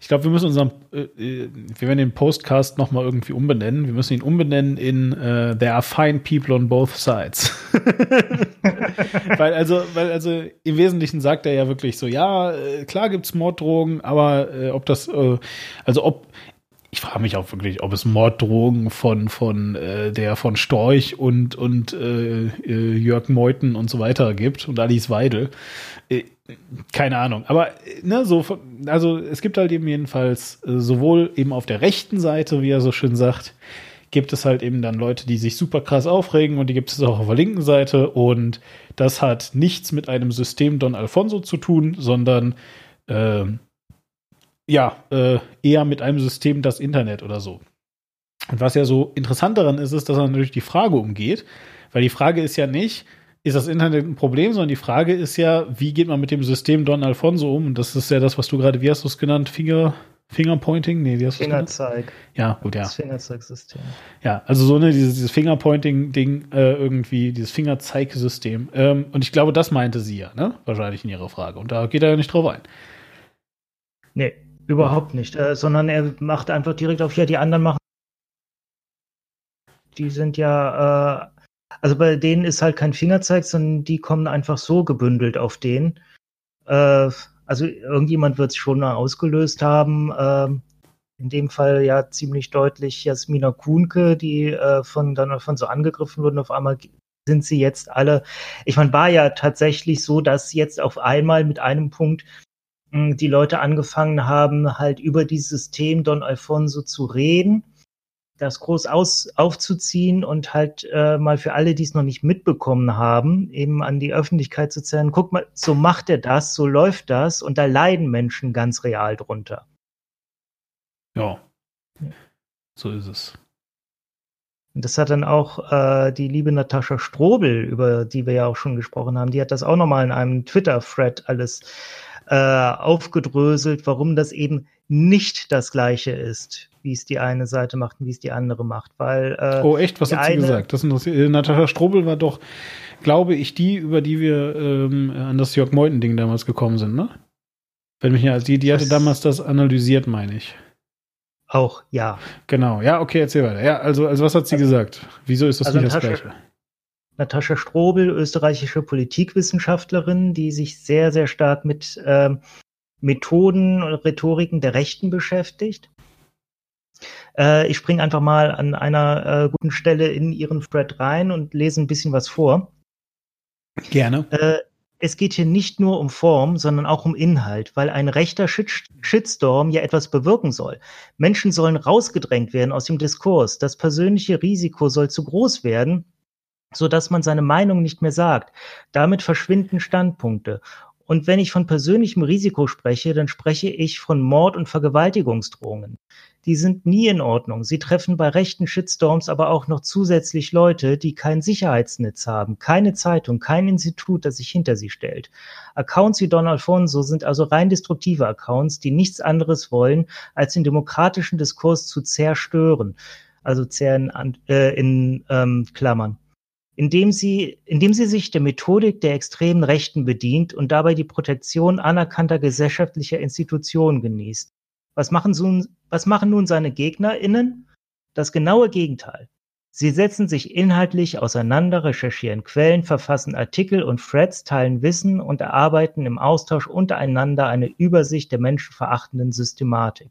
ich glaube, wir müssen unseren, äh, äh, wir werden den Postcast nochmal irgendwie umbenennen. Wir müssen ihn umbenennen in äh, There are fine people on both sides. weil also, weil also im Wesentlichen sagt er ja wirklich so, ja, äh, klar gibt's Morddrogen, aber äh, ob das, äh, also ob ich frage mich auch wirklich, ob es Morddrogen von von äh, der von Storch und und äh, äh, Jörg Meuthen und so weiter gibt und Alice Weidel. Äh, keine Ahnung, aber ne, so also es gibt halt eben jedenfalls äh, sowohl eben auf der rechten Seite, wie er so schön sagt, gibt es halt eben dann Leute, die sich super krass aufregen und die gibt es auch auf der linken Seite und das hat nichts mit einem System Don Alfonso zu tun, sondern äh, ja, äh, eher mit einem System das Internet oder so. Und was ja so interessant daran ist, ist, dass er natürlich die Frage umgeht, weil die Frage ist ja nicht, ist das Internet ein Problem, sondern die Frage ist ja, wie geht man mit dem System Don Alfonso um? Und das ist ja das, was du gerade, wie hast du es genannt? Finger, Fingerpointing? Nee, wie hast du? Fingerzeig. Ja, gut, ja. Das Fingerzeigsystem. Ja, also so ne, dieses, dieses Fingerpointing-Ding äh, irgendwie, dieses Fingerzeigsystem. Ähm, und ich glaube, das meinte sie ja, ne? Wahrscheinlich in ihrer Frage. Und da geht er ja nicht drauf ein. Nee, überhaupt nicht. Äh, sondern er macht einfach direkt auf, ja, die anderen machen. Die sind ja, äh, also bei denen ist halt kein Fingerzeig, sondern die kommen einfach so gebündelt auf den. Äh, also irgendjemand wird es schon ausgelöst haben. ähm, in dem Fall ja ziemlich deutlich Jasmina Kuhnke, die äh, von dann von so angegriffen wurden. Auf einmal sind sie jetzt alle. Ich meine, war ja tatsächlich so, dass jetzt auf einmal mit einem Punkt die Leute angefangen haben, halt über dieses System Don Alfonso zu reden, das groß aus, aufzuziehen und halt äh, mal für alle, die es noch nicht mitbekommen haben, eben an die Öffentlichkeit zu zählen, guck mal, so macht er das, so läuft das und da leiden Menschen ganz real drunter. Ja. So ist es. Und das hat dann auch äh, die liebe Natascha Strobel, über die wir ja auch schon gesprochen haben, die hat das auch nochmal in einem Twitter-Thread alles äh, aufgedröselt, warum das eben nicht das gleiche ist, wie es die eine Seite macht und wie es die andere macht. Weil, äh, Oh, echt? Was hat sie gesagt? Das interessiert- äh, Natascha Strobel war doch, glaube ich, die, über die wir ähm, an das Jörg Meuthen-Ding damals gekommen sind, ne? Wenn mich ja, die, die hatte Das- damals das analysiert, meine ich. Auch, ja. Genau, ja, okay, erzähl weiter. Ja, also, also was hat sie gesagt? Wieso ist das Also nicht das Gleiche? Natascha Strobel, österreichische Politikwissenschaftlerin, die sich sehr, sehr stark mit ähm, Methoden und Rhetoriken der Rechten beschäftigt. Äh, ich springe einfach mal an einer äh, guten Stelle in ihren Thread rein und lese ein bisschen was vor. Gerne. Äh, es geht hier nicht nur um Form, sondern auch um Inhalt, weil ein rechter Shit Shitstorm ja etwas bewirken soll. Menschen sollen rausgedrängt werden aus dem Diskurs. Das persönliche Risiko soll zu groß werden, so dass man seine Meinung nicht mehr sagt. Damit verschwinden Standpunkte. Und wenn ich von persönlichem Risiko spreche, dann spreche ich von Mord- und Vergewaltigungsdrohungen. Die sind nie in Ordnung. Sie treffen bei rechten Shitstorms aber auch noch zusätzlich Leute, die kein Sicherheitsnetz haben, keine Zeitung, kein Institut, das sich hinter sie stellt. Accounts wie Don Alfonso sind also rein destruktive Accounts, die nichts anderes wollen, als den demokratischen Diskurs zu zerstören. Also zehren an, äh, in ähm, Klammern indem sie, indem sie sich der Methodik der extremen Rechten bedient und dabei die Protektion anerkannter gesellschaftlicher Institutionen genießt. Was machen, so, was machen nun seine GegnerInnen? Das genaue Gegenteil. Sie setzen sich inhaltlich auseinander, recherchieren Quellen, verfassen Artikel und Threads, teilen Wissen und erarbeiten im Austausch untereinander eine Übersicht der menschenverachtenden Systematik.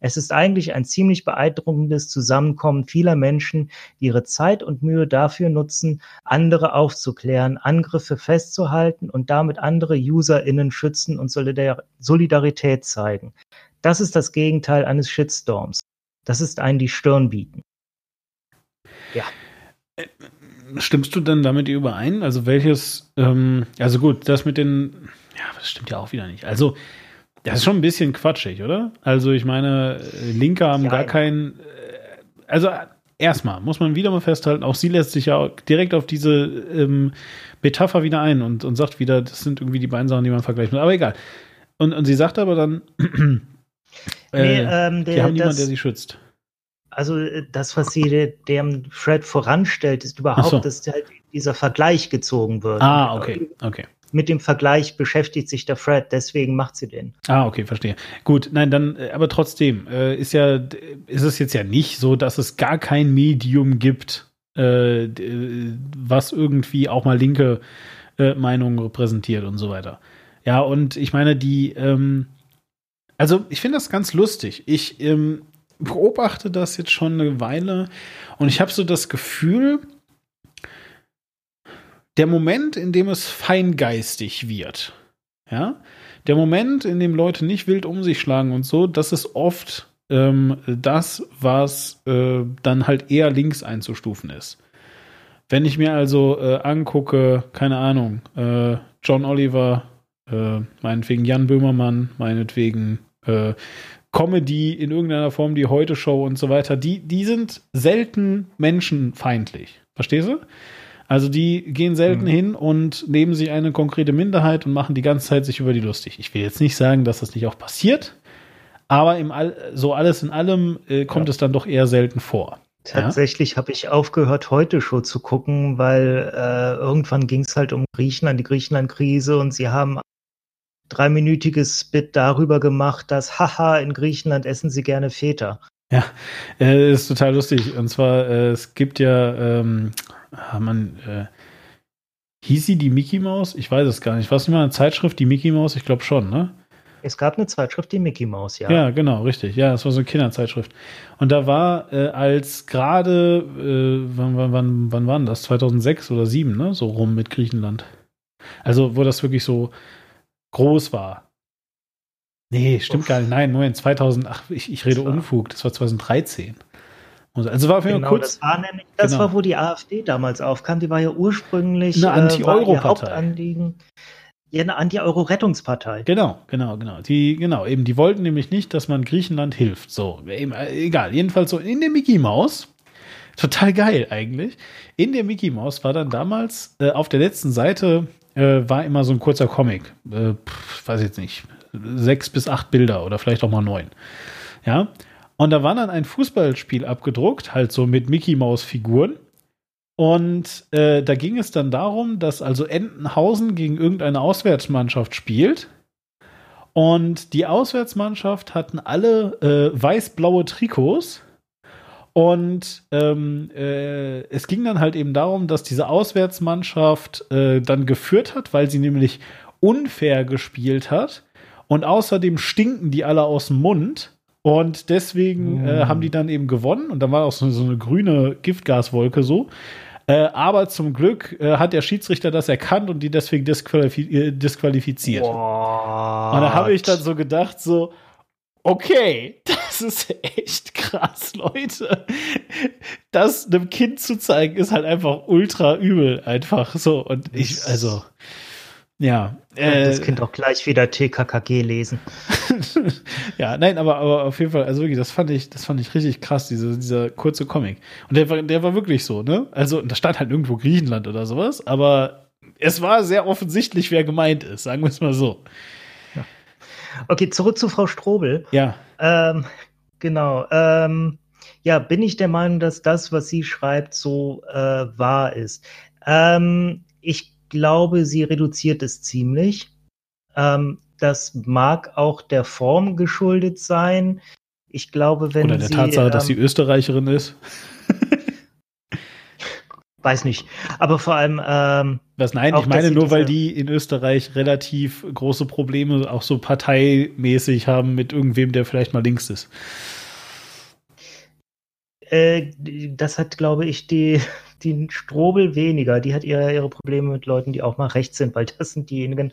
Es ist eigentlich ein ziemlich beeindruckendes Zusammenkommen vieler Menschen, die ihre Zeit und Mühe dafür nutzen, andere aufzuklären, Angriffe festzuhalten und damit andere UserInnen schützen und Solidar Solidarität zeigen. Das ist das Gegenteil eines Shitstorms. Das ist ein die Stirn bieten. Ja. Stimmst du dann damit überein? Also welches, ähm, also gut, das mit den, ja, das stimmt ja auch wieder nicht. Also, das ist schon ein bisschen quatschig, oder? Also ich meine, Linke haben Ja. gar kein, äh, also erstmal muss man wieder mal festhalten, auch sie lässt sich ja direkt auf diese ähm, Metapher wieder ein und, und sagt wieder, das sind irgendwie die beiden Sachen, die man vergleichen muss. Aber egal. Und, und sie sagt aber dann, äh, Nee, ähm, die der- haben niemanden, der sie schützt. Also äh, das, was sie de- dem Fred voranstellt, ist überhaupt, so. dass halt dieser Vergleich gezogen wird. Ah, okay, okay. Mit dem Vergleich beschäftigt sich der Fred, deswegen macht sie den. Ah, okay, verstehe. Gut, nein, dann, äh, aber trotzdem, äh, ist ja, ist es jetzt ja nicht so, dass es gar kein Medium gibt, äh, d- was irgendwie auch mal linke äh, Meinungen repräsentiert und so weiter. Ja, und ich meine, die, ähm, also ich finde das ganz lustig. Ich ähm, beobachte das jetzt schon eine Weile und ich habe so das Gefühl, der Moment, in dem es feingeistig wird, ja, der Moment, in dem Leute nicht wild um sich schlagen und so, das ist oft ähm, das, was äh, dann halt eher links einzustufen ist. Wenn ich mir also äh, angucke, keine Ahnung, äh, John Oliver, äh, meinetwegen Jan Böhmermann, meinetwegen äh, Comedy in irgendeiner Form, die Heute-Show und so weiter, die, die sind selten menschenfeindlich. Verstehst du? Also die gehen selten hin und nehmen sich eine konkrete Minderheit und machen die ganze Zeit sich über die lustig. Ich will jetzt nicht sagen, dass das nicht auch passiert, aber im All, so alles in allem äh, kommt es dann doch eher selten vor. Tatsächlich habe ich aufgehört, heute Show zu gucken, weil äh, irgendwann ging es halt um Griechenland, die Griechenland-Krise und sie haben ein dreiminütiges Bit darüber gemacht, dass haha, in Griechenland essen sie gerne Feta. Ja, äh, ist total lustig. Und zwar, äh, es gibt ja, ähm, man, äh, hieß sie die Mickey Maus? Ich weiß es gar nicht. War es nicht mal eine Zeitschrift, die Mickey Maus? Ich glaube schon, ne? Es gab eine Zeitschrift, die Mickey Mouse, ja. Ja. genau, richtig. Ja, das war so eine Kinderzeitschrift. Und da war äh, als gerade, äh, wann, wann, wann, wann war denn das? 2006 oder 2007, ne? So rum mit Griechenland. Also, wo das wirklich so groß war. Nee, stimmt gar nicht. Nein, Moment, 2000, ach, ich, ich rede war- Unfug. Das war 2013. Also war Genau, kurz. das war nämlich, das Genau. war, wo die AfD damals aufkam. Die war ja ursprünglich Eine äh, Anti-Euro-Partei. Ja eine Anti-Euro-Rettungspartei. Genau, genau, genau. Die, genau, eben, die wollten nämlich nicht, dass man Griechenland hilft. So, eben, äh, egal. Jedenfalls so in der Mickey Maus. Total geil eigentlich. In der Mickey Maus war dann damals äh, auf der letzten Seite äh, war immer so ein kurzer Comic. Äh, pff, weiß jetzt nicht. Sechs bis acht Bilder oder vielleicht auch mal neun. Ja. Und da war dann ein Fußballspiel abgedruckt, halt so mit Mickey Maus Figuren. Und äh, da ging es dann darum, dass also Entenhausen gegen irgendeine Auswärtsmannschaft spielt. Und die Auswärtsmannschaft hatten alle äh, weiß-blaue Trikots. Und ähm, äh, es ging dann halt eben darum, dass diese Auswärtsmannschaft äh, dann geführt hat, weil sie nämlich unfair gespielt hat. Und außerdem stinken die alle aus dem Mund. Und deswegen äh, haben die dann eben gewonnen. Und dann war auch so, so eine grüne Giftgaswolke so. Äh, aber zum Glück äh, hat der Schiedsrichter das erkannt und die deswegen disqualifi äh, disqualifiziert. Und da habe ich dann so gedacht, so, okay, das ist echt krass, Leute. Das einem Kind zu zeigen, ist halt einfach ultra übel, einfach so. Und ich, also, ja. Äh, das Kind auch gleich wieder TKKG lesen. ja, nein, aber, aber auf jeden Fall, also wirklich, das fand ich, das fand ich richtig krass, diese, dieser kurze Comic. Und der war, der war wirklich so, ne? Also, da stand halt irgendwo Griechenland oder sowas, aber es war sehr offensichtlich, wer gemeint ist, sagen wir es mal so. Okay, zurück zu Frau Strobel. Ja. Ähm, genau. Ähm, ja, bin ich der Meinung, dass das, was sie schreibt, so äh, wahr ist. Ähm, ich glaube, sie reduziert es ziemlich. Ähm, das mag auch der Form geschuldet sein. Ich glaube, wenn Oder der sie, Tatsache, dass ähm, sie Österreicherin ist. weiß nicht. Aber vor allem, ähm, Was, nein, auch, ich meine dass nur, weil die in Österreich relativ große Probleme auch so parteimäßig haben mit irgendwem, der vielleicht mal links ist. Äh, das hat, glaube ich, die, die Strobel weniger. Die hat ihre, ihre Probleme mit Leuten, die auch mal rechts sind, weil das sind diejenigen,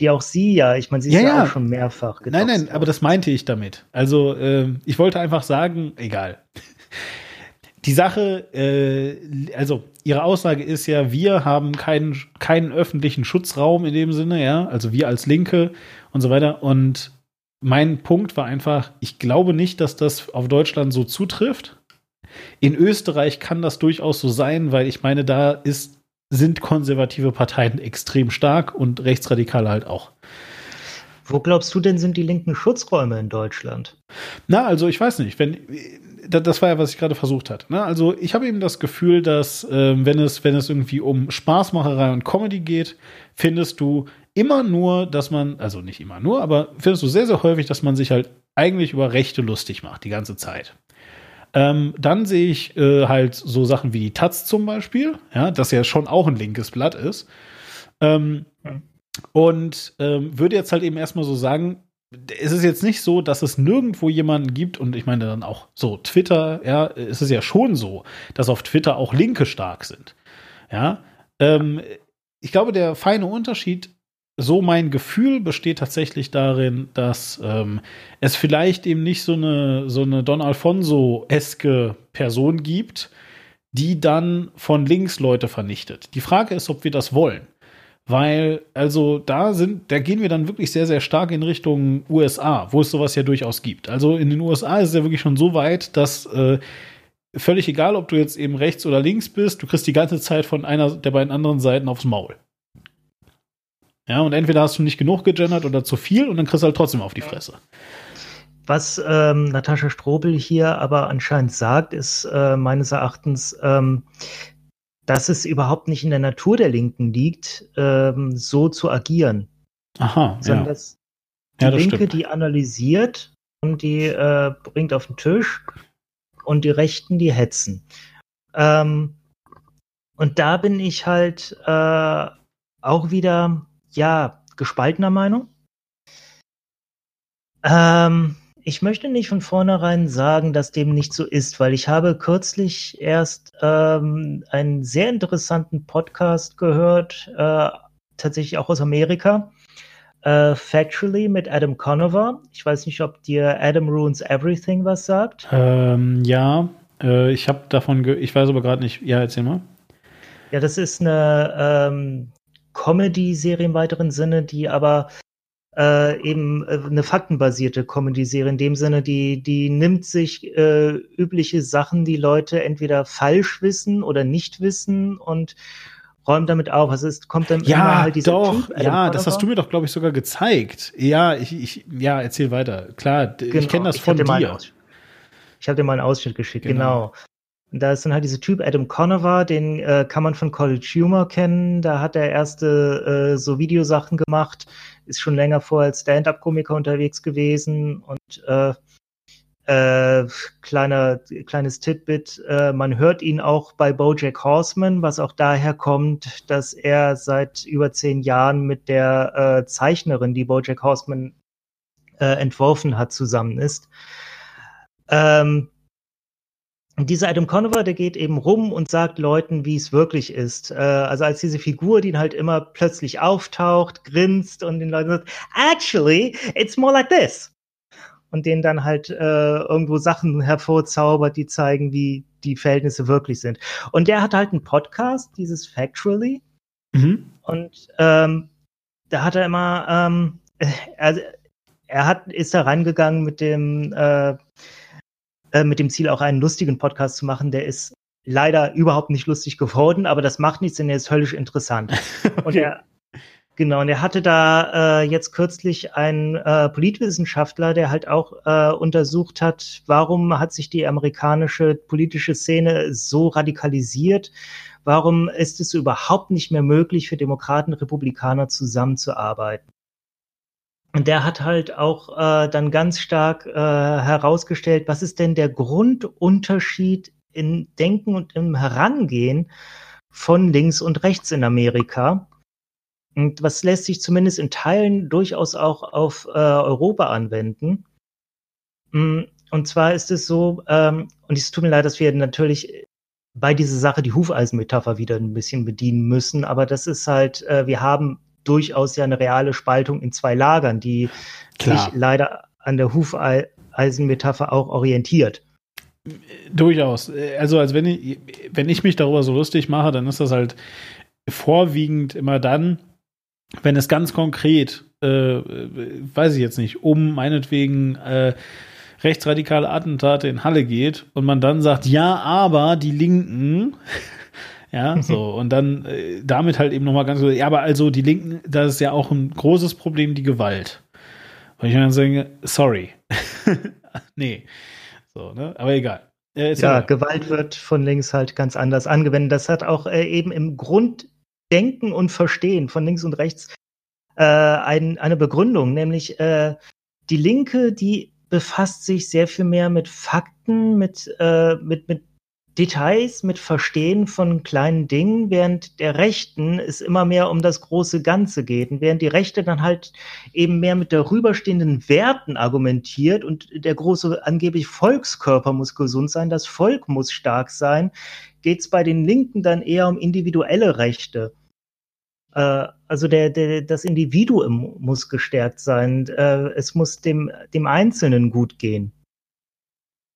die auch sie ja, ich meine, sie ist Ja, ja, auch schon mehrfach Nein, nein, gedoxt aber das meinte ich damit. Also, ähm, ich wollte einfach sagen, egal. Die Sache, äh, also ihre Aussage ist ja, wir haben keinen, keinen öffentlichen Schutzraum in dem Sinne, ja, also wir als Linke und so weiter. Und mein Punkt war einfach, ich glaube nicht, dass das auf Deutschland so zutrifft. In Österreich kann das durchaus so sein, weil ich meine, da ist, sind konservative Parteien extrem stark und Rechtsradikale halt auch. Wo glaubst du denn sind die linken Schutzräume in Deutschland? Na, also ich weiß nicht, wenn da- das war ja, was ich gerade versucht hatte. Ne? Also ich habe eben das Gefühl, dass ähm, wenn es wenn es irgendwie um Spaßmacherei und Comedy geht, findest du immer nur, dass man, also nicht immer nur, aber findest du sehr sehr häufig, dass man sich halt eigentlich über Rechte lustig macht die ganze Zeit. Ähm, dann sehe ich äh, halt so Sachen wie die Taz zum Beispiel, ja, das ja schon auch ein linkes Blatt ist. Ähm, und ähm, würde jetzt halt eben erstmal so sagen, es ist jetzt nicht so, dass es nirgendwo jemanden gibt, und ich meine dann auch so Twitter, ja, es ist ja schon so, dass auf Twitter auch Linke stark sind. Ja, ähm, ich glaube, der feine Unterschied, so mein Gefühl besteht tatsächlich darin, dass ähm, es vielleicht eben nicht so eine, so eine Don Alfonso-eske Person gibt, die dann von links Leute vernichtet. Die Frage ist, ob wir das wollen. Weil, also da sind, da gehen wir dann wirklich sehr, sehr stark in Richtung USA, wo es sowas ja durchaus gibt. Also in den USA ist es ja wirklich schon so weit, dass äh, völlig egal, ob du jetzt eben rechts oder links bist, du kriegst die ganze Zeit von einer der beiden anderen Seiten aufs Maul. Ja, und entweder hast du nicht genug gegendert oder zu viel und dann kriegst du halt trotzdem auf die Fresse. Was ähm, Natascha Strobel hier aber anscheinend sagt, ist äh, meines Erachtens, ähm, dass es überhaupt nicht in der Natur der Linken liegt, ähm, so zu agieren, Aha, sondern ja. dass die Ja, das Linke, stimmt. die analysiert und die äh, bringt auf den Tisch und die Rechten, die hetzen. Ähm, und da bin ich halt äh, auch wieder, ja, gespaltener Meinung. Ähm, ich möchte nicht von vornherein sagen, dass dem nicht so ist, weil ich habe kürzlich erst ähm, einen sehr interessanten Podcast gehört, äh, tatsächlich auch aus Amerika, äh, Factually mit Adam Conover. Ich weiß nicht, ob dir Adam Ruins Everything was sagt. Ähm, ja, äh, ich habe davon, ich weiß aber gerade nicht. Ja, erzähl mal. Ja, das ist eine ähm, Comedy-Serie im weiteren Sinne, die aber äh, eben äh, eine faktenbasierte Comedy-Serie in dem Sinne, die, die nimmt sich äh, übliche Sachen, die Leute entweder falsch wissen oder nicht wissen und räumt damit auf. Also es kommt dann immer Ja, halt dieser doch. Typ, ja, das hast du mir doch, glaube ich, sogar gezeigt. Ja, ich, ich, ja, erzähl weiter. Klar, d- ich Genau, kenne das ich von dir. Aus- Ich habe dir mal einen Ausschnitt geschickt, Genau. genau. Und Da ist dann halt dieser Typ Adam Conover, den äh, kann man von College Humor kennen. Da hat er erste äh, so Videosachen gemacht, ist schon länger vorher als Stand-up-Komiker unterwegs gewesen und äh, äh, kleiner kleines Titbit, äh, man hört ihn auch bei BoJack Horseman, was auch daher kommt, dass er seit über zehn Jahren mit der äh, Zeichnerin, die BoJack Horseman äh, entworfen hat, zusammen ist. Ähm, dieser Adam Conover, der geht eben rum und sagt Leuten, wie es wirklich ist. Äh, also als diese Figur, die ihn halt immer plötzlich auftaucht, grinst und den Leuten sagt, actually, it's more like this. Und denen dann halt äh, irgendwo Sachen hervorzaubert, die zeigen, wie die Verhältnisse wirklich sind. Und der hat halt einen Podcast, dieses Factually. Mhm. Und ähm, da hat er immer, ähm, äh, also er hat, ist da reingegangen mit dem, äh, äh, mit dem Ziel, auch einen lustigen Podcast zu machen. Der ist leider überhaupt nicht lustig geworden, aber das macht nichts, denn er ist höllisch interessant. Und er, genau, und er hatte da äh, jetzt kürzlich einen äh, Politwissenschaftler, der halt auch äh, untersucht hat, warum hat sich die amerikanische politische Szene so radikalisiert? Warum ist es überhaupt nicht mehr möglich für Demokraten und Republikaner zusammenzuarbeiten? Und der hat halt auch äh, dann ganz stark äh, herausgestellt, was ist denn der Grundunterschied im Denken und im Herangehen von links und rechts in Amerika. Und was lässt sich zumindest in Teilen durchaus auch auf äh, Europa anwenden. Mm, Und zwar ist es so, ähm, und es tut mir leid, dass wir natürlich bei dieser Sache die Hufeisenmetapher wieder ein bisschen bedienen müssen, aber das ist halt, äh, wir haben durchaus ja eine reale Spaltung in zwei Lagern, die Klar. sich leider an der Hufeisenmetapher auch orientiert. Durchaus. Also, als wenn ich, wenn ich mich darüber so lustig mache, dann ist das halt vorwiegend immer dann, wenn es ganz konkret, äh, weiß ich jetzt nicht, um meinetwegen äh, rechtsradikale Attentate in Halle geht und man dann sagt, ja, aber die Linken, ja, so, und dann äh, damit halt eben nochmal ganz so, ja, aber also die Linken, da ist ja auch ein großes Problem die Gewalt. Und ich dann denke, sorry. nee. So, ne? Aber egal. Äh, Ja. Gewalt wird von links halt ganz anders angewendet. Das hat auch äh, eben im Grunddenken und Verstehen von links und rechts äh, ein, eine Begründung, nämlich äh, die Linke, die befasst sich sehr viel mehr mit Fakten, mit, äh, mit, mit Details, mit Verstehen von kleinen Dingen, während der Rechten es immer mehr um das große Ganze geht. Und während die Rechte dann halt eben mehr mit darüberstehenden Werten argumentiert und der große angeblich Volkskörper muss gesund sein, das Volk muss stark sein, geht es bei den Linken dann eher um individuelle Rechte. Äh, also der, der, das Individuum muss gestärkt sein. Äh, es muss dem, dem Einzelnen gut gehen.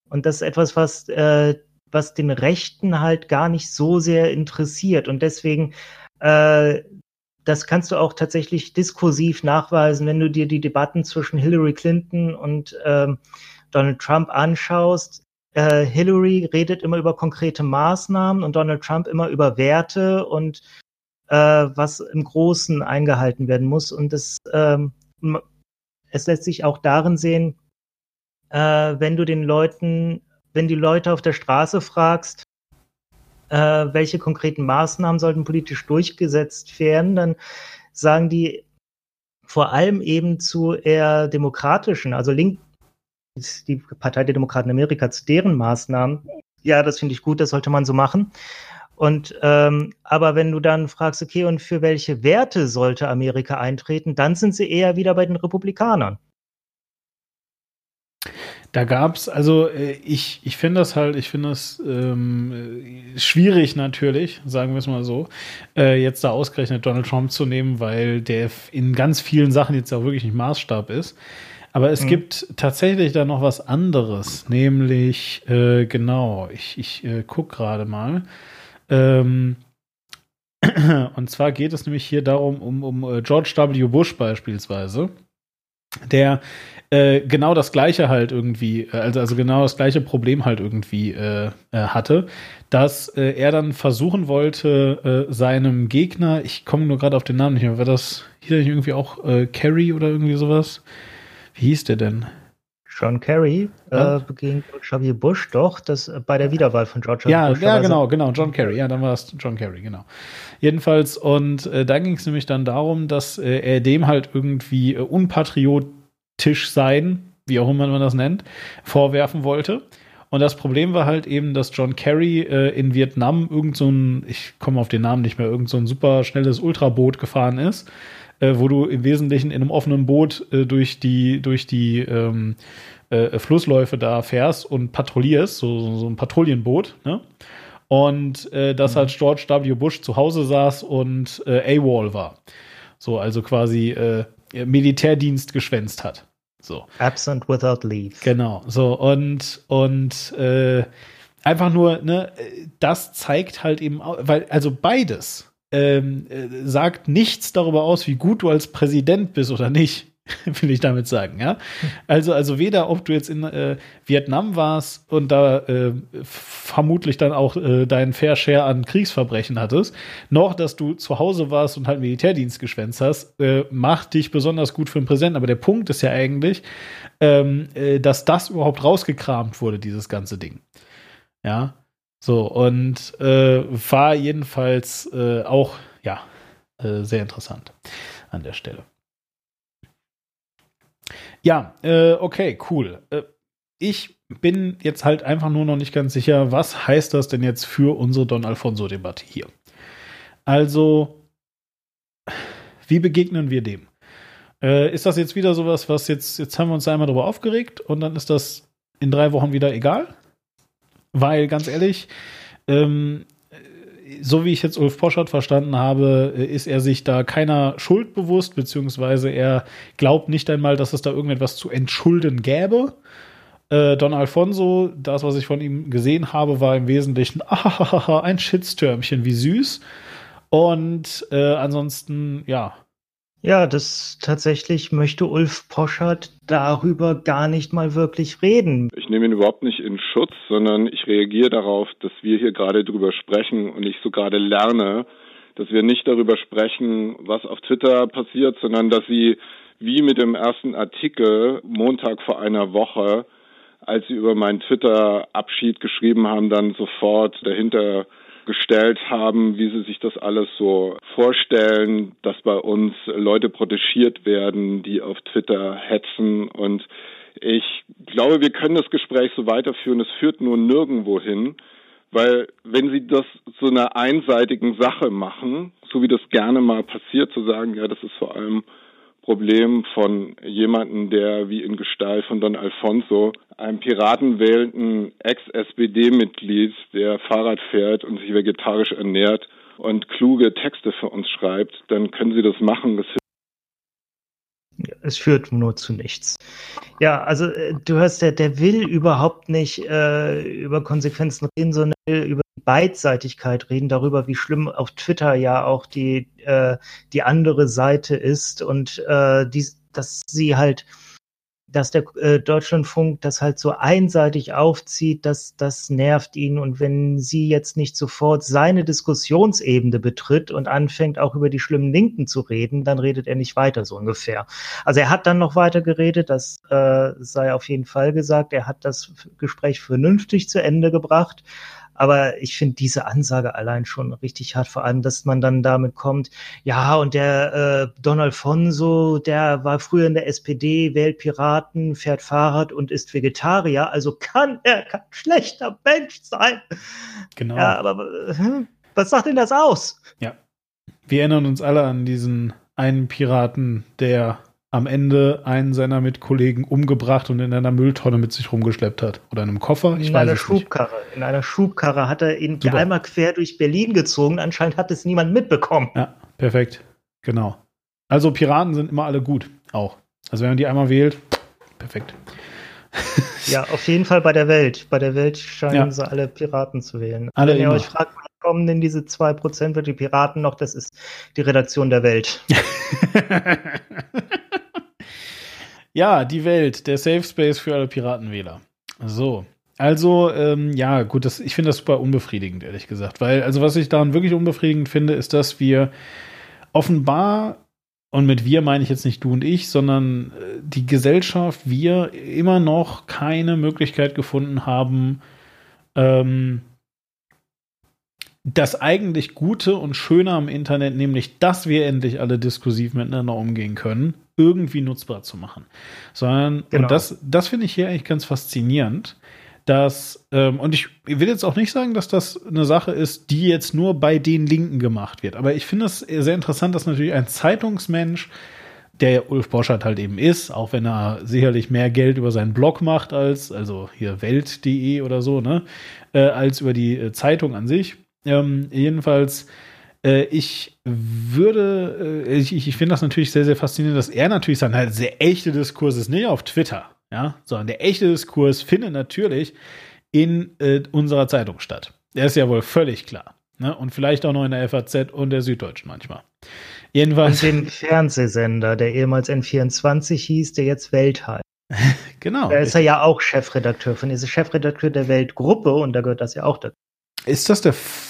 Und das ist etwas, was, äh, was den Rechten halt gar nicht so sehr interessiert. Und deswegen, äh, das kannst du auch tatsächlich diskursiv nachweisen, wenn du dir die Debatten zwischen Hillary Clinton und ähm, Donald Trump anschaust. Äh, Hillary redet immer über konkrete Maßnahmen und Donald Trump immer über Werte und äh, was im Großen eingehalten werden muss. Und das, ähm, es lässt sich auch darin sehen, äh, wenn du den Leuten, wenn die Leute auf der Straße fragst, äh, welche konkreten Maßnahmen sollten politisch durchgesetzt werden, dann sagen die vor allem eben zu eher demokratischen, also link, die Partei der Demokraten Amerika zu deren Maßnahmen. Ja, das finde ich gut, das sollte man so machen. Und ähm, aber wenn du dann fragst, okay, und für welche Werte sollte Amerika eintreten, dann sind sie eher wieder bei den Republikanern. Da gab's, also äh, ich, ich finde das halt, ich finde das ähm, äh, schwierig natürlich, sagen wir es mal so, äh, jetzt da ausgerechnet Donald Trump zu nehmen, weil der in ganz vielen Sachen jetzt auch wirklich nicht Maßstab ist. Aber es Mhm. gibt tatsächlich da noch was anderes, nämlich, äh, genau, ich, ich äh, guck gerade mal. Ähm, und zwar geht es nämlich hier darum, um, um äh, George W. Bush beispielsweise, der äh, genau das gleiche halt irgendwie, äh, also, also genau das gleiche Problem halt irgendwie äh, äh, hatte, dass äh, er dann versuchen wollte, äh, seinem Gegner, ich komme nur gerade auf den Namen nicht mehr, war das hier irgendwie auch äh, Kerry oder irgendwie sowas? Wie hieß der denn? John Kerry Ja. äh, gegen George W. Bush, doch, das äh, bei der Wiederwahl von George W. Ja, Bush. ja, genau, genau, John Kerry. Ja, dann war es John Kerry, genau. Jedenfalls, und äh, da ging es nämlich dann darum, dass äh, er dem halt irgendwie äh, unpatriotisch sein, wie auch immer man das nennt, vorwerfen wollte. Und das Problem war halt eben, dass John Kerry äh, in Vietnam irgend so ein, ich komme auf den Namen nicht mehr, irgend so ein super schnelles Ultraboot gefahren ist, äh, wo du im Wesentlichen in einem offenen Boot äh, durch die, durch die ähm, äh, Flussläufe da fährst und patrouillierst, so, so, ein Patrouillenboot, ne? Und äh, dass halt George W. Bush zu Hause saß und äh, AWOL war. So, also quasi äh, Militärdienst geschwänzt hat. So. Absent without leave. Genau, so und und äh, einfach nur, ne, das zeigt halt eben, weil also beides ähm, äh, sagt nichts darüber aus, wie gut du als Präsident bist oder nicht, will ich damit sagen, ja. Also also weder ob du jetzt in äh, Vietnam warst und da äh, vermutlich dann auch äh, deinen Fair Share an Kriegsverbrechen hattest, noch dass du zu Hause warst und halt Militärdienst geschwänzt hast, äh, macht dich besonders gut für einen Präsidenten. Aber der Punkt ist ja eigentlich, ähm, äh, dass das überhaupt rausgekramt wurde, dieses ganze Ding. Ja, so und äh, war jedenfalls äh, auch, ja, äh, sehr interessant an der Stelle. Ja, äh, okay, cool. Äh, ich bin jetzt halt einfach nur noch nicht ganz sicher, was heißt das denn jetzt für unsere Don Alfonso-Debatte hier? Also, wie begegnen wir dem? Äh, ist das jetzt wieder sowas, was jetzt, jetzt haben wir uns da einmal drüber aufgeregt und dann ist das in drei Wochen wieder egal? Weil, ganz ehrlich, ähm, so wie ich jetzt Ulf Poschert verstanden habe, äh, ist er sich da keiner Schuld bewusst, beziehungsweise er glaubt nicht einmal, dass es da irgendetwas zu entschulden gäbe. Äh, Don Alfonso, das, was ich von ihm gesehen habe, war im Wesentlichen ahahaha, ein Shitstürmchen, wie süß. Und äh, ansonsten, ja, Ja, das tatsächlich möchte Ulf Poschert darüber gar nicht mal wirklich reden. Ich nehme ihn überhaupt nicht in Schutz, sondern ich reagiere darauf, dass wir hier gerade drüber sprechen und ich so gerade lerne, dass wir nicht darüber sprechen, was auf Twitter passiert, sondern dass sie wie mit dem ersten Artikel Montag vor einer Woche, als sie über meinen Twitter-Abschied geschrieben haben, dann sofort dahinter gestellt haben, wie sie sich das alles so vorstellen, dass bei uns Leute protegiert werden, die auf Twitter hetzen. Und ich glaube, wir können das Gespräch so weiterführen. Es führt nur nirgendwo hin. Weil wenn sie das zu einer einseitigen Sache machen, so wie das gerne mal passiert, zu sagen, ja, das ist vor allem Problem von jemandem, der wie in Gestalt von Don Alfonso, einem piratenwählenden Ex-SPD-Mitglied, der Fahrrad fährt und sich vegetarisch ernährt und kluge Texte für uns schreibt, dann können sie das machen. Das es führt nur zu nichts. Ja, also äh, du hörst, der, der will überhaupt nicht äh, über Konsequenzen reden, sondern will über Beidseitigkeit reden, darüber, wie schlimm auf Twitter ja auch die, äh, die andere Seite ist und äh, die, dass sie halt dass der äh, Deutschlandfunk das halt so einseitig aufzieht, dass das nervt ihn. Und wenn sie jetzt nicht sofort seine Diskussionsebene betritt und anfängt auch über die schlimmen Linken zu reden, dann redet er nicht weiter, so ungefähr. Also er hat dann noch weiter geredet, das äh, sei auf jeden Fall gesagt. Er hat das Gespräch vernünftig zu Ende gebracht. Aber ich finde diese Ansage allein schon richtig hart, vor allem, dass man dann damit kommt, ja, und der äh, Don Alfonso, der war früher in der SPD, wählt Piraten, fährt Fahrrad und ist Vegetarier, also kann er kein schlechter Mensch sein. Genau. Ja, aber äh, was sagt denn das aus? Ja. Wir erinnern uns alle an diesen einen Piraten, der am Ende einen seiner Mitkollegen umgebracht und in einer Mülltonne mit sich rumgeschleppt hat. Oder in einem Koffer? Ich in weiß einer Schubkarre. Nicht. In einer Schubkarre hat er ihn Super. einmal quer durch Berlin gezogen. Anscheinend hat es niemand mitbekommen. Ja, perfekt. Genau. Also Piraten sind immer alle gut. Auch. Also wenn man die einmal wählt, perfekt. Ja, auf jeden Fall bei der Welt. Bei der Welt scheinen ja. sie alle Piraten zu wählen. Alle wenn ihr euch fragt, kommen denn diese 2% für die Piraten noch? Das ist die Redaktion der Welt. Ja, die Welt, der Safe Space für alle Piratenwähler. So. Also, ähm, ja, gut, das, ich finde das super unbefriedigend, ehrlich gesagt. Weil, also, was ich daran wirklich unbefriedigend finde, ist, dass wir offenbar, und mit wir meine ich jetzt nicht du und ich, sondern äh, die Gesellschaft, wir immer noch keine Möglichkeit gefunden haben, ähm, das eigentlich Gute und Schöne am Internet, nämlich, dass wir endlich alle diskursiv miteinander umgehen können, irgendwie nutzbar zu machen. Sondern, genau. und das, das finde ich hier eigentlich ganz faszinierend, dass, ähm, und ich will jetzt auch nicht sagen, dass das eine Sache ist, die jetzt nur bei den Linken gemacht wird, aber ich finde es sehr interessant, dass natürlich ein Zeitungsmensch, der Ulf Boschert halt eben ist, auch wenn er sicherlich mehr Geld über seinen Blog macht als, also hier Welt.de oder so, ne, äh, als über die äh, Zeitung an sich. Ähm, jedenfalls äh, ich würde, äh, ich, ich finde das natürlich sehr, sehr faszinierend, dass er natürlich sagt, halt, der echte Diskurs ist nicht auf Twitter, ja, sondern der echte Diskurs findet natürlich in äh, unserer Zeitung statt. Der ist ja wohl völlig klar. Ne? Und vielleicht auch noch in der FAZ und der Süddeutschen manchmal. Jedenfalls. Und dem Fernsehsender, der ehemals N24 hieß, der jetzt Welt heißt. genau. Da ist er ja auch Chefredakteur von, ist Chefredakteur der Weltgruppe und da gehört das ja auch dazu. Ist das der F N4,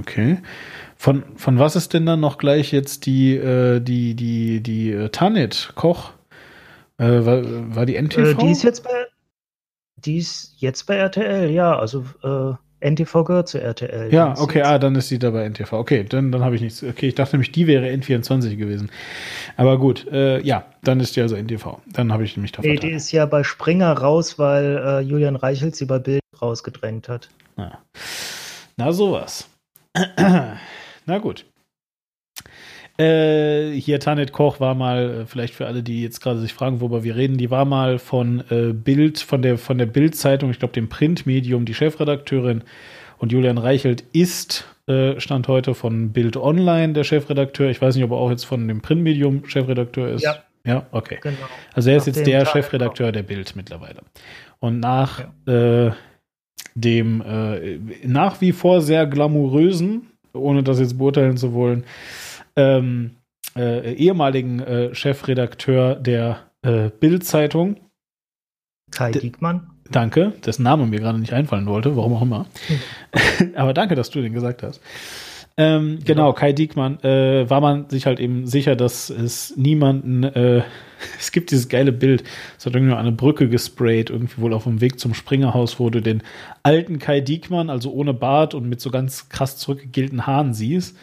okay. Von, von was ist denn dann noch gleich jetzt die, äh, die, die, die äh, Tanit Koch? Äh, war, war die NTV? Äh, die ist jetzt bei, die ist jetzt bei RTL, ja. Also äh, NTV gehört zu RTL. Ja, okay, ah, dann ist sie da bei NTV. Okay, dann, dann habe ich nichts. Okay, ich dachte nämlich, die wäre N24 gewesen. Aber gut, äh, ja, dann ist die also NTV. Dann habe ich mich da Nee, die ist ja bei Springer raus, weil äh, Julian Reichelt sie bei Bild rausgedrängt hat. Ja. Na, sowas. Na gut. Äh, hier Tanit Koch war mal, äh, vielleicht für alle, die jetzt gerade sich fragen, worüber wir reden, die war mal von äh, Bild, von der, von der Bild-Zeitung, ich glaube dem Printmedium, die Chefredakteurin. Und Julian Reichelt ist, äh, stand heute von Bild Online der Chefredakteur. Ich weiß nicht, ob er auch jetzt von dem Printmedium Chefredakteur ist. Ja. Ja, okay. Genau. Also er ist jetzt der Chefredakteur der Bild mittlerweile. Und nach ja. äh, dem äh, nach wie vor sehr glamourösen, ohne das jetzt beurteilen zu wollen, ähm, äh, ehemaligen äh, Chefredakteur der äh, Bild-Zeitung. Kai Diekmann. Danke, dessen Name mir gerade nicht einfallen wollte, warum auch immer. Mhm. Aber danke, dass du den gesagt hast. Ähm, genau, Kai Diekmann, äh, war man sich halt eben sicher, dass es niemanden, äh, es gibt dieses geile Bild, es hat irgendwie eine Brücke gesprayt, irgendwie wohl auf dem Weg zum Springerhaus, wo du den alten Kai Diekmann, also ohne Bart und mit so ganz krass zurückgegelten Haaren siehst,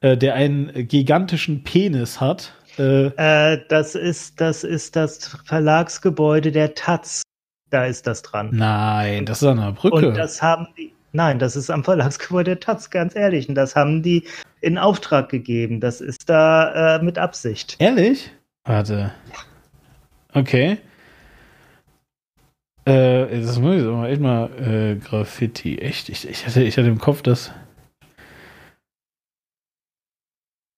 äh, der einen gigantischen Penis hat. Äh, Äh, das ist, das ist das Verlagsgebäude der Taz. Da ist das dran. nein, das ist an einer Brücke. Und das haben die, nein, das ist am Verlagsgebäude der Taz, ganz ehrlich. Und das haben die in Auftrag gegeben. Das ist da äh, mit Absicht. Ehrlich? Warte. Okay. Äh, das muss ich mal echt mal äh, Graffiti. Echt? Ich, ich, hatte, ich hatte im Kopf, dass.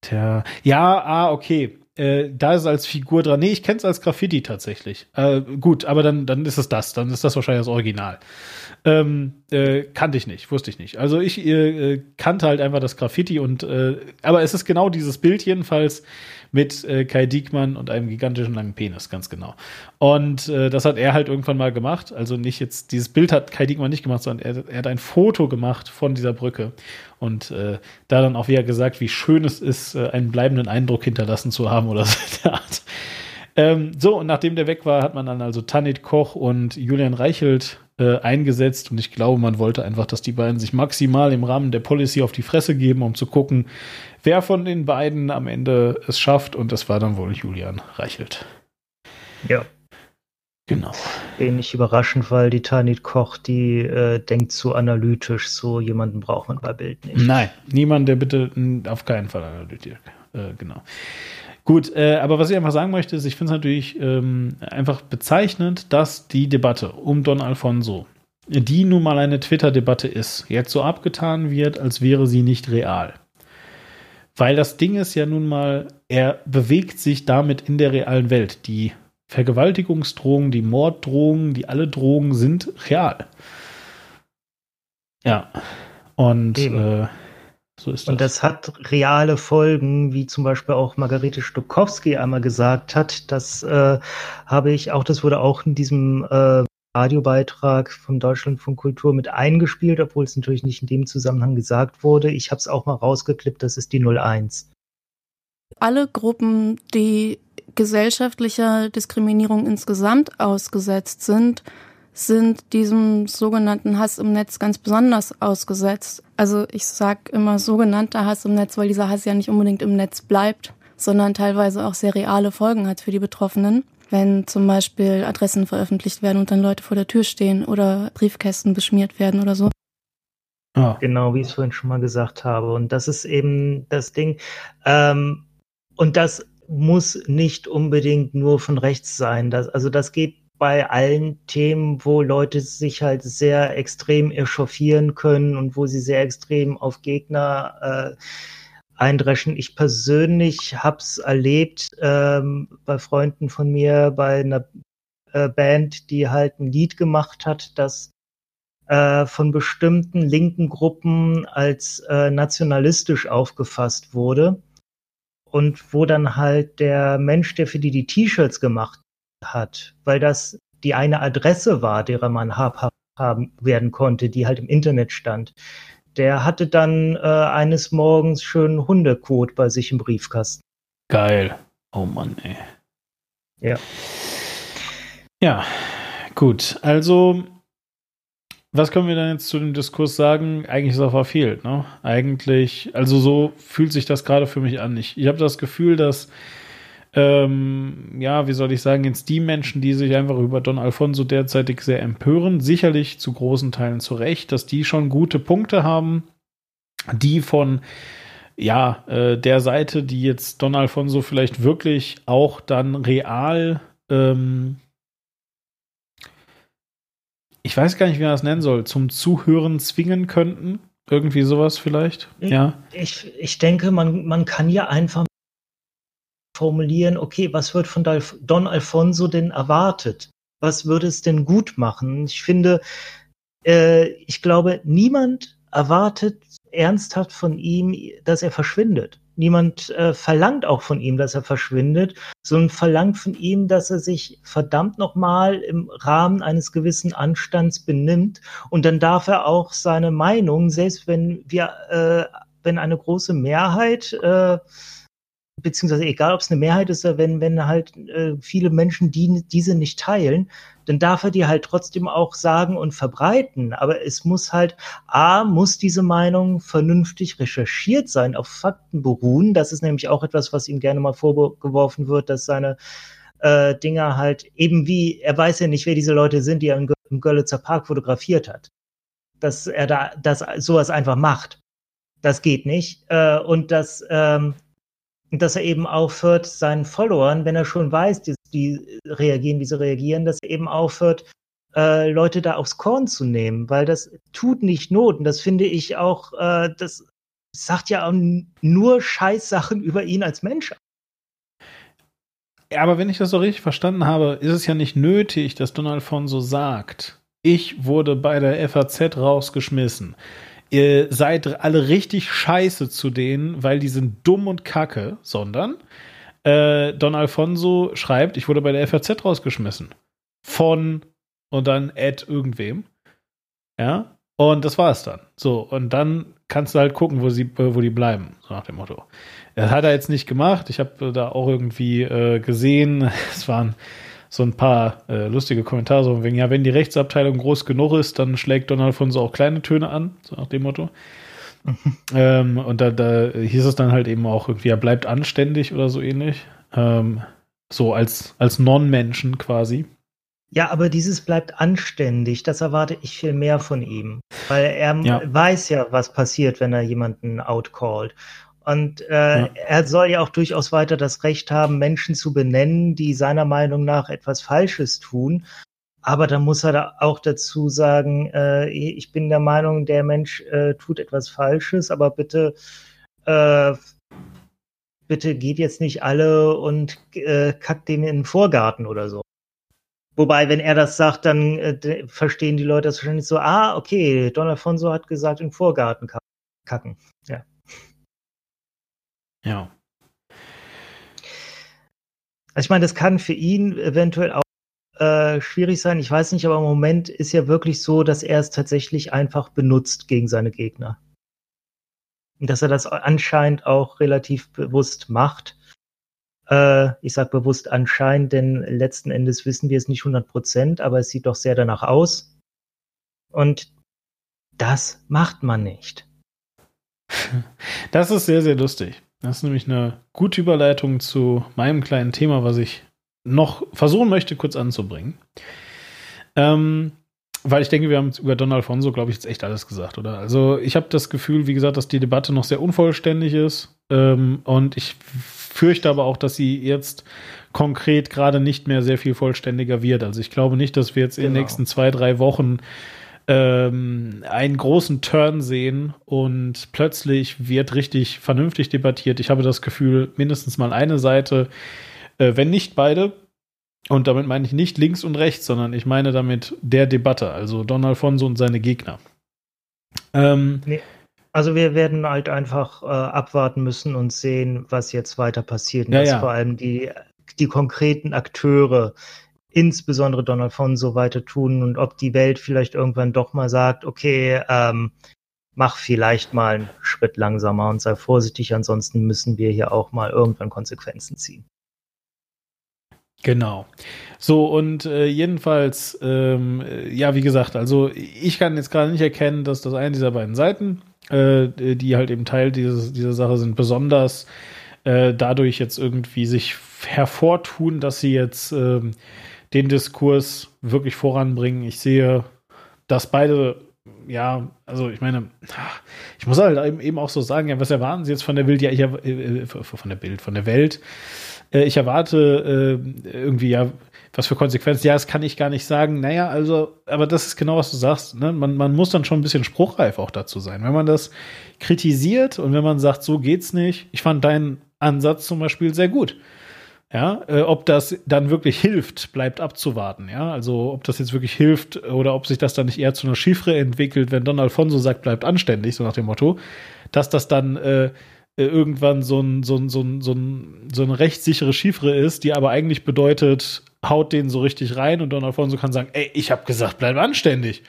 Tja. Ja, ah, okay. Äh, da ist als Figur dran. Nee, ich kenne es als Graffiti tatsächlich. Äh, gut, aber dann, dann ist es das. Dann ist das wahrscheinlich das Original. Ähm, äh, kannte ich nicht, wusste ich nicht. Also ich äh, äh, kannte halt einfach das Graffiti und äh, aber es ist genau dieses Bild jedenfalls mit äh, Kai Diekmann und einem gigantischen langen Penis, ganz genau. Und äh, das hat er halt irgendwann mal gemacht. Also nicht jetzt, dieses Bild hat Kai Diekmann nicht gemacht, sondern er, er hat ein Foto gemacht von dieser Brücke. Und äh, da dann auch wieder gesagt, wie schön es ist, äh, einen bleibenden Eindruck hinterlassen zu haben oder so der Art. Ähm, so, und nachdem der weg war, hat man dann also Tanit Koch und Julian Reichelt äh, eingesetzt. Und ich glaube, man wollte einfach, dass die beiden sich maximal im Rahmen der Policy auf die Fresse geben, um zu gucken, wer von den beiden am Ende es schafft. Und das war dann wohl Julian Reichelt. Ja. Genau. Wenig überraschend, weil die Tanit Koch, die äh, denkt zu analytisch, so jemanden braucht man bei Bild nicht. Nein, niemand, der bitte auf keinen Fall analytiert. Äh, genau. Gut, äh, aber was ich einfach sagen möchte, ist, ich finde es natürlich ähm, einfach bezeichnend, dass die Debatte um Don Alfonso, die nun mal eine Twitter-Debatte ist, jetzt so abgetan wird, als wäre sie nicht real. Weil das Ding ist ja nun mal, er bewegt sich damit in der realen Welt. Die Vergewaltigungsdrohungen, die Morddrohungen, die alle Drohungen sind real. Ja. Und äh, so ist das. Und das hat reale Folgen, wie zum Beispiel auch Margarete Stokowski einmal gesagt hat. Das äh, habe ich auch, das wurde auch in diesem äh, Radiobeitrag vom Deutschlandfunk Kultur mit eingespielt, obwohl es natürlich nicht in dem Zusammenhang gesagt wurde. Ich habe es auch mal rausgeklippt, das ist die 01. alle Gruppen, die gesellschaftlicher Diskriminierung insgesamt ausgesetzt sind, sind diesem sogenannten Hass im Netz ganz besonders ausgesetzt. Also ich sag immer sogenannter Hass im Netz, weil dieser Hass ja nicht unbedingt im Netz bleibt, sondern teilweise auch sehr reale Folgen hat für die Betroffenen. Wenn zum Beispiel Adressen veröffentlicht werden und dann Leute vor der Tür stehen oder Briefkästen beschmiert werden oder so. Ah. Genau, wie ich es vorhin schon mal gesagt habe. Und das ist eben das Ding. Ähm, und das muss nicht unbedingt nur von rechts sein. Das, also das geht bei allen Themen, wo Leute sich halt sehr extrem echauffieren können und wo sie sehr extrem auf Gegner äh, eindreschen. Ich persönlich hab's erlebt ähm, bei Freunden von mir, bei einer äh, Band, die halt ein Lied gemacht hat, das äh, von bestimmten linken Gruppen als äh, nationalistisch aufgefasst wurde und wo dann halt der Mensch, der für die die T-Shirts gemacht hat, weil das die eine Adresse war, derer man habhaft haben werden konnte, die halt im Internet stand, der hatte dann äh, eines Morgens schön Hundekot bei sich im Briefkasten. Geil. Oh Mann, ey. Ja. Ja, gut. Also, was können wir dann jetzt zu dem Diskurs sagen? Eigentlich ist er verfehlt, ne? Eigentlich, also so fühlt sich das gerade für mich an. Ich, ich habe das Gefühl, dass, ähm, ja, wie soll ich sagen, jetzt die Menschen, die sich einfach über Don Alfonso derzeitig sehr empören, sicherlich zu großen Teilen zu Recht, dass die schon gute Punkte haben, die von ja, äh, der Seite, die jetzt Don Alfonso vielleicht wirklich auch dann real ähm, ich weiß gar nicht, wie man das nennen soll, zum Zuhören zwingen könnten. Irgendwie sowas vielleicht. Ja. Ich, ich denke, man, man kann ja einfach formulieren, okay, was wird von Don Alfonso denn erwartet? Was würde es denn gut machen? Ich finde, äh, ich glaube, niemand erwartet ernsthaft von ihm, dass er verschwindet. Niemand äh, verlangt auch von ihm, dass er verschwindet, sondern verlangt von ihm, dass er sich verdammt nochmal im Rahmen eines gewissen Anstands benimmt. Und dann darf er auch seine Meinung, selbst wenn wir äh, wenn eine große Mehrheit, äh, beziehungsweise egal ob es eine Mehrheit ist, wenn, wenn halt äh, viele Menschen die, diese nicht teilen, dann darf er die halt trotzdem auch sagen und verbreiten. Aber es muss halt, A, muss diese Meinung vernünftig recherchiert sein, auf Fakten beruhen. Das ist nämlich auch etwas, was ihm gerne mal vorgeworfen wird, dass seine äh, Dinger halt eben wie, er weiß ja nicht, wer diese Leute sind, die er im, Gö- im Görlitzer Park fotografiert hat. Dass er da, dass sowas einfach macht. Das geht nicht. Äh, und dass, ähm, dass er eben aufhört, seinen Followern, wenn er schon weiß, die, die reagieren, wie sie reagieren, dass er eben aufhört, äh, Leute da aufs Korn zu nehmen, weil das tut nicht Not. Und das finde ich auch, äh, das sagt ja auch nur Scheißsachen über ihn als Mensch. Aber wenn ich das so richtig verstanden habe, ist es ja nicht nötig, dass Don Alfonso sagt, ich wurde bei der FAZ rausgeschmissen. Ihr seid alle richtig scheiße zu denen, weil die sind dumm und kacke, sondern äh, Don Alfonso schreibt, ich wurde bei der FAZ rausgeschmissen. Von und dann Ad irgendwem. Ja. Und das war es dann. So, und dann kannst du halt gucken, wo sie, wo die bleiben, so nach dem Motto. Das hat er jetzt nicht gemacht. Ich habe da auch irgendwie äh, gesehen, es waren so ein paar äh, lustige Kommentare, so wegen, ja, wenn die Rechtsabteilung groß genug ist, dann schlägt Don Alfonso auch kleine Töne an, so nach dem Motto. ähm, und da, da hieß es dann halt eben auch irgendwie, er bleibt anständig oder so ähnlich. Ähm, so als, als Non-Menschen quasi. Ja, aber dieses bleibt anständig. Das erwarte ich viel mehr von ihm. Weil er Ja. weiß ja, was passiert, wenn er jemanden outcallt. Und äh, Ja. er soll ja auch durchaus weiter das Recht haben, Menschen zu benennen, die seiner Meinung nach etwas Falsches tun. Aber da muss er da auch dazu sagen, äh, ich bin der Meinung, der Mensch äh, tut etwas Falsches, aber bitte, äh, bitte geht jetzt nicht alle und äh, kackt dem in den Vorgarten oder so. Wobei, wenn er das sagt, dann äh, verstehen die Leute das wahrscheinlich so, ah, okay, Don Alfonso hat gesagt, im Vorgarten ka- kacken. Ja. Ja. Also ich meine, das kann für ihn eventuell auch äh, schwierig sein. Ich weiß nicht, aber im Moment ist ja wirklich so, dass er es tatsächlich einfach benutzt gegen seine Gegner. Und dass er das anscheinend auch relativ bewusst macht. Äh, ich sage bewusst anscheinend, denn letzten Endes wissen wir es nicht 100 Prozent, aber es sieht doch sehr danach aus. Und das macht man nicht. Das ist sehr, sehr lustig. Das ist nämlich eine gute Überleitung zu meinem kleinen Thema, was ich noch versuchen möchte, kurz anzubringen. Ähm, weil ich denke, wir haben über Don Alfonso, glaube ich, jetzt echt alles gesagt, oder? Also ich habe das Gefühl, wie gesagt, dass die Debatte noch sehr unvollständig ist. Ähm, und ich fürchte aber auch, dass sie jetzt konkret gerade nicht mehr sehr viel vollständiger wird. Also ich glaube nicht, dass wir jetzt in den Genau. nächsten zwei, drei Wochen ähm, einen großen Turn sehen und plötzlich wird richtig vernünftig debattiert. Ich habe das Gefühl, mindestens mal eine Seite, äh, wenn nicht beide, und damit meine ich nicht links und rechts, sondern ich meine damit der Debatte, also Don Alfonso und seine Gegner. Ähm, Also wir werden halt einfach äh, abwarten müssen und sehen, was jetzt weiter passiert. Und Ja, dass ja. vor allem die, die konkreten Akteure, insbesondere Don Alfonso, weiter tun und ob die Welt vielleicht irgendwann doch mal sagt, okay, ähm, mach vielleicht mal einen Schritt langsamer und sei vorsichtig, ansonsten müssen wir hier auch mal irgendwann Konsequenzen ziehen. Genau. So, und äh, jedenfalls, ähm, äh, ja, wie gesagt, also ich kann jetzt gerade nicht erkennen, dass das eine dieser beiden Seiten, äh, die halt eben Teil dieses, dieser Sache sind, besonders äh, dadurch jetzt irgendwie sich hervortun, dass sie jetzt ähm, den Diskurs wirklich voranbringen. Ich sehe, dass beide, ja, also ich meine, ich muss halt eben auch so sagen, ja, was erwarten Sie jetzt von der Bild? Ja, ich äh, von der Bild, von der Welt. Äh, ich erwarte äh, irgendwie ja, was für Konsequenzen. Ja, das kann ich gar nicht sagen. Naja, also, aber das ist genau, was du sagst. Ne? Man, man muss dann schon ein bisschen spruchreif auch dazu sein. Wenn man das kritisiert und wenn man sagt, so geht's nicht. Ich fand deinen Ansatz zum Beispiel sehr gut. Ja, äh, ob das dann wirklich hilft, bleibt abzuwarten. Ja, also ob das jetzt wirklich hilft oder ob sich das dann nicht eher zu einer Chiffre entwickelt, wenn Don Alfonso sagt, bleibt anständig, so nach dem Motto, dass das dann äh, äh, irgendwann so, ein, so, ein, so, ein, so, ein, so eine rechtssichere Chiffre ist, die aber eigentlich bedeutet, haut den so richtig rein und Don Alfonso kann sagen, ey, ich habe gesagt, bleib anständig.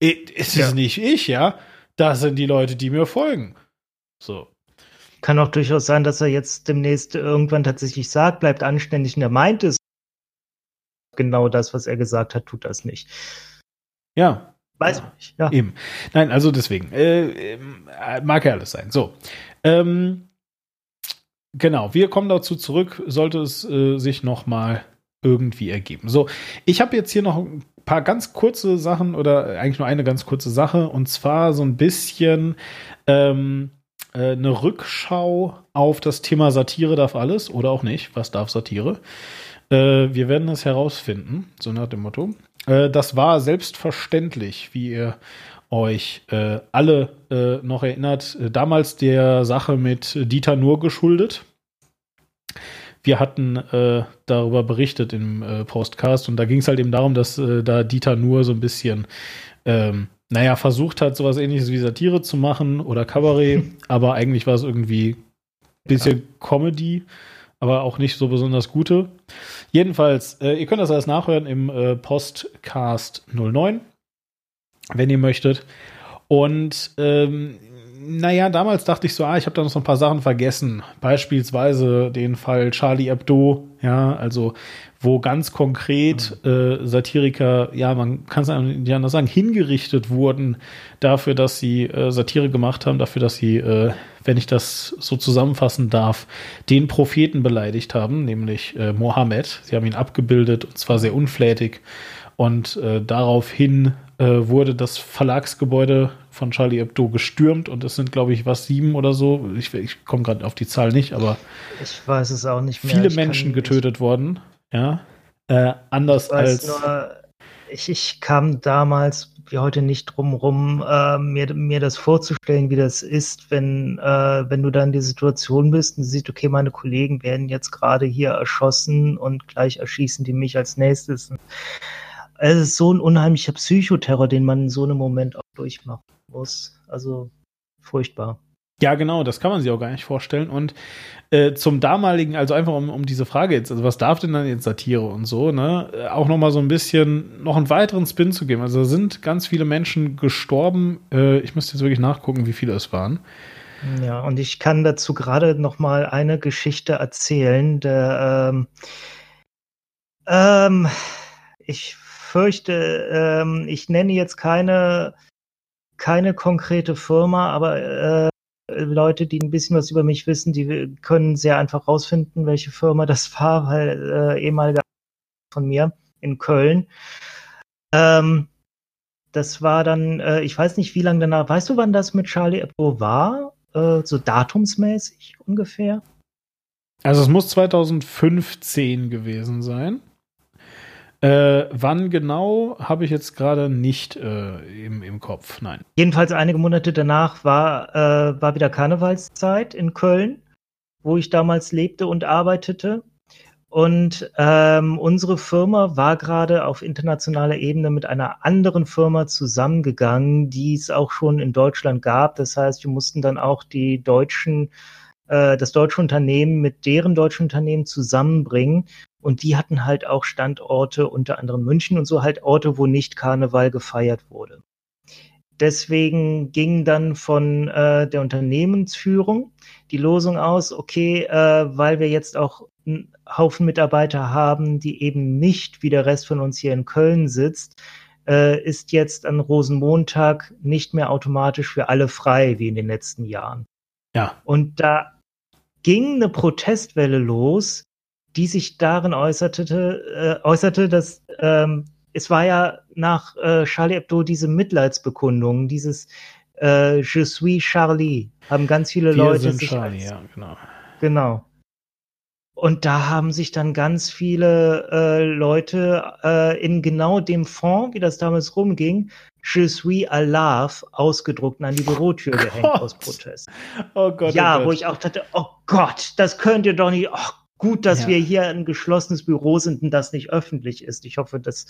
Es ist Ja. nicht ich, ja. Das sind die Leute, die mir folgen. So. Kann auch durchaus sein, dass er jetzt demnächst irgendwann tatsächlich sagt, bleibt anständig und er meint es. Genau das, was er gesagt hat, tut das nicht. Ja. Weiß man nicht. Ja. Eben. Nein, also deswegen. Äh, ähm, äh, mag ja alles sein. So. Ähm, genau, wir kommen dazu zurück, sollte es äh, sich noch mal irgendwie ergeben. So, ich habe jetzt hier noch ein paar ganz kurze Sachen oder eigentlich nur eine ganz kurze Sache und zwar so ein bisschen ähm, äh, eine Rückschau auf das Thema Satire darf alles oder auch nicht. Was darf Satire? Äh, wir werden es herausfinden, so nach dem Motto. Äh, das war selbstverständlich, wie ihr euch äh, alle äh, noch erinnert, damals der Sache mit Dieter Nur geschuldet. Wir hatten äh, darüber berichtet im äh, Postcast und da ging es halt eben darum, dass äh, da Dieter Nur so ein bisschen, ähm, naja, versucht hat, sowas ähnliches wie Satire zu machen oder Kabarett, aber eigentlich war es irgendwie ein bisschen ja. Comedy, aber auch nicht so besonders gute. Jedenfalls, äh, ihr könnt das alles nachhören im äh, Postcast 09, wenn ihr möchtet. Und ähm, naja, damals dachte ich so, ah, ich habe da noch so ein paar Sachen vergessen. Beispielsweise den Fall Charlie Hebdo, ja, also wo ganz konkret äh, Satiriker, ja, man kann es nicht anders sagen, hingerichtet wurden dafür, dass sie äh, Satire gemacht haben, dafür, dass sie, äh, wenn ich das so zusammenfassen darf, den Propheten beleidigt haben, nämlich äh, Mohammed. Sie haben ihn abgebildet und zwar sehr unflätig. Und äh, daraufhin äh, wurde das Verlagsgebäude von Charlie Hebdo gestürmt und es sind, glaube ich, was sieben oder so. Ich, ich komme gerade auf die Zahl nicht, aber ich weiß es auch nicht mehr. Viele ich Menschen getötet worden. Ja, äh, anders als. Nur, ich, ich kam damals wie heute nicht drum rum, äh, mir, mir das vorzustellen, wie das ist, wenn, äh, wenn du dann in die Situation bist und siehst, okay, meine Kollegen werden jetzt gerade hier erschossen und gleich erschießen die mich als nächstes. Es ist so ein unheimlicher Psychoterror, den man in so einem Moment auch durchmachen muss. Also furchtbar. Ja, genau, das kann man sich auch gar nicht vorstellen. Und äh, zum damaligen, also einfach um, um diese Frage jetzt, also was darf denn dann jetzt Satire und so, ne, äh, auch nochmal so ein bisschen, noch einen weiteren Spin zu geben. Also sind ganz viele Menschen gestorben. Äh, ich müsste jetzt wirklich nachgucken, wie viele es waren. Ja, und ich kann dazu gerade nochmal eine Geschichte erzählen. Der, ähm, ähm, ich fürchte, ähm, ich nenne jetzt keine, keine konkrete Firma, aber äh, Leute, die ein bisschen was über mich wissen, die können sehr einfach rausfinden, welche Firma das war, weil äh, ehemaliger von mir in Köln. Ähm, das war dann, äh, ich weiß nicht, wie lange danach, weißt du, wann das mit Charlie Hebdo war? Äh, so datumsmäßig ungefähr? Also es muss 2015 gewesen sein. Äh, wann genau, habe ich jetzt gerade nicht äh, im, im Kopf, nein. Jedenfalls einige Monate danach war, äh, war wieder Karnevalszeit in Köln, wo ich damals lebte und arbeitete. Und ähm, unsere Firma war gerade auf internationaler Ebene mit einer anderen Firma zusammengegangen, die es auch schon in Deutschland gab. Das heißt, wir mussten dann auch die deutschen äh, das deutsche Unternehmen mit deren deutschen Unternehmen zusammenbringen. Und die hatten halt auch Standorte, unter anderem München und so halt Orte, wo nicht Karneval gefeiert wurde. Deswegen ging dann von äh, der Unternehmensführung die Losung aus, okay, äh, weil wir jetzt auch einen Haufen Mitarbeiter haben, die eben nicht wie der Rest von uns hier in Köln sitzt, äh, ist jetzt an Rosenmontag nicht mehr automatisch für alle frei wie in den letzten Jahren. Ja. Und da ging eine Protestwelle los, die sich darin äußerte, äh, äußerte, dass ähm, es war ja nach äh, Charlie Hebdo diese Mitleidsbekundung, dieses äh, Je suis Charlie, haben ganz viele Wir Leute sind sich Charlie, als, ja, genau. Genau. Und da haben sich dann ganz viele äh, Leute äh, in genau dem Fond, wie das damals rumging, Je suis alive ausgedruckt und an die Bürotür Oh gehängt Gott. aus Protest. Oh Gott. ja, oh Gott. wo ich auch dachte, oh Gott, das könnt ihr doch nicht. Oh, gut, dass Ja. wir hier ein geschlossenes Büro sind und das nicht öffentlich ist. Ich hoffe, das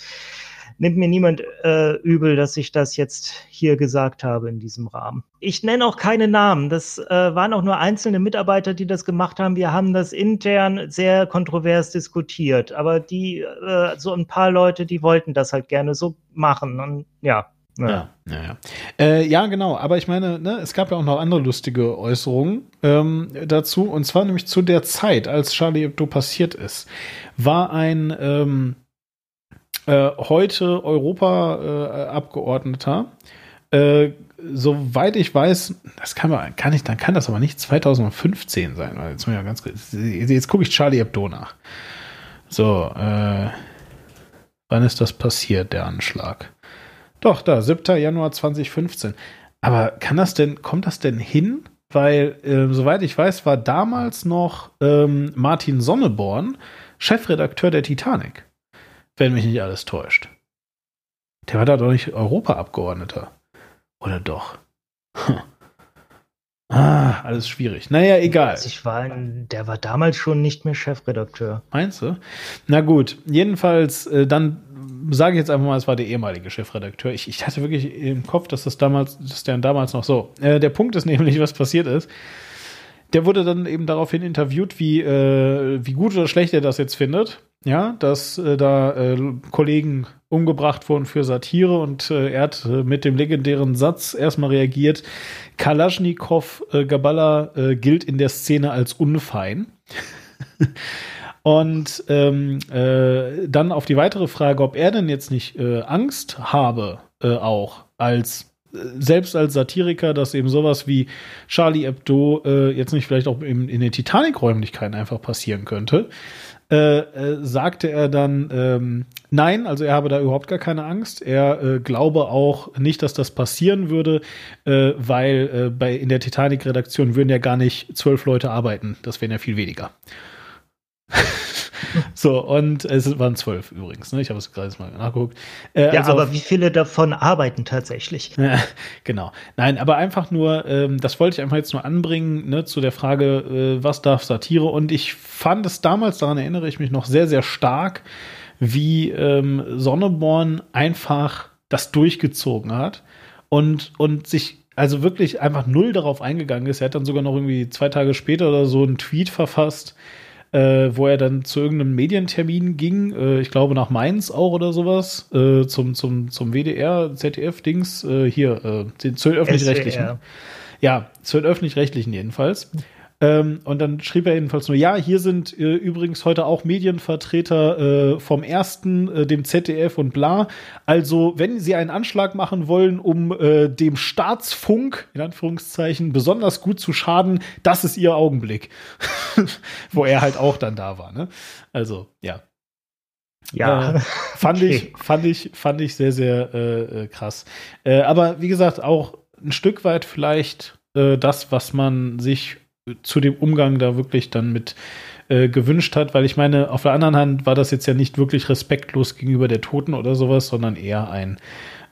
nimmt mir niemand äh, übel, dass ich das jetzt hier gesagt habe in diesem Rahmen. Ich nenne auch keine Namen. Das äh, waren auch nur einzelne Mitarbeiter, die das gemacht haben. Wir haben das intern sehr kontrovers diskutiert. Aber die, äh, so ein paar Leute, die wollten das halt gerne so machen. Und ja, Ja, ja, ja. Äh, ja, genau. Aber ich meine, ne, es gab ja auch noch andere lustige Äußerungen ähm, dazu. Und zwar nämlich zu der Zeit, als Charlie Hebdo passiert ist, war ein ähm, äh, heute Europa-Abgeordneter, äh, soweit ich weiß, das kann man, kann ich, dann kann das aber nicht 2015 sein, jetzt, ja jetzt gucke ich Charlie Hebdo nach. So, äh, wann ist das passiert, der Anschlag? Doch, da, 7. Januar 2015. Aber kann das denn, kommt das denn hin? Weil, äh, soweit ich weiß, war damals noch ähm, Martin Sonneborn Chefredakteur der Titanic. Wenn mich nicht alles täuscht. Der war da doch nicht Europaabgeordneter. Oder doch? Hm. Ah, alles schwierig. Naja, egal. Ich war, der war damals schon nicht mehr Chefredakteur. Meinst du? Na gut, jedenfalls, äh, dann sage ich jetzt einfach mal, es war der ehemalige Chefredakteur. Ich, ich hatte wirklich im Kopf, dass das damals, dass der damals noch so. Äh, der Punkt ist nämlich, was passiert ist. Der wurde dann eben daraufhin interviewt, wie, äh, wie gut oder schlecht er das jetzt findet. Ja, dass äh, da äh, Kollegen umgebracht wurden für Satire und äh, er hat äh, mit dem legendären Satz erstmal reagiert, Kalaschnikow äh, Gabala gilt in der Szene als unfein. Und ähm, äh, dann auf die weitere Frage, ob er denn jetzt nicht Angst habe, auch als selbst als Satiriker, dass eben sowas wie Charlie Hebdo äh, jetzt nicht vielleicht auch in, in den Titanic-Räumlichkeiten einfach passieren könnte, äh, äh, sagte er dann, ähm, nein, also er habe da überhaupt gar keine Angst. Er äh, glaube auch nicht, dass das passieren würde, äh, weil äh, bei in der Titanic-Redaktion würden ja gar nicht zwölf Leute arbeiten. Das wären ja viel weniger. So, und es waren zwölf übrigens, ne? Ich habe es gerade mal nachgeguckt. Äh, Ja, also aber auf- wie viele davon arbeiten tatsächlich? ja, genau. Nein, aber einfach nur, ähm, das wollte ich einfach jetzt nur anbringen, ne, zu der Frage, äh, was darf Satire? Und ich fand es damals, daran erinnere ich mich noch sehr, sehr stark, wie ähm, Sonneborn einfach das durchgezogen hat und, und sich also wirklich einfach null darauf eingegangen ist. Er hat dann sogar noch irgendwie zwei Tage später oder so einen Tweet verfasst, äh, wo er dann zu irgendeinem Medientermin ging, äh, ich glaube nach Mainz auch oder sowas, äh, zum, zum, zum WDR, ZDF-Dings, äh, hier, äh, den- zu den öffentlich-rechtlichen. Ja, zu den öffentlich-rechtlichen jedenfalls. Ähm, und dann schrieb er jedenfalls nur, ja, hier sind äh, übrigens heute auch Medienvertreter äh, vom ersten, äh, dem ZDF und bla. Also, wenn Sie einen Anschlag machen wollen, um äh, dem Staatsfunk, in Anführungszeichen, besonders gut zu schaden, das ist Ihr Augenblick. Wo er halt auch dann da war, ne? Also, ja. Ja. Äh, fand Okay. ich, fand ich, fand ich sehr, sehr äh, äh, krass. Äh, aber wie gesagt, auch ein Stück weit vielleicht äh, das, was man sich zu dem Umgang da wirklich dann mit äh, gewünscht hat, weil ich meine, auf der anderen Hand war das jetzt ja nicht wirklich respektlos gegenüber der Toten oder sowas, sondern eher ein,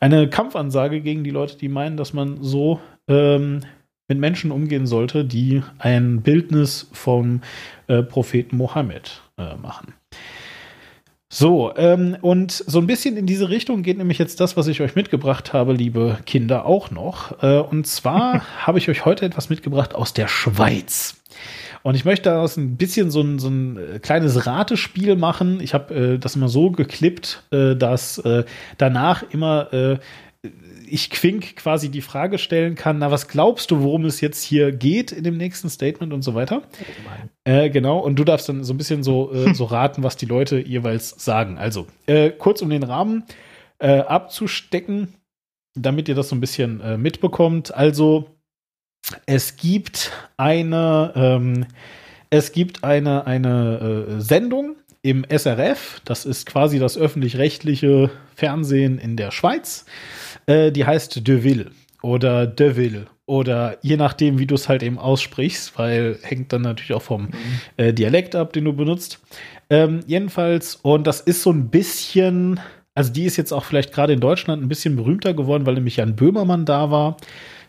eine Kampfansage gegen die Leute, die meinen, dass man so ähm, mit Menschen umgehen sollte, die ein Bildnis vom äh, Propheten Mohammed äh, machen. So, ähm, und so ein bisschen in diese Richtung geht nämlich jetzt das, was ich euch mitgebracht habe, liebe Kinder, auch noch. Äh, und zwar habe ich euch heute etwas mitgebracht aus der Schweiz. Und ich möchte daraus ein bisschen so ein, so ein äh, kleines Ratespiel machen. Ich habe äh, das immer so geklippt, äh, dass äh, danach immer äh, ich Quink quasi die Frage stellen kann, na, was glaubst du, worum es jetzt hier geht in dem nächsten Statement und so weiter? Äh, genau, und du darfst dann so ein bisschen so, äh, so raten, was die Leute jeweils sagen. Also, äh, kurz um den Rahmen äh, abzustecken, damit ihr das so ein bisschen äh, mitbekommt. Also, es gibt eine, ähm, es gibt eine, eine äh, Sendung im SRF, das ist quasi das öffentlich-rechtliche Fernsehen in der Schweiz. Äh, die heißt De Ville oder De Ville oder je nachdem, wie du es halt eben aussprichst, weil hängt dann natürlich auch vom äh, Dialekt ab, den du benutzt. Ähm, jedenfalls, und das ist so ein bisschen, also die ist jetzt auch vielleicht gerade in Deutschland ein bisschen berühmter geworden, weil nämlich Jan Böhmermann da war,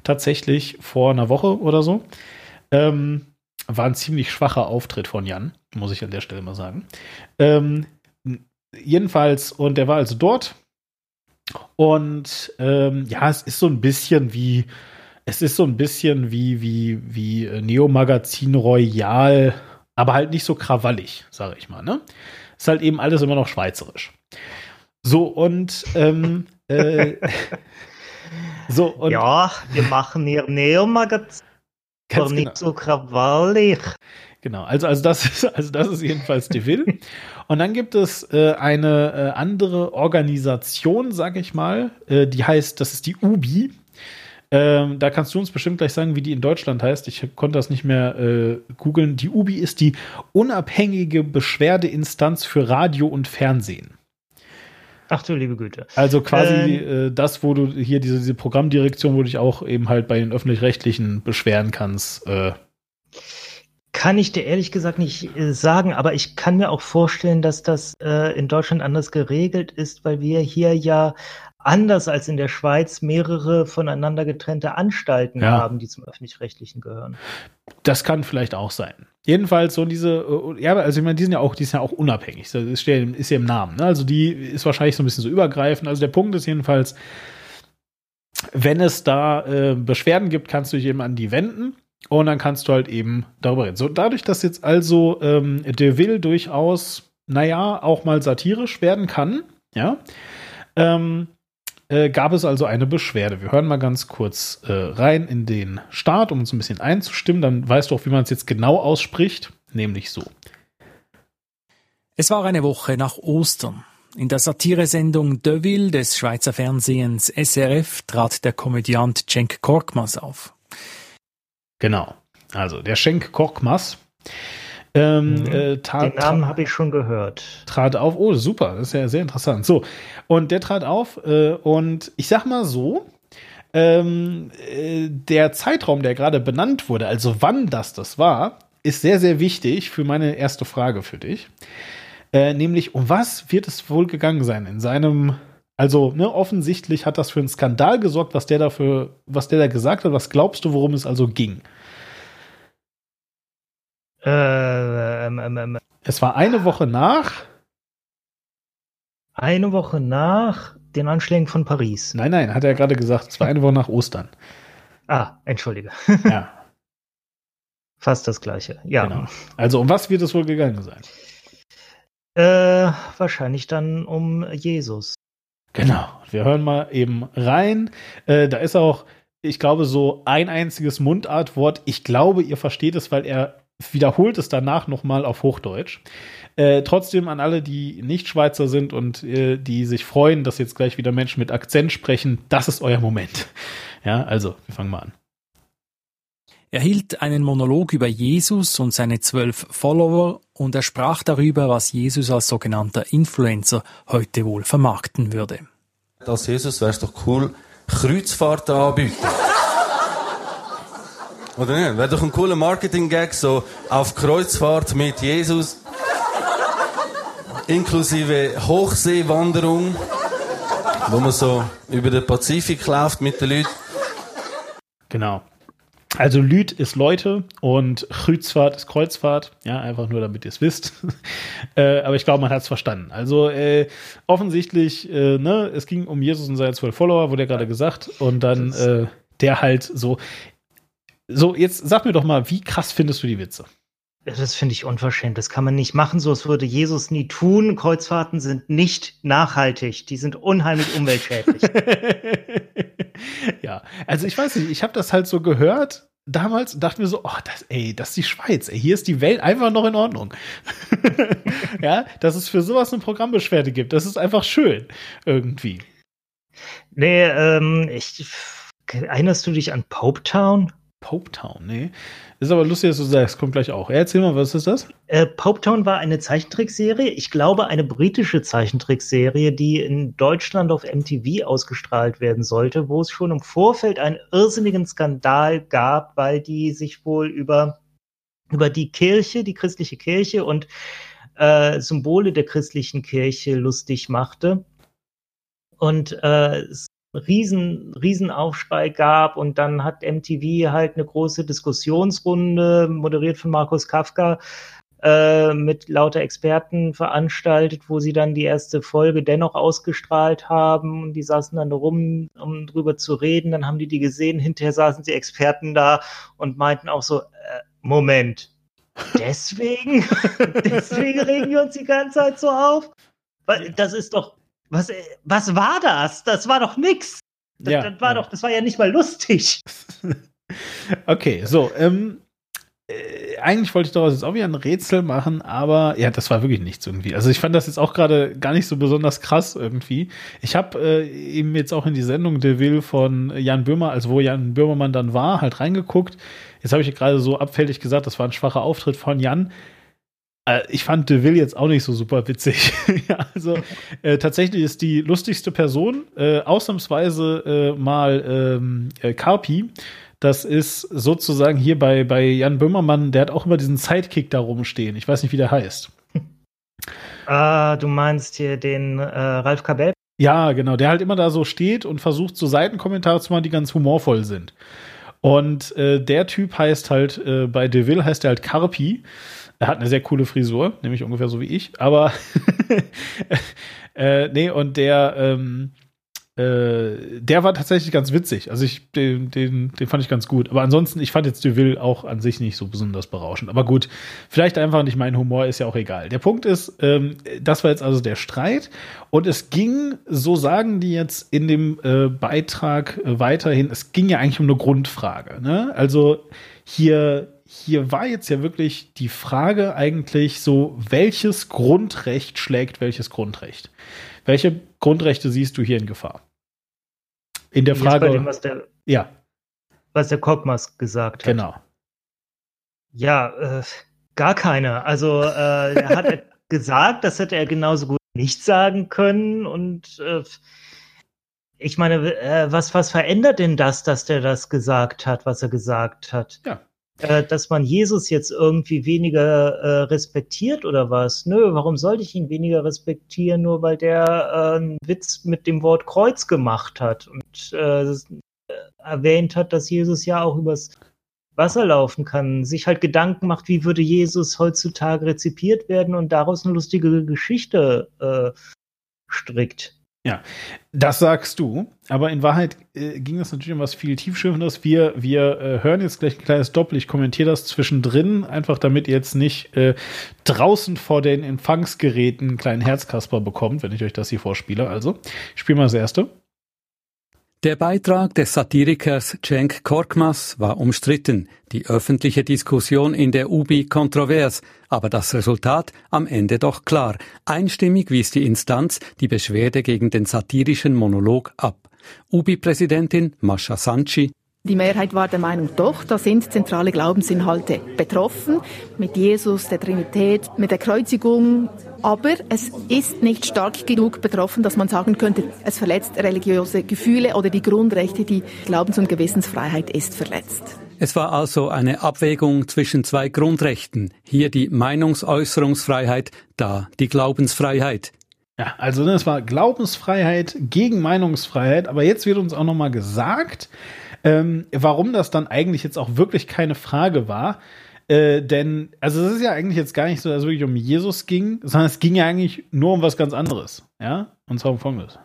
tatsächlich vor einer Woche oder so. Ähm, war ein ziemlich schwacher Auftritt von Jan, muss ich an der Stelle mal sagen. Ähm, jedenfalls, und der war also dort. Und ähm, ja, es ist so ein bisschen wie, es ist so ein bisschen wie, wie, wie äh, Neo Magazin Royal, aber halt nicht so krawallig, sage ich mal, ne? Ist halt eben alles immer noch schweizerisch. So, und ähm, äh, So, und Ja, wir machen hier Neomagazin. Aber genau. nicht so krawallig. Genau, also, also, das ist, also das ist jedenfalls die Will. Und dann gibt es äh, eine äh, andere Organisation, sag ich mal, äh, die heißt, das ist die UBI. Ähm, da kannst du uns bestimmt gleich sagen, wie die in Deutschland heißt. Ich konnte das nicht mehr äh, googeln. Die UBI ist die unabhängige Beschwerdeinstanz für Radio und Fernsehen. Ach du liebe Güte. Also quasi Ähm. äh, das, wo du hier diese, diese Programmdirektion, wo du dich auch eben halt bei den öffentlich-rechtlichen beschweren kannst. Äh, Kann ich dir ehrlich gesagt nicht äh, sagen, aber ich kann mir auch vorstellen, dass das äh, in Deutschland anders geregelt ist, weil wir hier ja anders als in der Schweiz mehrere voneinander getrennte Anstalten Ja. haben, die zum öffentlich-rechtlichen gehören. Das kann vielleicht auch sein. Jedenfalls so diese, äh, ja, also ich meine, die sind ja auch, die sind ja auch unabhängig. Das ist ja, ist ja im Namen. Ne? Also die ist wahrscheinlich so ein bisschen so übergreifend. Also der Punkt ist jedenfalls, wenn es da äh, Beschwerden gibt, kannst du dich eben an die wenden und dann kannst du halt eben darüber reden. So dadurch, dass jetzt also ähm, De Will durchaus, naja, auch mal satirisch werden kann, ja, ähm, äh, gab es also eine Beschwerde. Wir hören mal ganz kurz äh, rein in den Start, um uns ein bisschen einzustimmen. Dann weißt du auch, wie man es jetzt genau ausspricht, nämlich so. Es war eine Woche nach Ostern. In der Satiresendung Deville des Schweizer Fernsehens SRF trat der Komödiant Cenk Korkmaz auf. Genau. Also der Schenk Korkmaz ähm, Mhm. äh, Den Namen habe ich schon gehört. trat auf. Oh, super, das ist ja sehr interessant. So, und der trat auf äh, und ich sag mal so, ähm, äh, der Zeitraum, der gerade benannt wurde, also wann das das war, ist sehr, sehr wichtig für meine erste Frage für dich. Äh, nämlich, um was wird es wohl gegangen sein in seinem, also ne, offensichtlich hat das für einen Skandal gesorgt, was der dafür, was der da gesagt hat. Was glaubst du, worum es also ging? Äh, ähm, ähm, ähm, Es war eine Woche nach. eine Woche nach den Anschlägen von Paris. Nein, nein, hat er gerade gesagt. Es war eine Woche nach Ostern. Ah, entschuldige. Ja, Fast das gleiche. Ja. genau. Also um was wird es wohl gegangen sein? Äh, wahrscheinlich dann um Jesus. Genau. Wir hören mal eben rein. Äh, da ist auch, ich glaube, so ein einziges Mundartwort. Ich glaube, ihr versteht es, weil er wiederholt es danach nochmal auf Hochdeutsch. Äh, trotzdem an alle, die nicht Schweizer sind und äh, die sich freuen, dass jetzt gleich wieder Menschen mit Akzent sprechen, das ist euer Moment. Ja, also, wir fangen mal an. Er hielt einen Monolog über Jesus und seine zwölf Follower und er sprach darüber, was Jesus als sogenannter Influencer heute wohl vermarkten würde. Als Jesus wäre es doch cool, Kreuzfahrten anbieten. Oder nicht? Wäre doch ein cooler Marketing-Gag, so auf Kreuzfahrt mit Jesus. Inklusive Hochseewanderung, wo man so über den Pazifik läuft mit den Leuten. Genau. Also Lüd ist Leute und Kreuzfahrt ist Kreuzfahrt. Ja, einfach nur, damit ihr es wisst. äh, aber ich glaube, man hat es verstanden. Also äh, offensichtlich, äh, ne, es ging um Jesus und seine zwölf Follower, wurde ja gerade gesagt. Und dann äh, der halt so. So, jetzt sag mir doch mal, wie krass findest du die Witze? Das finde ich unverschämt. Das kann man nicht machen. So, das würde Jesus nie tun. Kreuzfahrten sind nicht nachhaltig. Die sind unheimlich umweltschädlich. ja, also ich weiß nicht, ich habe das halt so gehört damals und dachte mir so, oh, das, ey, das ist die Schweiz, ey, hier ist die Welt einfach noch in Ordnung. ja, dass es für sowas eine Programmbeschwerde gibt, das ist einfach schön irgendwie. nee, ähm, ich, erinnerst du dich an Pope Pope Town, nee. Ist aber lustig, dass du sagst, kommt gleich auch. Erzähl mal, was ist das? Äh, Pope Town war eine Zeichentrickserie, ich glaube eine britische Zeichentrickserie, die in Deutschland auf MTV ausgestrahlt werden sollte, wo es schon im Vorfeld einen irrsinnigen Skandal gab, weil die sich wohl über, über die Kirche, die christliche Kirche und äh, Symbole der christlichen Kirche lustig machte. Und äh, riesen, riesen Aufschrei gab und dann hat MTV halt eine große Diskussionsrunde, moderiert von Markus Kafka, äh, mit lauter Experten veranstaltet, wo sie dann die erste Folge dennoch ausgestrahlt haben und die saßen dann rum, um drüber zu reden, dann haben die die gesehen, hinterher saßen die Experten da und meinten auch so, äh, Moment, deswegen, deswegen regen wir uns die ganze Zeit so auf? Weil Das ist doch, was, was war das? Das war doch nix. Das, Ja, das war doch, das war ja nicht mal lustig. Okay, so, ähm, äh, eigentlich wollte ich daraus jetzt auch wieder ein Rätsel machen, aber ja, das war wirklich nichts irgendwie. Also ich fand das jetzt auch gerade gar nicht so besonders krass irgendwie. Ich habe äh, eben jetzt auch in die Sendung De Will von Jan Böhmer, also wo Jan Böhmermann dann war, halt reingeguckt. Jetzt habe ich gerade so abfällig gesagt, das war ein schwacher Auftritt von Jan. Äh, Ich fand De Will jetzt auch nicht so super witzig. ja, also äh, tatsächlich ist die lustigste Person äh, ausnahmsweise äh, mal ähm, äh, Carpi. Das ist sozusagen hier bei, bei Jan Böhmermann, der hat auch immer diesen Sidekick da rumstehen. Ich weiß nicht, wie der heißt. Ah, du meinst hier den äh, Ralf Kabel? Ja, genau, der halt immer da so steht und versucht, so Seitenkommentare zu machen, die ganz humorvoll sind. Und äh, der Typ heißt halt, äh, bei DeVille heißt er halt Carpi. Er hat eine sehr coole Frisur, nämlich ungefähr so wie ich, aber äh, nee, und der, ähm, äh, der war tatsächlich ganz witzig. Also ich, den, den, den fand ich ganz gut. Aber ansonsten, ich fand jetzt DeVille auch an sich nicht so besonders berauschend. Aber gut, vielleicht einfach nicht mein Humor, ist ja auch egal. Der Punkt ist, ähm, das war jetzt also der Streit. Und es ging, so sagen die jetzt in dem äh, Beitrag weiterhin, es ging ja eigentlich um eine Grundfrage. Ne? Also hier hier war jetzt ja wirklich die Frage eigentlich so, welches Grundrecht schlägt welches Grundrecht? Welche Grundrechte siehst du hier in Gefahr? In der Frage. Dem, was der, ja, was der Korkmaz gesagt hat. genau. Ja, äh, gar keine. Also äh, er hat gesagt, das hätte er genauso gut nicht sagen können. Und äh, ich meine, äh, was, was verändert denn das, dass der das gesagt hat, was er gesagt hat? Ja. Äh, dass man Jesus jetzt irgendwie weniger äh, respektiert oder was? Nö, warum sollte ich ihn weniger respektieren, nur weil der äh, einen Witz mit dem Wort Kreuz gemacht hat und äh, äh, erwähnt hat, dass Jesus ja auch übers Wasser laufen kann, sich halt Gedanken macht, wie würde Jesus heutzutage rezipiert werden und daraus eine lustige Geschichte äh, strickt. Ja, das sagst du. Aber in Wahrheit äh, ging es natürlich um was viel tiefschürfendes. Wir, wir äh, hören jetzt gleich ein kleines Doppel. Ich kommentiere das zwischendrin, einfach damit ihr jetzt nicht äh, draußen vor den Empfangsgeräten einen kleinen Herzkasper bekommt, wenn ich euch das hier vorspiele. Also, ich spiele mal das erste. Der Beitrag des Satirikers Cenk Korkmaz war umstritten, die öffentliche Diskussion in der UBI kontrovers, aber das Resultat am Ende doch klar. Einstimmig wies die Instanz die Beschwerde gegen den satirischen Monolog ab. UBI-Präsidentin Mascha Sanchi Die Mehrheit war der Meinung, doch, da sind zentrale Glaubensinhalte betroffen, mit Jesus, der Trinität, mit der Kreuzigung. Aber es ist nicht stark genug betroffen, dass man sagen könnte, es verletzt religiöse Gefühle oder die Grundrechte, die Glaubens- und Gewissensfreiheit ist verletzt. Es war also eine Abwägung zwischen zwei Grundrechten. Hier die Meinungsäußerungsfreiheit, da die Glaubensfreiheit. Ja, also ne, es war Glaubensfreiheit gegen Meinungsfreiheit, aber jetzt wird uns auch noch mal gesagt, ähm, warum das dann eigentlich jetzt auch wirklich keine Frage war. Äh, denn, also es ist ja eigentlich jetzt gar nicht so, dass es wirklich um Jesus ging, sondern es ging ja eigentlich nur um was ganz anderes. Ja, und zwar um Folgendes.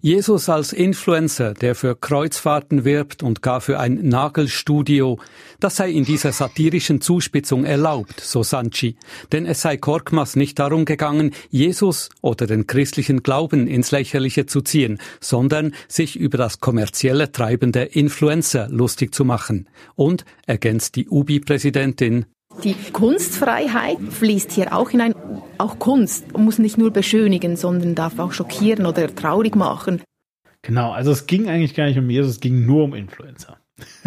Jesus als Influencer, der für Kreuzfahrten wirbt und gar für ein Nagelstudio, das sei in dieser satirischen Zuspitzung erlaubt, so Sanchi. Denn es sei Korkmaz nicht darum gegangen, Jesus oder den christlichen Glauben ins Lächerliche zu ziehen, sondern sich über das kommerzielle Treiben der Influencer lustig zu machen. Und, ergänzt die UBI-Präsidentin, Die Kunstfreiheit fließt hier auch hinein. Auch Kunst muss nicht nur beschönigen, sondern darf auch schockieren oder traurig machen. Genau, also es ging eigentlich gar nicht um Jesus, es ging nur um Influencer.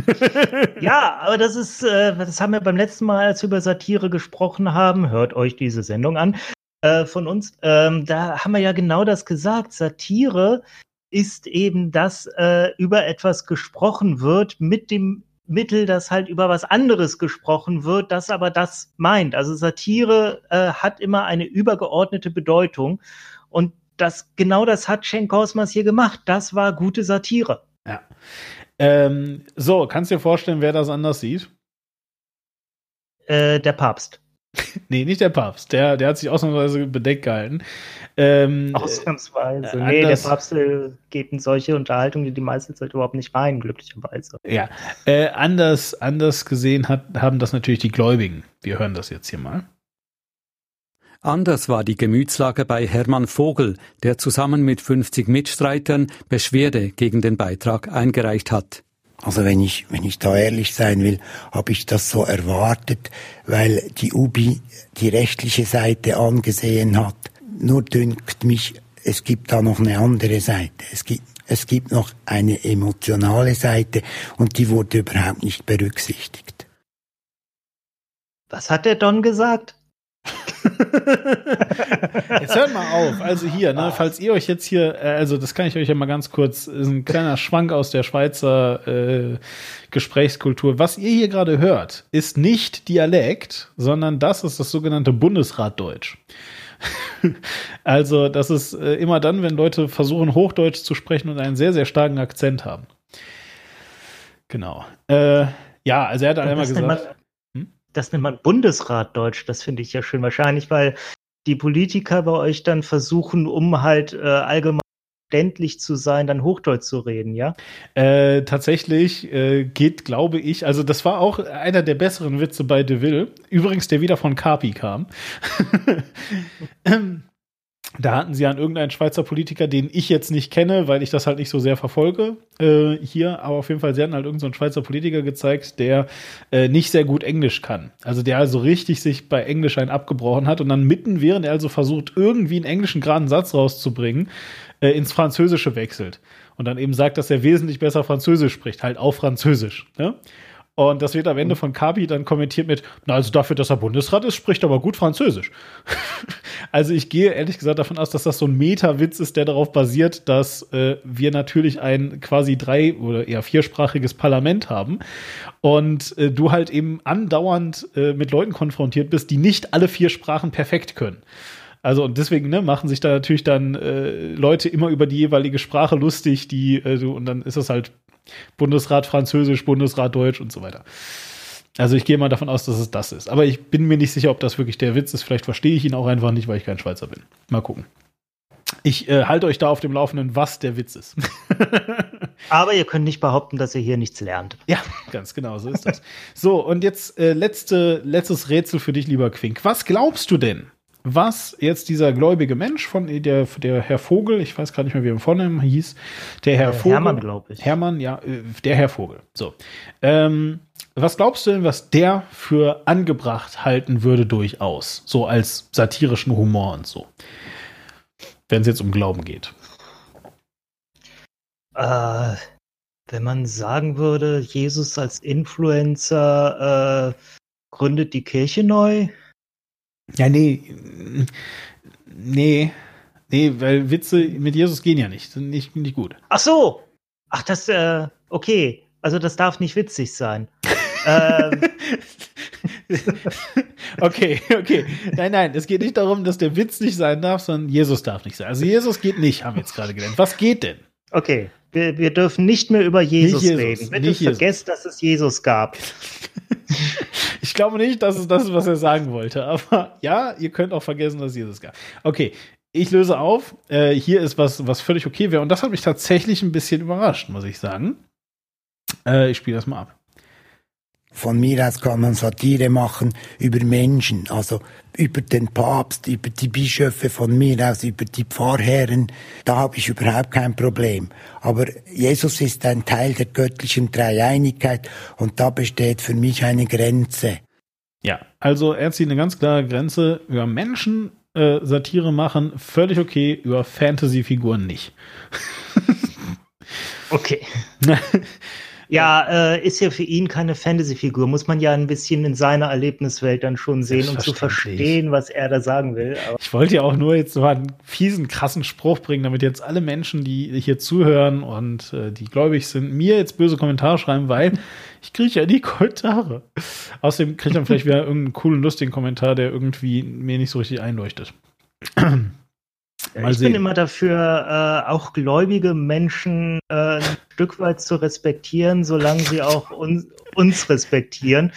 Ja, aber das ist, äh, das haben wir beim letzten Mal, als wir über Satire gesprochen haben, hört euch diese Sendung an, äh, von uns. Ähm, da haben wir ja genau das gesagt. Satire ist eben, dass äh, über etwas gesprochen wird mit dem Mittel, dass halt über was anderes gesprochen wird, das aber das meint. Also Satire äh, hat immer eine übergeordnete Bedeutung und das genau das hat Cenk Kosmas hier gemacht. Das war gute Satire. Ja. Ähm, so, kannst du dir vorstellen, wer das anders sieht? Äh, der Papst. Nee, nicht der Papst. Der, der hat sich ausnahmsweise bedeckt gehalten. Ähm, Ausnahmsweise. äh, nee, der Papst äh, geht in solche Unterhaltungen, die die meiste Zeit überhaupt nicht rein, glücklicherweise. Ja, äh, anders, anders gesehen hat, haben das natürlich die Gläubigen. Wir hören das jetzt hier mal. Anders war die Gemütslage bei Hermann Vogel, der zusammen mit 50 Mitstreitern Beschwerde gegen den Beitrag eingereicht hat. Also wenn ich, wenn ich da ehrlich sein will, habe ich das so erwartet, weil die UBI die rechtliche Seite angesehen hat. Nur dünkt mich, es gibt da noch eine andere Seite. Es gibt, es gibt noch eine emotionale Seite und die wurde überhaupt nicht berücksichtigt. Was hat der Don gesagt? Jetzt hört mal auf. Also hier, ne, falls ihr euch jetzt hier, äh, also das kann ich euch ja mal ganz kurz, ist ein kleiner Schwank aus der Schweizer äh, Gesprächskultur. Was ihr hier gerade hört, ist nicht Dialekt, sondern das ist das sogenannte Bundesratdeutsch. also das ist äh, immer dann, wenn Leute versuchen, Hochdeutsch zu sprechen und einen sehr, sehr starken Akzent haben. Genau. Äh, ja, also er hat einmal gesagt. Das nennt man Bundesratdeutsch. Das finde ich ja schön. Wahrscheinlich, weil die Politiker bei euch dann versuchen, um halt äh, allgemein verständlich zu sein, dann Hochdeutsch zu reden, ja? Äh, tatsächlich äh, geht, glaube ich, also das war auch einer der besseren Witze bei DeVille. Übrigens, der wieder von Carpi kam. Ähm, da hatten sie an irgendeinen Schweizer Politiker, den ich jetzt nicht kenne, weil ich das halt nicht so sehr verfolge, äh, hier, aber auf jeden Fall, sie hatten halt irgendeinen so Schweizer Politiker gezeigt, der äh, nicht sehr gut Englisch kann. Also der also richtig sich bei Englisch einen abgebrochen hat und dann mitten, während er also versucht, irgendwie einen englischen geraden Satz rauszubringen, äh, ins Französische wechselt. Und dann eben sagt, dass er wesentlich besser Französisch spricht, halt auf Französisch. Ne? Und das wird am Ende von Kabi dann kommentiert mit, na, also dafür, dass er Bundesrat ist, spricht er aber gut Französisch. also ich gehe ehrlich gesagt davon aus, dass das so ein Meta-Witz ist, der darauf basiert, dass äh, wir natürlich ein quasi drei- oder eher viersprachiges Parlament haben und äh, du halt eben andauernd äh, mit Leuten konfrontiert bist, die nicht alle vier Sprachen perfekt können. Also und deswegen ne, machen sich da natürlich dann äh, Leute immer über die jeweilige Sprache lustig, die äh, und dann ist es halt Bundesrat Französisch, Bundesrat Deutsch und so weiter. Also ich gehe mal davon aus, dass es das ist. Aber ich bin mir nicht sicher, ob das wirklich der Witz ist. Vielleicht verstehe ich ihn auch einfach nicht, weil ich kein Schweizer bin. Mal gucken. Ich äh, halte euch da auf dem Laufenden, was der Witz ist. Aber ihr könnt nicht behaupten, dass ihr hier nichts lernt. Ja, ganz genau, so ist das. so, und jetzt äh, letzte, letztes Rätsel für dich, lieber Quink. Was glaubst du denn, was jetzt dieser gläubige Mensch von der, der Herr Vogel, ich weiß gar nicht mehr, wie er im Vornamen hieß, der Herr Äh, Vogel. Hermann, glaub ich. Hermann, ja, äh, der Herr Vogel. So. Ähm, was glaubst du denn, was der für angebracht halten würde durchaus? So als satirischen Humor und so. Wenn es jetzt um Glauben geht. Äh, wenn man sagen würde, Jesus als Influencer äh, gründet die Kirche neu. Ja, nee. Nee. Nee, weil Witze mit Jesus gehen ja nicht. Sind nicht, nicht gut. Ach so. Ach, das, äh, okay. Also das darf nicht witzig sein. ähm, Okay, okay. Nein, nein, es geht nicht darum, dass der Witz nicht sein darf, sondern Jesus darf nicht sein. Also Jesus geht nicht, haben wir jetzt gerade gelernt. Was geht denn? okay. Wir, wir dürfen nicht mehr über Jesus, Jesus, reden. Bitte vergesst, dass es Jesus gab. Ich glaube nicht, dass es das ist, was er sagen wollte. Aber ja, ihr könnt auch vergessen, dass es Jesus gab. Okay, ich löse auf. Äh, hier ist was, was völlig okay wäre. Und das hat mich tatsächlich ein bisschen überrascht, muss ich sagen. Äh, ich spiele das mal ab. Von mir aus kann man Satire machen über Menschen, also über den Papst, über die Bischöfe von mir aus, über die Pfarrherren. Da habe ich überhaupt kein Problem. Aber Jesus ist ein Teil der göttlichen Dreieinigkeit und da besteht für mich eine Grenze. Ja, also er zieht eine ganz klare Grenze. Über Menschen äh, Satire machen, völlig okay. Über Fantasy-Figuren nicht. Okay. Ja, äh, ist ja für ihn keine Fantasy-Figur. Muss man ja ein bisschen in seiner Erlebniswelt dann schon sehen, um zu verstehen, was er da sagen will. Aber Ich wollte ja auch nur jetzt so einen fiesen, krassen Spruch bringen, damit jetzt alle Menschen, die hier zuhören und äh, die gläubig sind, mir jetzt böse Kommentare schreiben, weil ich kriege ja die Kommentare. Außerdem kriege ich dann vielleicht wieder irgendeinen coolen, lustigen Kommentar, der irgendwie mir nicht so richtig einleuchtet. Mal ich sehen. bin immer dafür, äh, auch gläubige Menschen äh, ein Stück weit zu respektieren, solange sie auch uns, uns respektieren.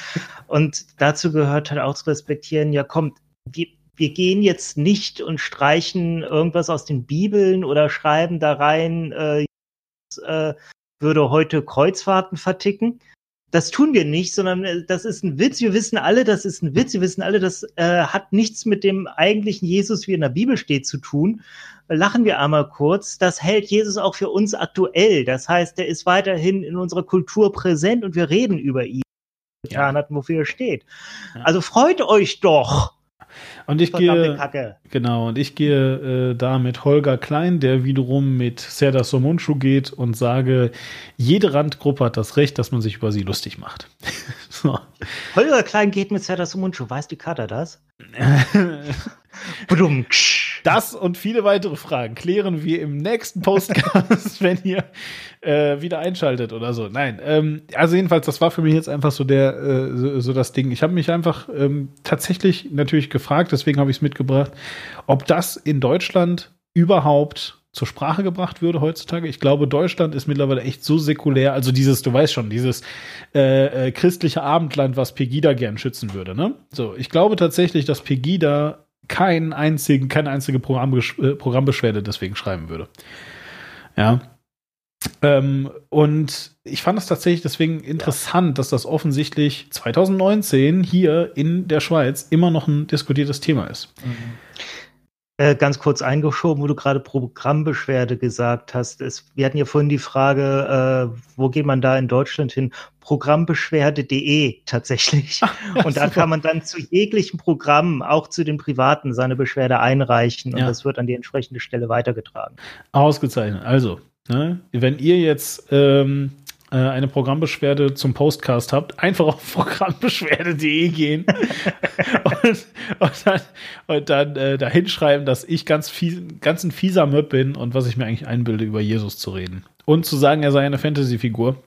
Und dazu gehört halt auch zu respektieren, ja kommt, wir, wir gehen jetzt nicht und streichen irgendwas aus den Bibeln oder schreiben da rein, äh, äh, würde heute Kreuzfahrten verticken. Das tun wir nicht, sondern äh, das ist ein Witz. Wir wissen alle, das ist ein Witz. Wir wissen alle, das äh, hat nichts mit dem eigentlichen Jesus, wie in der Bibel steht, zu tun. Lachen wir einmal kurz. Das hält Jesus auch für uns aktuell. Das heißt, er ist weiterhin in unserer Kultur präsent und wir reden über ihn. Getan hat, wofür er steht. Also freut euch doch. Und ich gehe, Kacke. genau, und ich gehe äh, da mit Holger Klein, der wiederum mit Serdar Somuncu geht und sage, jede Randgruppe hat das Recht, dass man sich über sie lustig macht. so. Holger Klein geht mit Serdar Sumunchu. Weiß die Kater das? Das und viele weitere Fragen klären wir im nächsten Postcast, wenn ihr äh, wieder einschaltet oder so. Nein, ähm, also jedenfalls, das war für mich jetzt einfach so der äh, so, so das Ding. Ich habe mich einfach ähm, tatsächlich natürlich gefragt, deswegen habe ich es mitgebracht, ob das in Deutschland überhaupt zur Sprache gebracht würde heutzutage. Ich glaube, Deutschland ist mittlerweile echt so säkulär. Also dieses, du weißt schon, dieses äh, äh, christliche Abendland, was Pegida gern schützen würde. Ne? So, ich glaube tatsächlich, dass Pegida keinen einzigen, keine einzige Programmbesch äh, Programmbeschwerde deswegen schreiben würde. Ja. Ähm, und ich fand es tatsächlich deswegen interessant, dass das offensichtlich 2019 hier in der Schweiz immer noch ein diskutiertes Thema ist. Äh, ganz kurz eingeschoben, wo du gerade Programmbeschwerde gesagt hast. Es, wir hatten ja vorhin die Frage, äh, wo geht man da in Deutschland hin? Programmbeschwerde.de tatsächlich. und da super. kann man dann zu jeglichen Programmen, auch zu den privaten, seine Beschwerde einreichen und Ja. das wird an die entsprechende Stelle weitergetragen. Ausgezeichnet. Also, ne, wenn ihr jetzt ähm, äh, eine Programmbeschwerde zum Postcast habt, einfach auf programmbeschwerde.de gehen und, und dann, und dann äh, da hinschreiben, dass ich ganz, fies, ganz ein fieser Möb bin und was ich mir eigentlich einbilde, über Jesus zu reden. Und zu sagen, er sei eine Fantasy-Figur.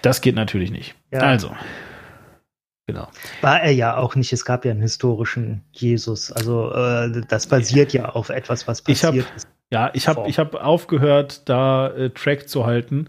Das geht natürlich nicht. Ja. Also, genau. War er ja auch nicht. Es gab ja einen historischen Jesus. Also äh, das basiert ja auf etwas, was passiert ist. Ja, ich habe ich habe aufgehört, da äh, Track zu halten.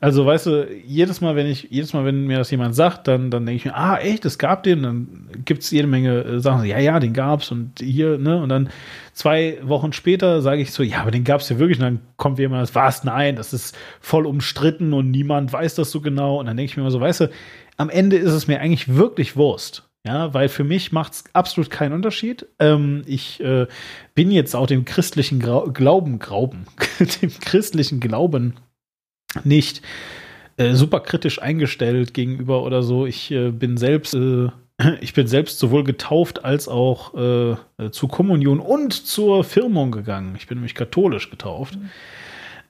Also weißt du, jedes Mal, wenn ich jedes Mal, wenn mir das jemand sagt, dann dann denke ich mir, ah echt, es gab den, dann gibt's jede Menge äh, Sachen. Ja, ja, den gab's und hier ne und dann zwei Wochen später sage ich so, ja, aber den gab's ja wirklich. Und dann kommt immer das was? Nein, das ist voll umstritten und niemand weiß das so genau. Und dann denke ich mir immer so, weißt du, am Ende ist es mir eigentlich wirklich Wurst. Ja, weil für mich macht es absolut keinen Unterschied. Ähm, ich äh, bin jetzt auch dem christlichen Grau Glauben, Glauben, dem christlichen Glauben nicht äh, super kritisch eingestellt gegenüber oder so. Ich äh, bin selbst, äh, ich bin selbst sowohl getauft als auch äh, zur Kommunion und zur Firmung gegangen. Ich bin nämlich katholisch getauft.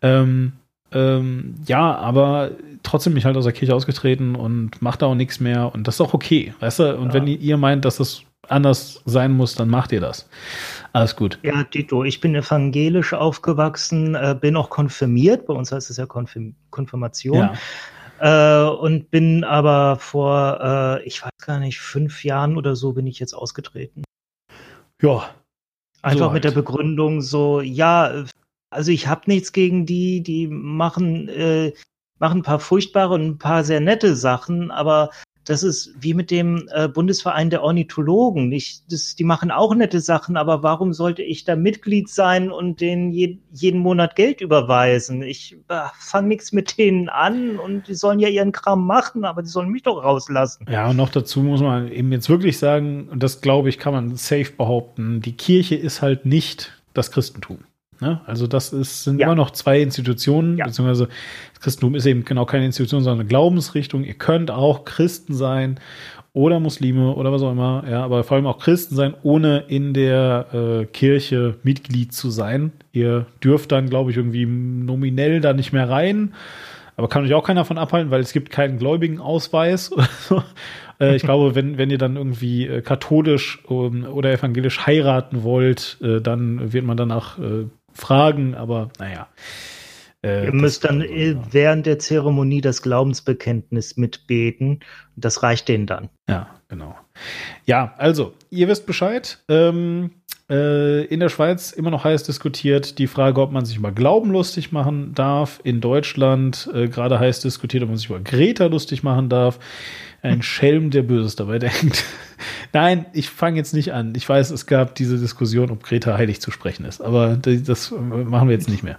Ähm, ähm, ja, aber trotzdem bin ich halt aus der Kirche ausgetreten und mache da auch nichts mehr und das ist auch okay, weißt du? Und wenn ihr, meint, dass das anders sein muss, dann macht ihr das. Alles gut. Ja, Dito, ich bin evangelisch aufgewachsen, äh, bin auch konfirmiert. Bei uns heißt es ja Konfirm Konfirmation. Äh, und bin aber vor, äh, ich weiß gar nicht, fünf Jahren oder so bin ich jetzt ausgetreten. Ja. Einfach so mit der halt. Begründung so, ja, also ich habe nichts gegen die, die machen, äh, machen ein paar furchtbare und ein paar sehr nette Sachen, aber das ist wie mit dem äh, Bundesverein der Ornithologen. Ich, das, die machen auch nette Sachen, aber warum sollte ich da Mitglied sein und denen je, jeden Monat Geld überweisen? Ich äh, fange nichts mit denen an und die sollen ja ihren Kram machen, aber die sollen mich doch rauslassen. Ja, und noch dazu muss man eben jetzt wirklich sagen, und das glaube ich, kann man safe behaupten, die Kirche ist halt nicht das Christentum. Ne? Also das ist, sind immer noch zwei Institutionen, beziehungsweise das Christentum ist eben genau keine Institution, sondern eine Glaubensrichtung. Ihr könnt auch Christen sein oder Muslime oder was auch immer, ja, aber vor allem auch Christen sein, ohne in der äh, Kirche Mitglied zu sein. Ihr dürft dann, glaube ich, irgendwie nominell da nicht mehr rein. Aber kann euch auch keiner davon abhalten, weil es gibt keinen gläubigen Ausweis. Äh, ich glaube, wenn, wenn ihr dann irgendwie äh, katholisch ähm, oder evangelisch heiraten wollt, äh, dann wird man danach äh, fragen, aber naja. Äh, Ihr müsst dann äh, während der Zeremonie das Glaubensbekenntnis mitbeten. Das reicht denen dann. Ja, genau. Ja, also, ihr wisst Bescheid. Ähm, äh, in der Schweiz immer noch heiß diskutiert die Frage, ob man sich über Glauben lustig machen darf. In Deutschland äh, gerade heiß diskutiert, ob man sich über Greta lustig machen darf. Ein Schelm, der Böses dabei denkt. Nein, ich fange jetzt nicht an. Ich weiß, es gab diese Diskussion, ob Greta heilig zu sprechen ist, aber das machen wir jetzt nicht mehr.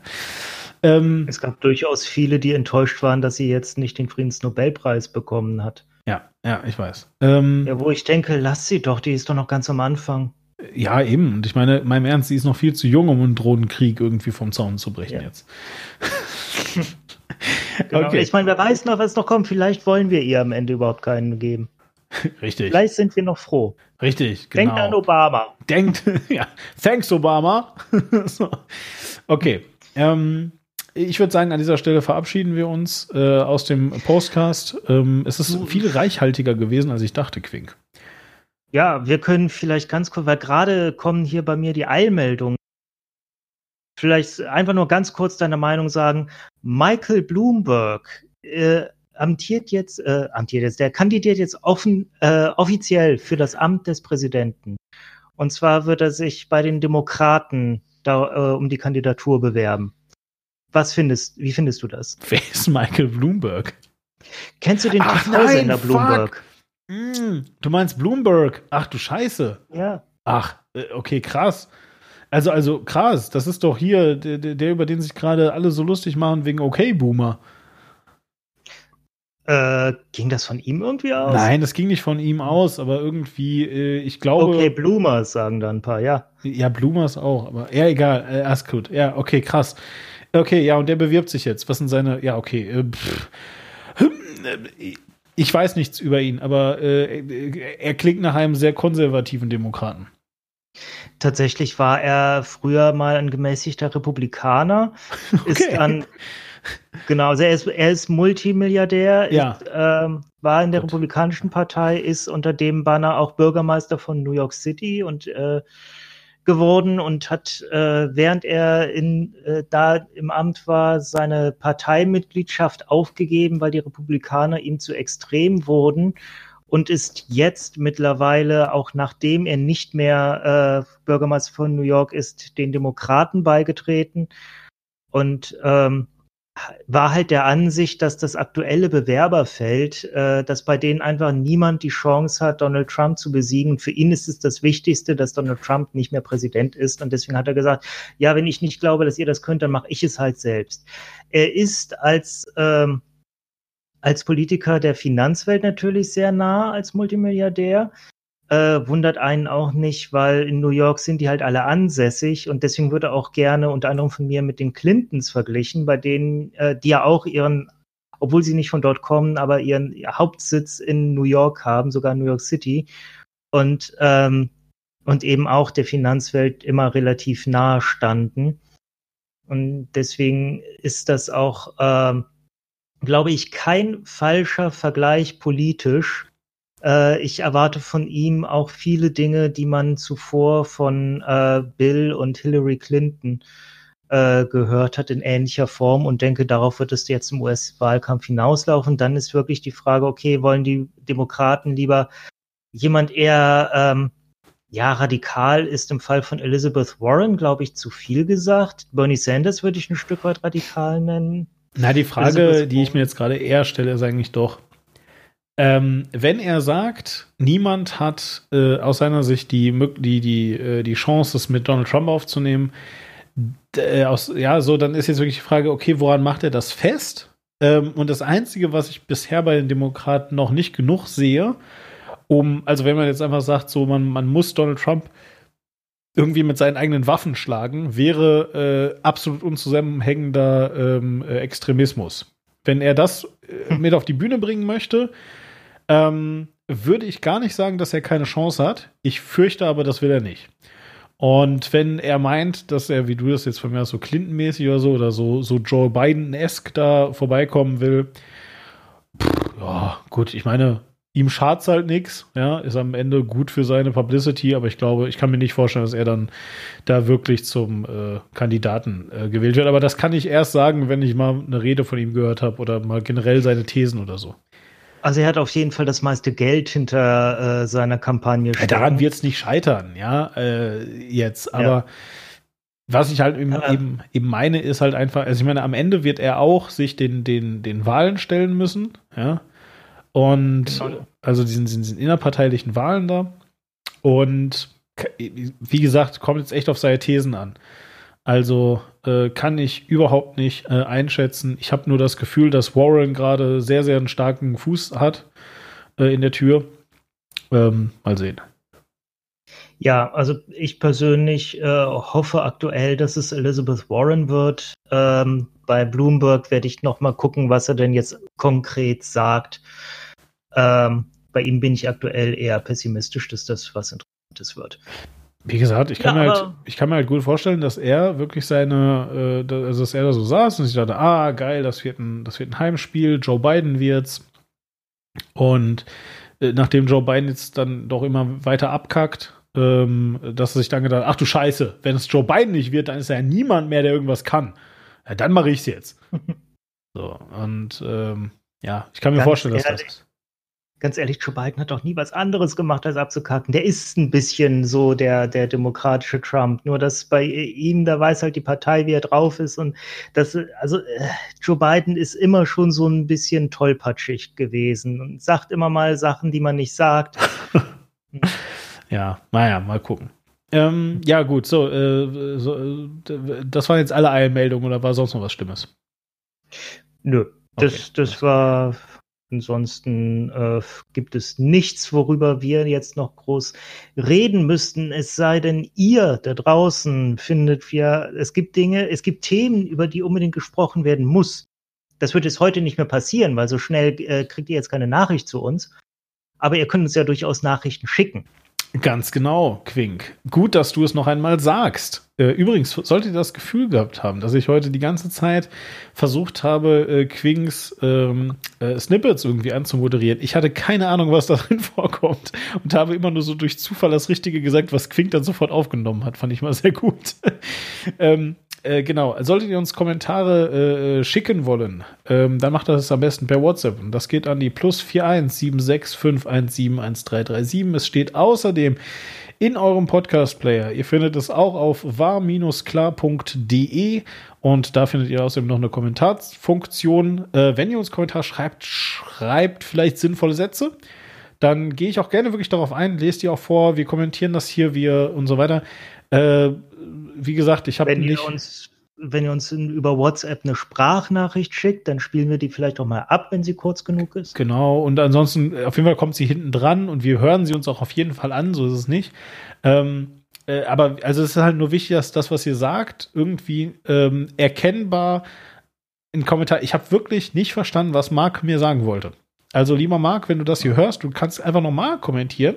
Ähm, es gab durchaus viele, die enttäuscht waren, dass sie jetzt nicht den Friedensnobelpreis bekommen hat. Ja, ja, ich weiß. Ähm, ja, wo ich denke, lass sie doch, die ist doch noch ganz am Anfang. Ja, eben. Und ich meine, meinem Ernst, sie ist noch viel zu jung, um einen Drohnenkrieg irgendwie vom Zaun zu brechen ja. jetzt. genau. okay. Ich meine, wer weiß noch, was noch kommt. Vielleicht wollen wir ihr am Ende überhaupt keinen geben. Richtig. Vielleicht sind wir noch froh. Richtig, genau. Denkt an Obama. Denkt, ja. Thanks, Obama. so. Okay. Ähm, ich würde sagen, an dieser Stelle verabschieden wir uns äh, aus dem Postcast. Ähm, es ist viel reichhaltiger gewesen, als ich dachte, Quink. Ja, wir können vielleicht ganz kurz, weil gerade kommen hier bei mir die Eilmeldungen. Vielleicht einfach nur ganz kurz deine Meinung sagen. Michael Bloomberg äh, amtiert jetzt, äh, amtiert jetzt, der kandidiert jetzt offen, äh, offiziell für das Amt des Präsidenten. Und zwar wird er sich bei den Demokraten da, äh, um die Kandidatur bewerben. Was findest, wie findest du das? Wer ist Michael Bloomberg? Kennst du den TV-Sender Bloomberg? Mm, du meinst Bloomberg? Ach du Scheiße. Ja. Ach, äh, okay, krass. Also, also krass. Das ist doch hier der, der über den sich gerade alle so lustig machen wegen Okay Boomer. Äh, ging das von ihm irgendwie aus? Nein, das ging nicht von ihm aus, aber irgendwie, äh, ich glaube. Okay, Bloomers sagen da ein paar, ja. Ja, Bloomers auch, aber ja, egal, äh, Ascot. Ja, okay, krass. Okay, ja, und der bewirbt sich jetzt. Was sind seine, ja, okay, äh, äh, ich weiß nichts über ihn, aber äh, er klingt nach einem sehr konservativen Demokraten. Tatsächlich war er früher mal ein gemäßigter Republikaner, okay. ist dann genau, also er ist, er ist Multimilliardär, ja. ist, ähm, war in der Gut. Republikanischen Partei, ist unter dem Banner auch Bürgermeister von New York City und äh, geworden und hat, äh, während er in, äh, da im Amt war, seine Parteimitgliedschaft aufgegeben, weil die Republikaner ihm zu extrem wurden und ist jetzt mittlerweile, auch nachdem er nicht mehr äh, Bürgermeister von New York ist, den Demokraten beigetreten und ähm, war halt der Ansicht, dass das aktuelle Bewerberfeld, äh, dass bei denen einfach niemand die Chance hat, Donald Trump zu besiegen. Für ihn ist es das Wichtigste, dass Donald Trump nicht mehr Präsident ist. Und deswegen hat er gesagt, ja, wenn ich nicht glaube, dass ihr das könnt, dann mache ich es halt selbst. Er ist als ähm, als Politiker der Finanzwelt natürlich sehr nah als Multimilliardär äh, wundert einen auch nicht, weil in New York sind die halt alle ansässig und deswegen würde auch gerne unter anderem von mir mit den Clintons verglichen, bei denen, äh, die ja auch ihren, obwohl sie nicht von dort kommen, aber ihren Hauptsitz in New York haben, sogar New York City und ähm, und eben auch der Finanzwelt immer relativ nahe standen. Und deswegen ist das auch, äh, glaube ich, kein falscher Vergleich politisch, äh, ich erwarte von ihm auch viele Dinge, die man zuvor von äh, Bill und Hillary Clinton äh, gehört hat in ähnlicher Form und denke, darauf wird es jetzt im US-Wahlkampf hinauslaufen. Dann ist wirklich die Frage, okay, wollen die Demokraten lieber jemand eher ähm, ja, radikal ist im Fall von Elizabeth Warren, glaube ich, zu viel gesagt. Bernie Sanders würde ich ein Stück weit radikal nennen. Na, die Frage, die ich mir jetzt gerade eher stelle, ist eigentlich doch, ähm, wenn er sagt, niemand hat äh, aus seiner Sicht die, die, die, äh, die Chance, es mit Donald Trump aufzunehmen, äh, aus, ja, so, dann ist jetzt wirklich die Frage, okay, woran macht er das fest? Ähm, und das Einzige, was ich bisher bei den Demokraten noch nicht genug sehe, um, also wenn man jetzt einfach sagt, so, man, man muss Donald Trump irgendwie mit seinen eigenen Waffen schlagen, wäre äh, absolut unzusammenhängender ähm, äh, Extremismus. Wenn er das äh, hm. mit auf die Bühne bringen möchte, ähm, würde ich gar nicht sagen, dass er keine Chance hat. Ich fürchte aber, das will er nicht. Und wenn er meint, dass er, wie du das jetzt von mir aus so Clinton-mäßig oder so, oder so, so Joe Biden-esque da vorbeikommen will, pff, ja, gut, ich meine, ihm schad's halt nichts, ja, ist am Ende gut für seine Publicity, aber ich glaube, ich kann mir nicht vorstellen, dass er dann da wirklich zum äh, Kandidaten äh, gewählt wird. Aber das kann ich erst sagen, wenn ich mal eine Rede von ihm gehört habe oder mal generell seine Thesen oder so. Also er hat auf jeden Fall das meiste Geld hinter äh, seiner Kampagne. Ja, daran wird es nicht scheitern, ja, äh, jetzt. Aber ja. was ich halt eben, eben, eben meine, ist halt einfach, also ich meine, am Ende wird er auch sich den, den, den Wahlen stellen müssen, ja. Und genau. also diesen, diesen innerparteilichen Wahlen da. Und wie gesagt, kommt jetzt echt auf seine Thesen an. Also äh, kann ich überhaupt nicht äh, einschätzen. Ich habe nur das Gefühl, dass Warren gerade sehr, sehr einen starken Fuß hat äh, in der Tür. Ähm, mal sehen. Ja, also ich persönlich äh, hoffe aktuell, dass es Elizabeth Warren wird. Ähm, bei Bloomberg werde ich noch mal gucken, was er denn jetzt konkret sagt. Ähm, bei ihm bin ich aktuell eher pessimistisch, dass das was Interessantes wird. Wie gesagt, ich kann, Ja, mir, halt, ich kann mir halt gut vorstellen, dass er wirklich seine, äh, also dass er da so saß und sich dachte, ah, geil, das wird ein, das wird ein Heimspiel, Joe Biden wird's. Und äh, nachdem Joe Biden jetzt dann doch immer weiter abkackt, ähm, dass er sich dann gedacht, ach du Scheiße, wenn es Joe Biden nicht wird, dann ist ja niemand mehr, der irgendwas kann. Ja, dann mache ich's jetzt. so, und ähm, ja, ich kann mir Ganz vorstellen, dass das ehrlich, ist. Ganz ehrlich, Joe Biden hat doch nie was anderes gemacht, als abzukacken. Der ist ein bisschen so der, der demokratische Trump. Nur, dass bei ihm, da weiß halt die Partei, wie er drauf ist. Und das, also, äh, Joe Biden ist immer schon so ein bisschen tollpatschig gewesen und sagt immer mal Sachen, die man nicht sagt. Ja, naja, mal gucken. Ähm, ja, gut, so, äh, so äh, das waren jetzt alle Eilmeldungen oder war sonst noch was Schlimmes? Nö, das, das war. Ansonsten äh, gibt es nichts, worüber wir jetzt noch groß reden müssten. Es sei denn, ihr da draußen findet wir, es gibt Dinge, es gibt Themen, über die unbedingt gesprochen werden muss. Das wird jetzt heute nicht mehr passieren, weil so schnell äh, kriegt ihr jetzt keine Nachricht zu uns. Aber ihr könnt uns ja durchaus Nachrichten schicken. Ganz genau, Quink. Gut, dass du es noch einmal sagst. Äh, übrigens, solltet ihr das Gefühl gehabt haben, dass ich heute die ganze Zeit versucht habe, äh, Quinks ähm, äh, Snippets irgendwie anzumoderieren. Ich hatte keine Ahnung, was darin vorkommt und habe immer nur so durch Zufall das Richtige gesagt, was Quink dann sofort aufgenommen hat. Fand ich mal sehr gut. ähm, äh, genau, solltet ihr uns Kommentare äh, schicken wollen, ähm, dann macht das am besten per WhatsApp. Und das geht an die plus 41765171337. Es steht außerdem in eurem Podcast-Player. Ihr findet es auch auf war-klar.de und da findet ihr außerdem noch eine Kommentarsfunktion. Äh, wenn ihr uns Kommentar schreibt, schreibt vielleicht sinnvolle Sätze. Dann gehe ich auch gerne wirklich darauf ein, lest die auch vor, wir kommentieren das hier, wir und so weiter. Äh, wie gesagt, ich habe Wenn ihr nicht. uns, wenn ihr uns in, über WhatsApp eine Sprachnachricht schickt, dann spielen wir die vielleicht auch mal ab, wenn sie kurz genug ist. Genau, und ansonsten, äh, auf jeden Fall kommt sie hinten dran und wir hören sie uns auch auf jeden Fall an, so ist es nicht. Ähm, äh, aber also es ist halt nur wichtig, dass das, was ihr sagt, irgendwie ähm, erkennbar in Kommentar. Ich habe wirklich nicht verstanden, was Marc mir sagen wollte. Also, lieber Marc, wenn du das hier hörst, du kannst einfach nochmal kommentieren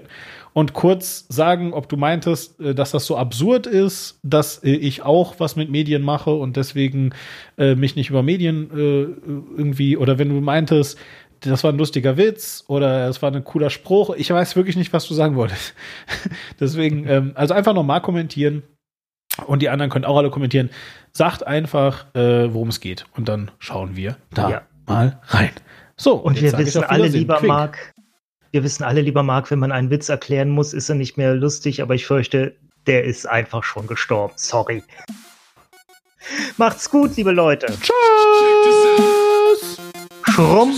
und kurz sagen, ob du meintest, äh, dass das so absurd ist, dass äh, ich auch was mit Medien mache und deswegen äh, mich nicht über Medien irgendwie, oder wenn du meintest, das war ein lustiger Witz oder es war ein cooler Spruch. Ich weiß wirklich nicht, was du sagen wolltest. deswegen, ähm, also einfach nochmal kommentieren und die anderen können auch alle kommentieren. Sagt einfach, äh, worum es geht und dann schauen wir da Ja. mal rein. So, Und jetzt wir wissen alle, lieber Quink. Marc, wir wissen alle, lieber Marc, wenn man einen Witz erklären muss, ist er nicht mehr lustig, aber ich fürchte, der ist einfach schon gestorben. Sorry. Macht's gut, liebe Leute. Tschüss. Schrumm.